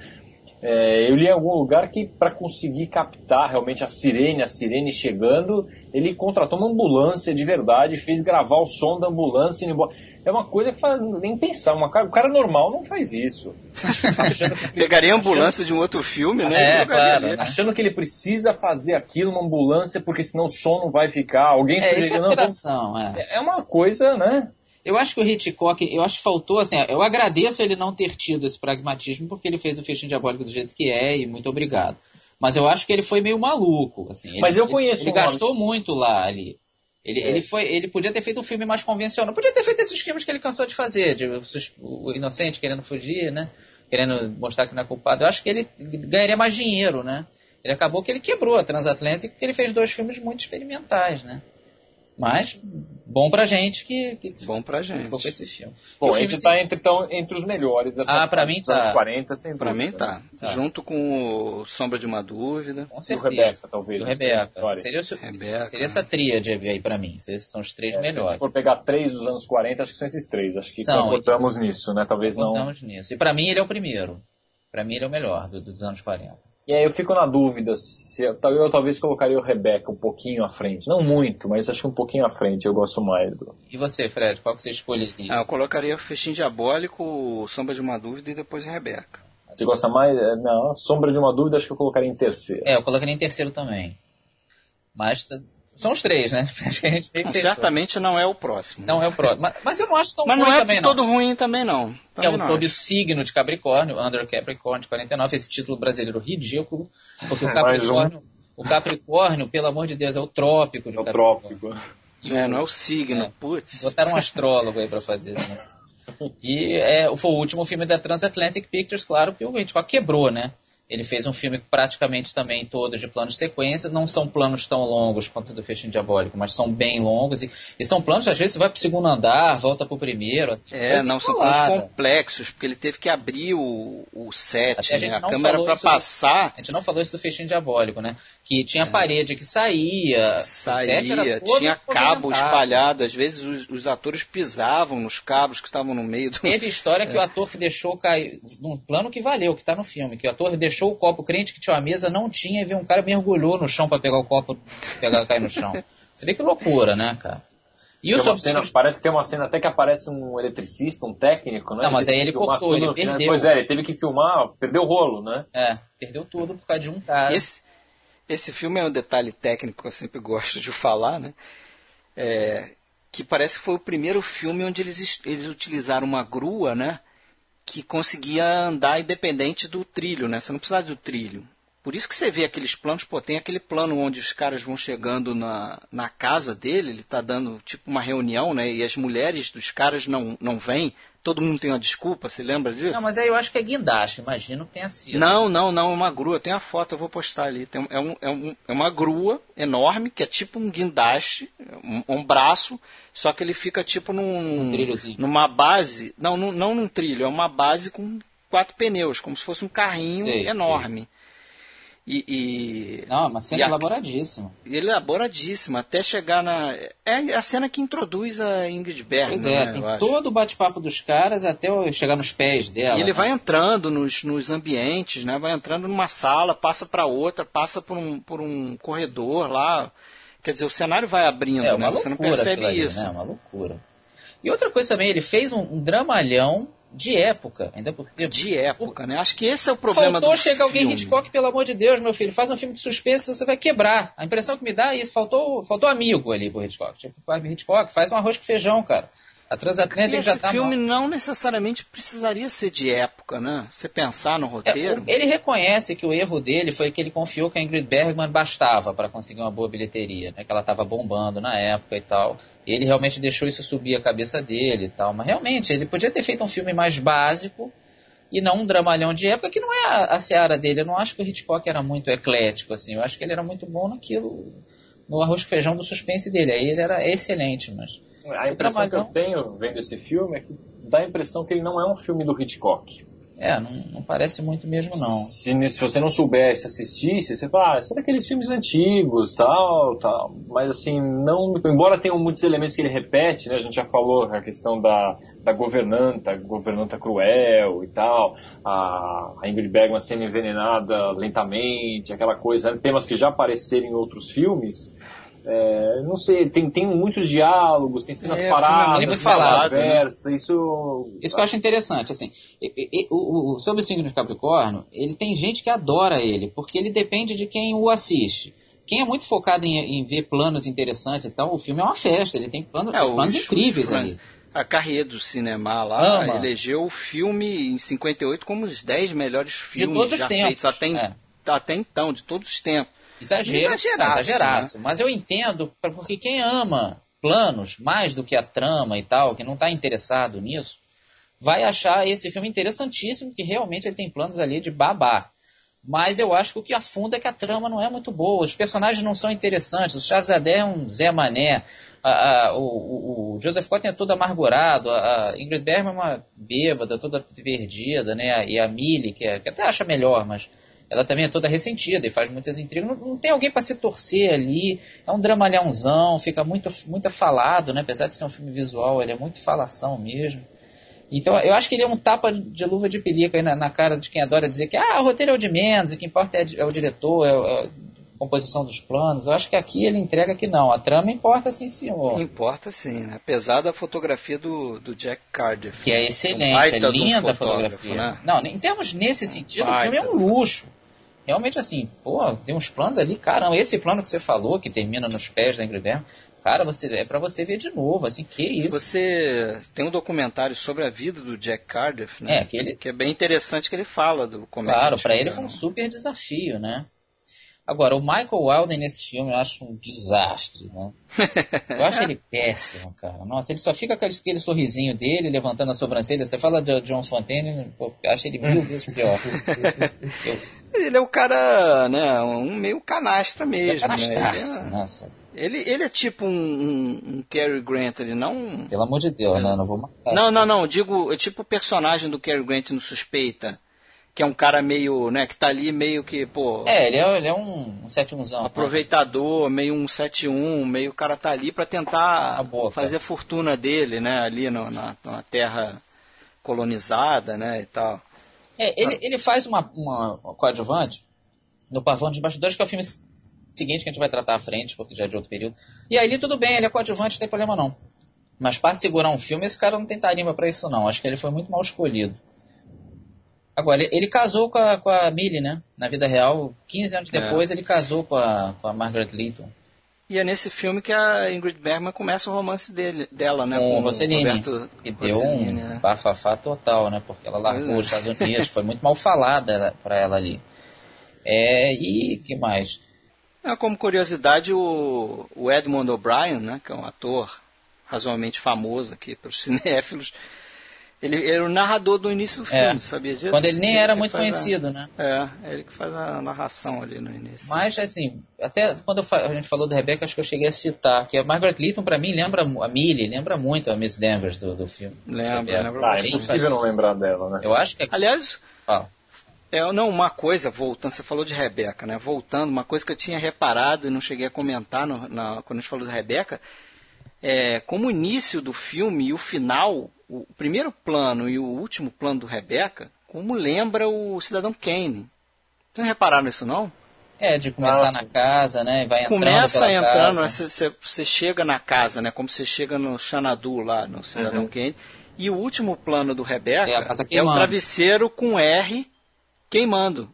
É, eu li em algum lugar que para conseguir captar realmente a sirene, a sirene chegando, ele contratou uma ambulância de verdade, fez gravar o som da ambulância indo embora. É uma coisa que faz nem pensar, uma, cara- o cara normal não faz isso. Achando que- Pegaria a ambulância de um outro filme, né? É, claro, né? achando que ele precisa fazer aquilo numa ambulância porque senão o som não vai ficar. Alguém É, sugeriu, é não, vamos- operação, é. é uma coisa, né? Eu acho que o Hitchcock, eu acho que faltou, assim, eu agradeço ele não ter tido esse pragmatismo, porque ele fez o Festim Diabólico do jeito que é, e muito obrigado. Mas eu acho que ele foi meio maluco, assim. Ele- Mas eu ele- conheço Ele, homem- gastou muito lá ali. Ele, É. ele, foi, ele podia ter feito um filme mais convencional. Podia ter feito esses filmes que ele cansou de fazer, de o inocente querendo fugir, né? Querendo mostrar que não é culpado. Eu acho que ele ganharia mais dinheiro, né? Ele acabou que ele quebrou a Transatlântica porque ele fez dois filmes muito experimentais, né? Mas bom pra gente que, que Bom pra gente. ficou com esse filme. Bom, E o filme, esse tá entre, então, entre os melhores dessa Ah, pra mim dos anos tá. 40, sem Pra dúvida, mim tá. Tá. Junto com o Sombra de uma Dúvida. Com Do certeza. Rebeca, talvez. Do Rebeca. Seria, o- Rebeca. seria essa tríade aí pra mim. Esses são os três É, Se a melhores. gente for pegar três dos anos 40, acho que são esses três. Acho que São, concordamos nisso, né? Talvez não. Contamos nisso. E pra mim ele é o primeiro. Pra mim ele é o melhor do- dos anos 40. E aí eu fico na dúvida se eu, eu talvez colocaria o Rebeca um pouquinho à frente. Não muito, mas acho que um pouquinho à frente eu gosto mais do. E você, Fred, qual que você escolheria? Ah, eu colocaria o Festim Diabólico, Sombra de uma Dúvida e depois a Rebeca. Você gosta mais? É, Não, Sombra de uma Dúvida acho que eu colocaria em terceiro. É, eu colocaria em terceiro também. Mas são os três, né? Acho que a gente Não, fechou. certamente não é o próximo. Não é o próximo. Mas, mas eu não acho tão Mas ruim não é também, de não. todo ruim também, não. É Também o não sob o acho. signo de Capricórnio, Under Capricorn de 49, esse título brasileiro ridículo, porque o um. Capricórnio, o Capricórnio, pelo amor de Deus, é o trópico de É o Capricórnio. trópico. É, não é o signo, É. putz. Botaram um astrólogo aí pra fazer, né? E é, foi o último filme da Transatlantic Pictures, claro, que o Hitchcock quebrou, né? Ele fez um filme praticamente também todo de planos de sequência. Não são planos tão longos quanto o do Festim Diabólico, mas são bem longos. E, e são planos, às vezes, você vai pro segundo andar, volta pro primeiro. Assim, É, não, são planos complexos, porque ele teve que abrir o, o set, a né? a câmera para passar A gente não falou isso do Festim Diabólico, né? Que tinha parede que saía. o saía, tinha cabo espalhado, às vezes os, os atores pisavam nos cabos que estavam no meio do... Teve história que o ator deixou cair, num plano que valeu, que tá no filme, que o ator deixou o copo, o crente que tinha uma mesa não tinha, e viu um cara mergulhou no chão para pegar o copo, pegar cair no chão. Você vê que loucura, né, cara? E o cena, Parece que tem uma cena até que aparece um eletricista, um técnico, né? Não, mas aí ele cortou, ele perdeu. Pois é, ele teve que filmar, perdeu o rolo, né? É, perdeu tudo por causa de um cara. Esse, esse filme é um detalhe técnico que eu sempre gosto de falar, né? É, que parece que foi o primeiro filme onde eles, eles utilizaram uma grua, né? Que conseguia andar independente do trilho, né? Você não precisava do trilho. Por isso que você vê aqueles planos, pô, tem aquele plano onde os caras vão chegando na, na casa dele, ele está dando tipo uma reunião, né? E as mulheres dos caras não, não vêm, todo mundo tem uma desculpa, você lembra disso? Não, mas aí eu acho que é guindaste, imagino que tenha sido. Não, não, não, é uma grua, tem a foto, eu vou postar ali. Tem, é, um, é, um, é uma grua enorme, que é tipo um guindaste, um, um braço, só que ele fica tipo num. Um trilhozinho. Numa base. Não, não, não num trilho, é uma base com quatro pneus, como se fosse um carrinho sei, enorme. Sei. E, e, Não, é uma cena a, elaboradíssima. Elaboradíssima, até chegar na. É a cena que introduz a Ingrid Bergman. Pois é, né, tem todo o bate-papo dos caras até chegar nos pés dela. E ele né? vai entrando nos, nos ambientes, né? Vai entrando numa sala, passa para outra, passa por um, por um corredor lá. Quer dizer, o cenário vai abrindo, é, né? Você não percebe ali, isso. É né? uma loucura. E outra coisa também, ele fez um, um dramalhão de época, ainda porque de época, né? Acho que esse é o problema faltou do chegar alguém Hitchcock, pelo amor de Deus, meu filho, faz um filme de suspense, você vai quebrar. A impressão que me dá é isso, faltou, faltou amigo ali pro Hitchcock. Tipo, Hitchcock, faz um arroz com feijão, cara. A Transatlântica já tá filme mal. não necessariamente precisaria ser de época, né? Você pensar no roteiro. É, ele reconhece que o erro dele foi que ele confiou que a Ingrid Bergman bastava para conseguir uma boa bilheteria, né? Que ela estava bombando na época e tal. E ele realmente deixou isso subir a cabeça dele e tal. Mas realmente, ele podia ter feito um filme mais básico e não um dramalhão de época, que não é a, a seara dele. Eu não acho que o Hitchcock era muito eclético, assim. Eu acho que ele era muito bom naquilo, no arroz com feijão do suspense dele. Aí ele era excelente, mas a impressão que eu tenho vendo esse filme é que dá a impressão que ele não é um filme do Hitchcock. É, não, não parece muito mesmo não. Se, se, você não soubesse, assistisse, você fala, ah, são daqueles filmes antigos, tal, tal. Mas assim, não. Embora tenham muitos elementos que ele repete, né? A gente já falou a questão da, da governanta, governanta cruel e tal, a, a Ingrid Bergman sendo envenenada lentamente, aquela coisa, né? temas que já apareceram em outros filmes. É, não sei, tem, tem muitos diálogos, tem cenas é, paradas, muito falado, conversa, né? isso... Isso que eu acho interessante, assim, e, e, o, o, sobre o signo de Capricórnio, ele tem gente que adora ele, porque ele depende de quem o assiste. Quem é muito focado em, em ver planos interessantes e tal, o filme é uma festa, ele tem planos, é, planos os, incríveis os, ali. A carreira do cinema lá Ama. elegeu o filme em 58 como os 10 melhores filmes de todos os já tempos. feitos até, é. até então, de todos os tempos. Exagero, exageraço, exageraço. Né? Mas eu entendo, porque quem ama planos mais do que a trama e tal, que não está interessado nisso, vai achar esse filme interessantíssimo, que realmente ele tem planos ali de babá. Mas eu acho que o que afunda é que a trama não é muito boa, os personagens não são interessantes, o Charles Adair é um Zé Mané, a, a, o, o, Joseph Cotton é todo amargurado, a, a Ingrid Bergman é uma bêbada, toda perdida, né? e a Millie, que, é, que até acha melhor, mas ela também é toda ressentida e faz muitas intrigas. Não, não, tem alguém para se torcer ali. É um dramalhãozão, fica muito, muito falado, né? Apesar de ser um filme visual, ele é muito falação mesmo. Então eu acho que ele é um tapa de luva de pelica aí na, na cara de quem adora dizer que ah, o roteiro é o de menos, o que importa é, é o diretor, é, é, a composição dos planos. Eu acho que aqui ele entrega que não. A trama importa sim, senhor. Importa sim, né? Apesar da fotografia do, do Jack Cardiff. Que é excelente, é linda a fotografia. Né? Não, em termos nesse sentido, o filme é um luxo realmente assim, pô, tem uns planos ali, caramba, esse plano que você falou, que termina nos pés da Ingrid Bergman, cara, você, é para você ver de novo, assim, que isso. Você tem um documentário sobre a vida do Jack Cardiff, né? É, que, ele... que é bem interessante que ele fala do como Claro, é para ele foi um super desafio, né? Agora, o Michael Wilden nesse filme eu acho um desastre, né? Eu acho ele péssimo, cara. Nossa, ele só fica com aquele, aquele sorrisinho dele, levantando a sobrancelha. Você fala de John Fontaine, eu acho ele mil vezes pior. eu... Ele é o cara, né, um meio canastra mesmo. Ele é canastraço, né? ele é... Ele, ele é tipo um, um, um Cary Grant, ele não... Pelo amor de Deus, é. né? Não vou matar. Não, não, não, digo, é tipo o personagem do Cary Grant no Suspeita que é um cara meio, né, que tá ali meio que, pô... É, ele é, ele é um, um 71zão. Aproveitador, meio um 71, meio o cara tá ali para tentar fazer a fortuna dele, né, ali no, na, na terra colonizada, né, e tal. É, ele, ele faz uma, uma, uma coadjuvante no Pavão dos Bastidores, que é o filme seguinte que a gente vai tratar à frente, porque já é de outro período. E aí tudo bem, ele é coadjuvante, não tem problema não. Mas para segurar um filme, esse cara não tem tarimba pra isso não. Acho que ele foi muito mal escolhido. Agora, ele, ele casou com a, com a Millie, né? Na vida real, 15 anos É. depois, ele casou com a, com a Margaret Leighton. E é nesse filme que a Ingrid Bergman começa o romance dele, dela, né? com o o Rossellini. Roberto E deu um né? bafafá total, né? Porque ela largou é. os Estados Unidos, foi muito mal falada pra ela ali. É, e que mais? É, como curiosidade, o, o Edmond O'Brien, né, que é um ator razoavelmente famoso aqui pelos cinéfilos, ele era o narrador do início do É. filme, sabia disso? Quando ele nem era que muito faz a- conhecido, né? É, é ele que faz a narração ali no início. Mas, assim, até quando eu a gente falou do Rebecca, acho que eu cheguei a citar que a Margaret Leighton, pra mim, lembra a Millie, lembra muito a Miss Danvers do, do filme. Lembra, lembra Ah, é impossível não lembrar dela, né? Eu acho que é... Aliás, Fala. é, não, uma coisa, voltando, você falou de Rebeca, né? Voltando, uma coisa que eu tinha reparado e não cheguei a comentar no- na- quando a gente falou de Rebeca, é como o início do filme e o final, o primeiro plano e o último plano do Rebeca, como lembra o Cidadão Kane. Vocês não repararam nisso, não? É, de começar Ah, na casa, né? e Vai entrando Começa entrando, né, você, você chega na casa, né? Como você chega no Xanadu lá, no Cidadão Uhum. Kane. E o último plano do Rebeca É a casa é o travesseiro com R queimando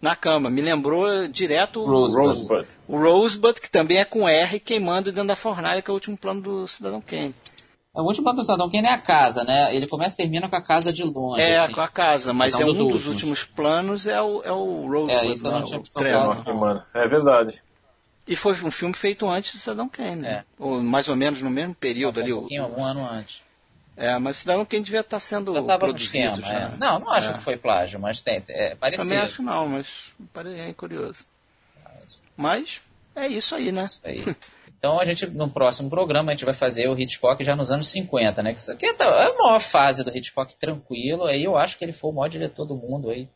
na cama. Me lembrou direto o- Rosebud. Rosebud. o Rosebud, que também é com R queimando dentro da fornalha, que é o último plano do Cidadão Kane. O último plano do Cidadão Kane é a casa, né? Ele começa e termina com a casa de longe. É, assim. com a casa, mas Mas é é um um dos, dos últimos planos é o, é o Rosebud. É, isso eu não lá, tinha o tocado. É verdade. E foi um filme feito antes do Cidadão Kane. né? É. Ou mais ou menos no mesmo período ali. um um ano antes. É, mas Cidadão Kane devia estar sendo Já produzido esquema, já. é. Não, não acho É. que foi plágio, mas tem, é parecido. Também acho não, mas é curioso. Mas é isso aí, né? Isso aí. Então a gente, no próximo programa, a gente vai fazer o Hitchcock já nos anos 50, né? Que isso aqui é a maior fase do Hitchcock tranquilo. Aí eu acho que ele foi o maior diretor do mundo aí,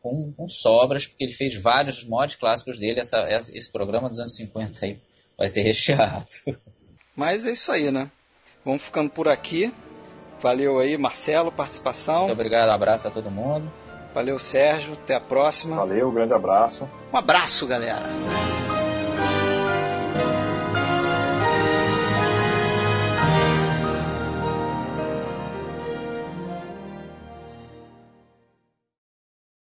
com, com sobras, porque ele fez vários dos mods clássicos dele. Essa- esse programa dos anos 50 aí vai ser recheado. Mas é isso aí, né? Vamos ficando por aqui. Valeu aí, Marcelo, participação. Muito obrigado, abraço a todo mundo. Valeu, Sérgio. Até a próxima. Valeu, grande abraço. Um abraço, galera.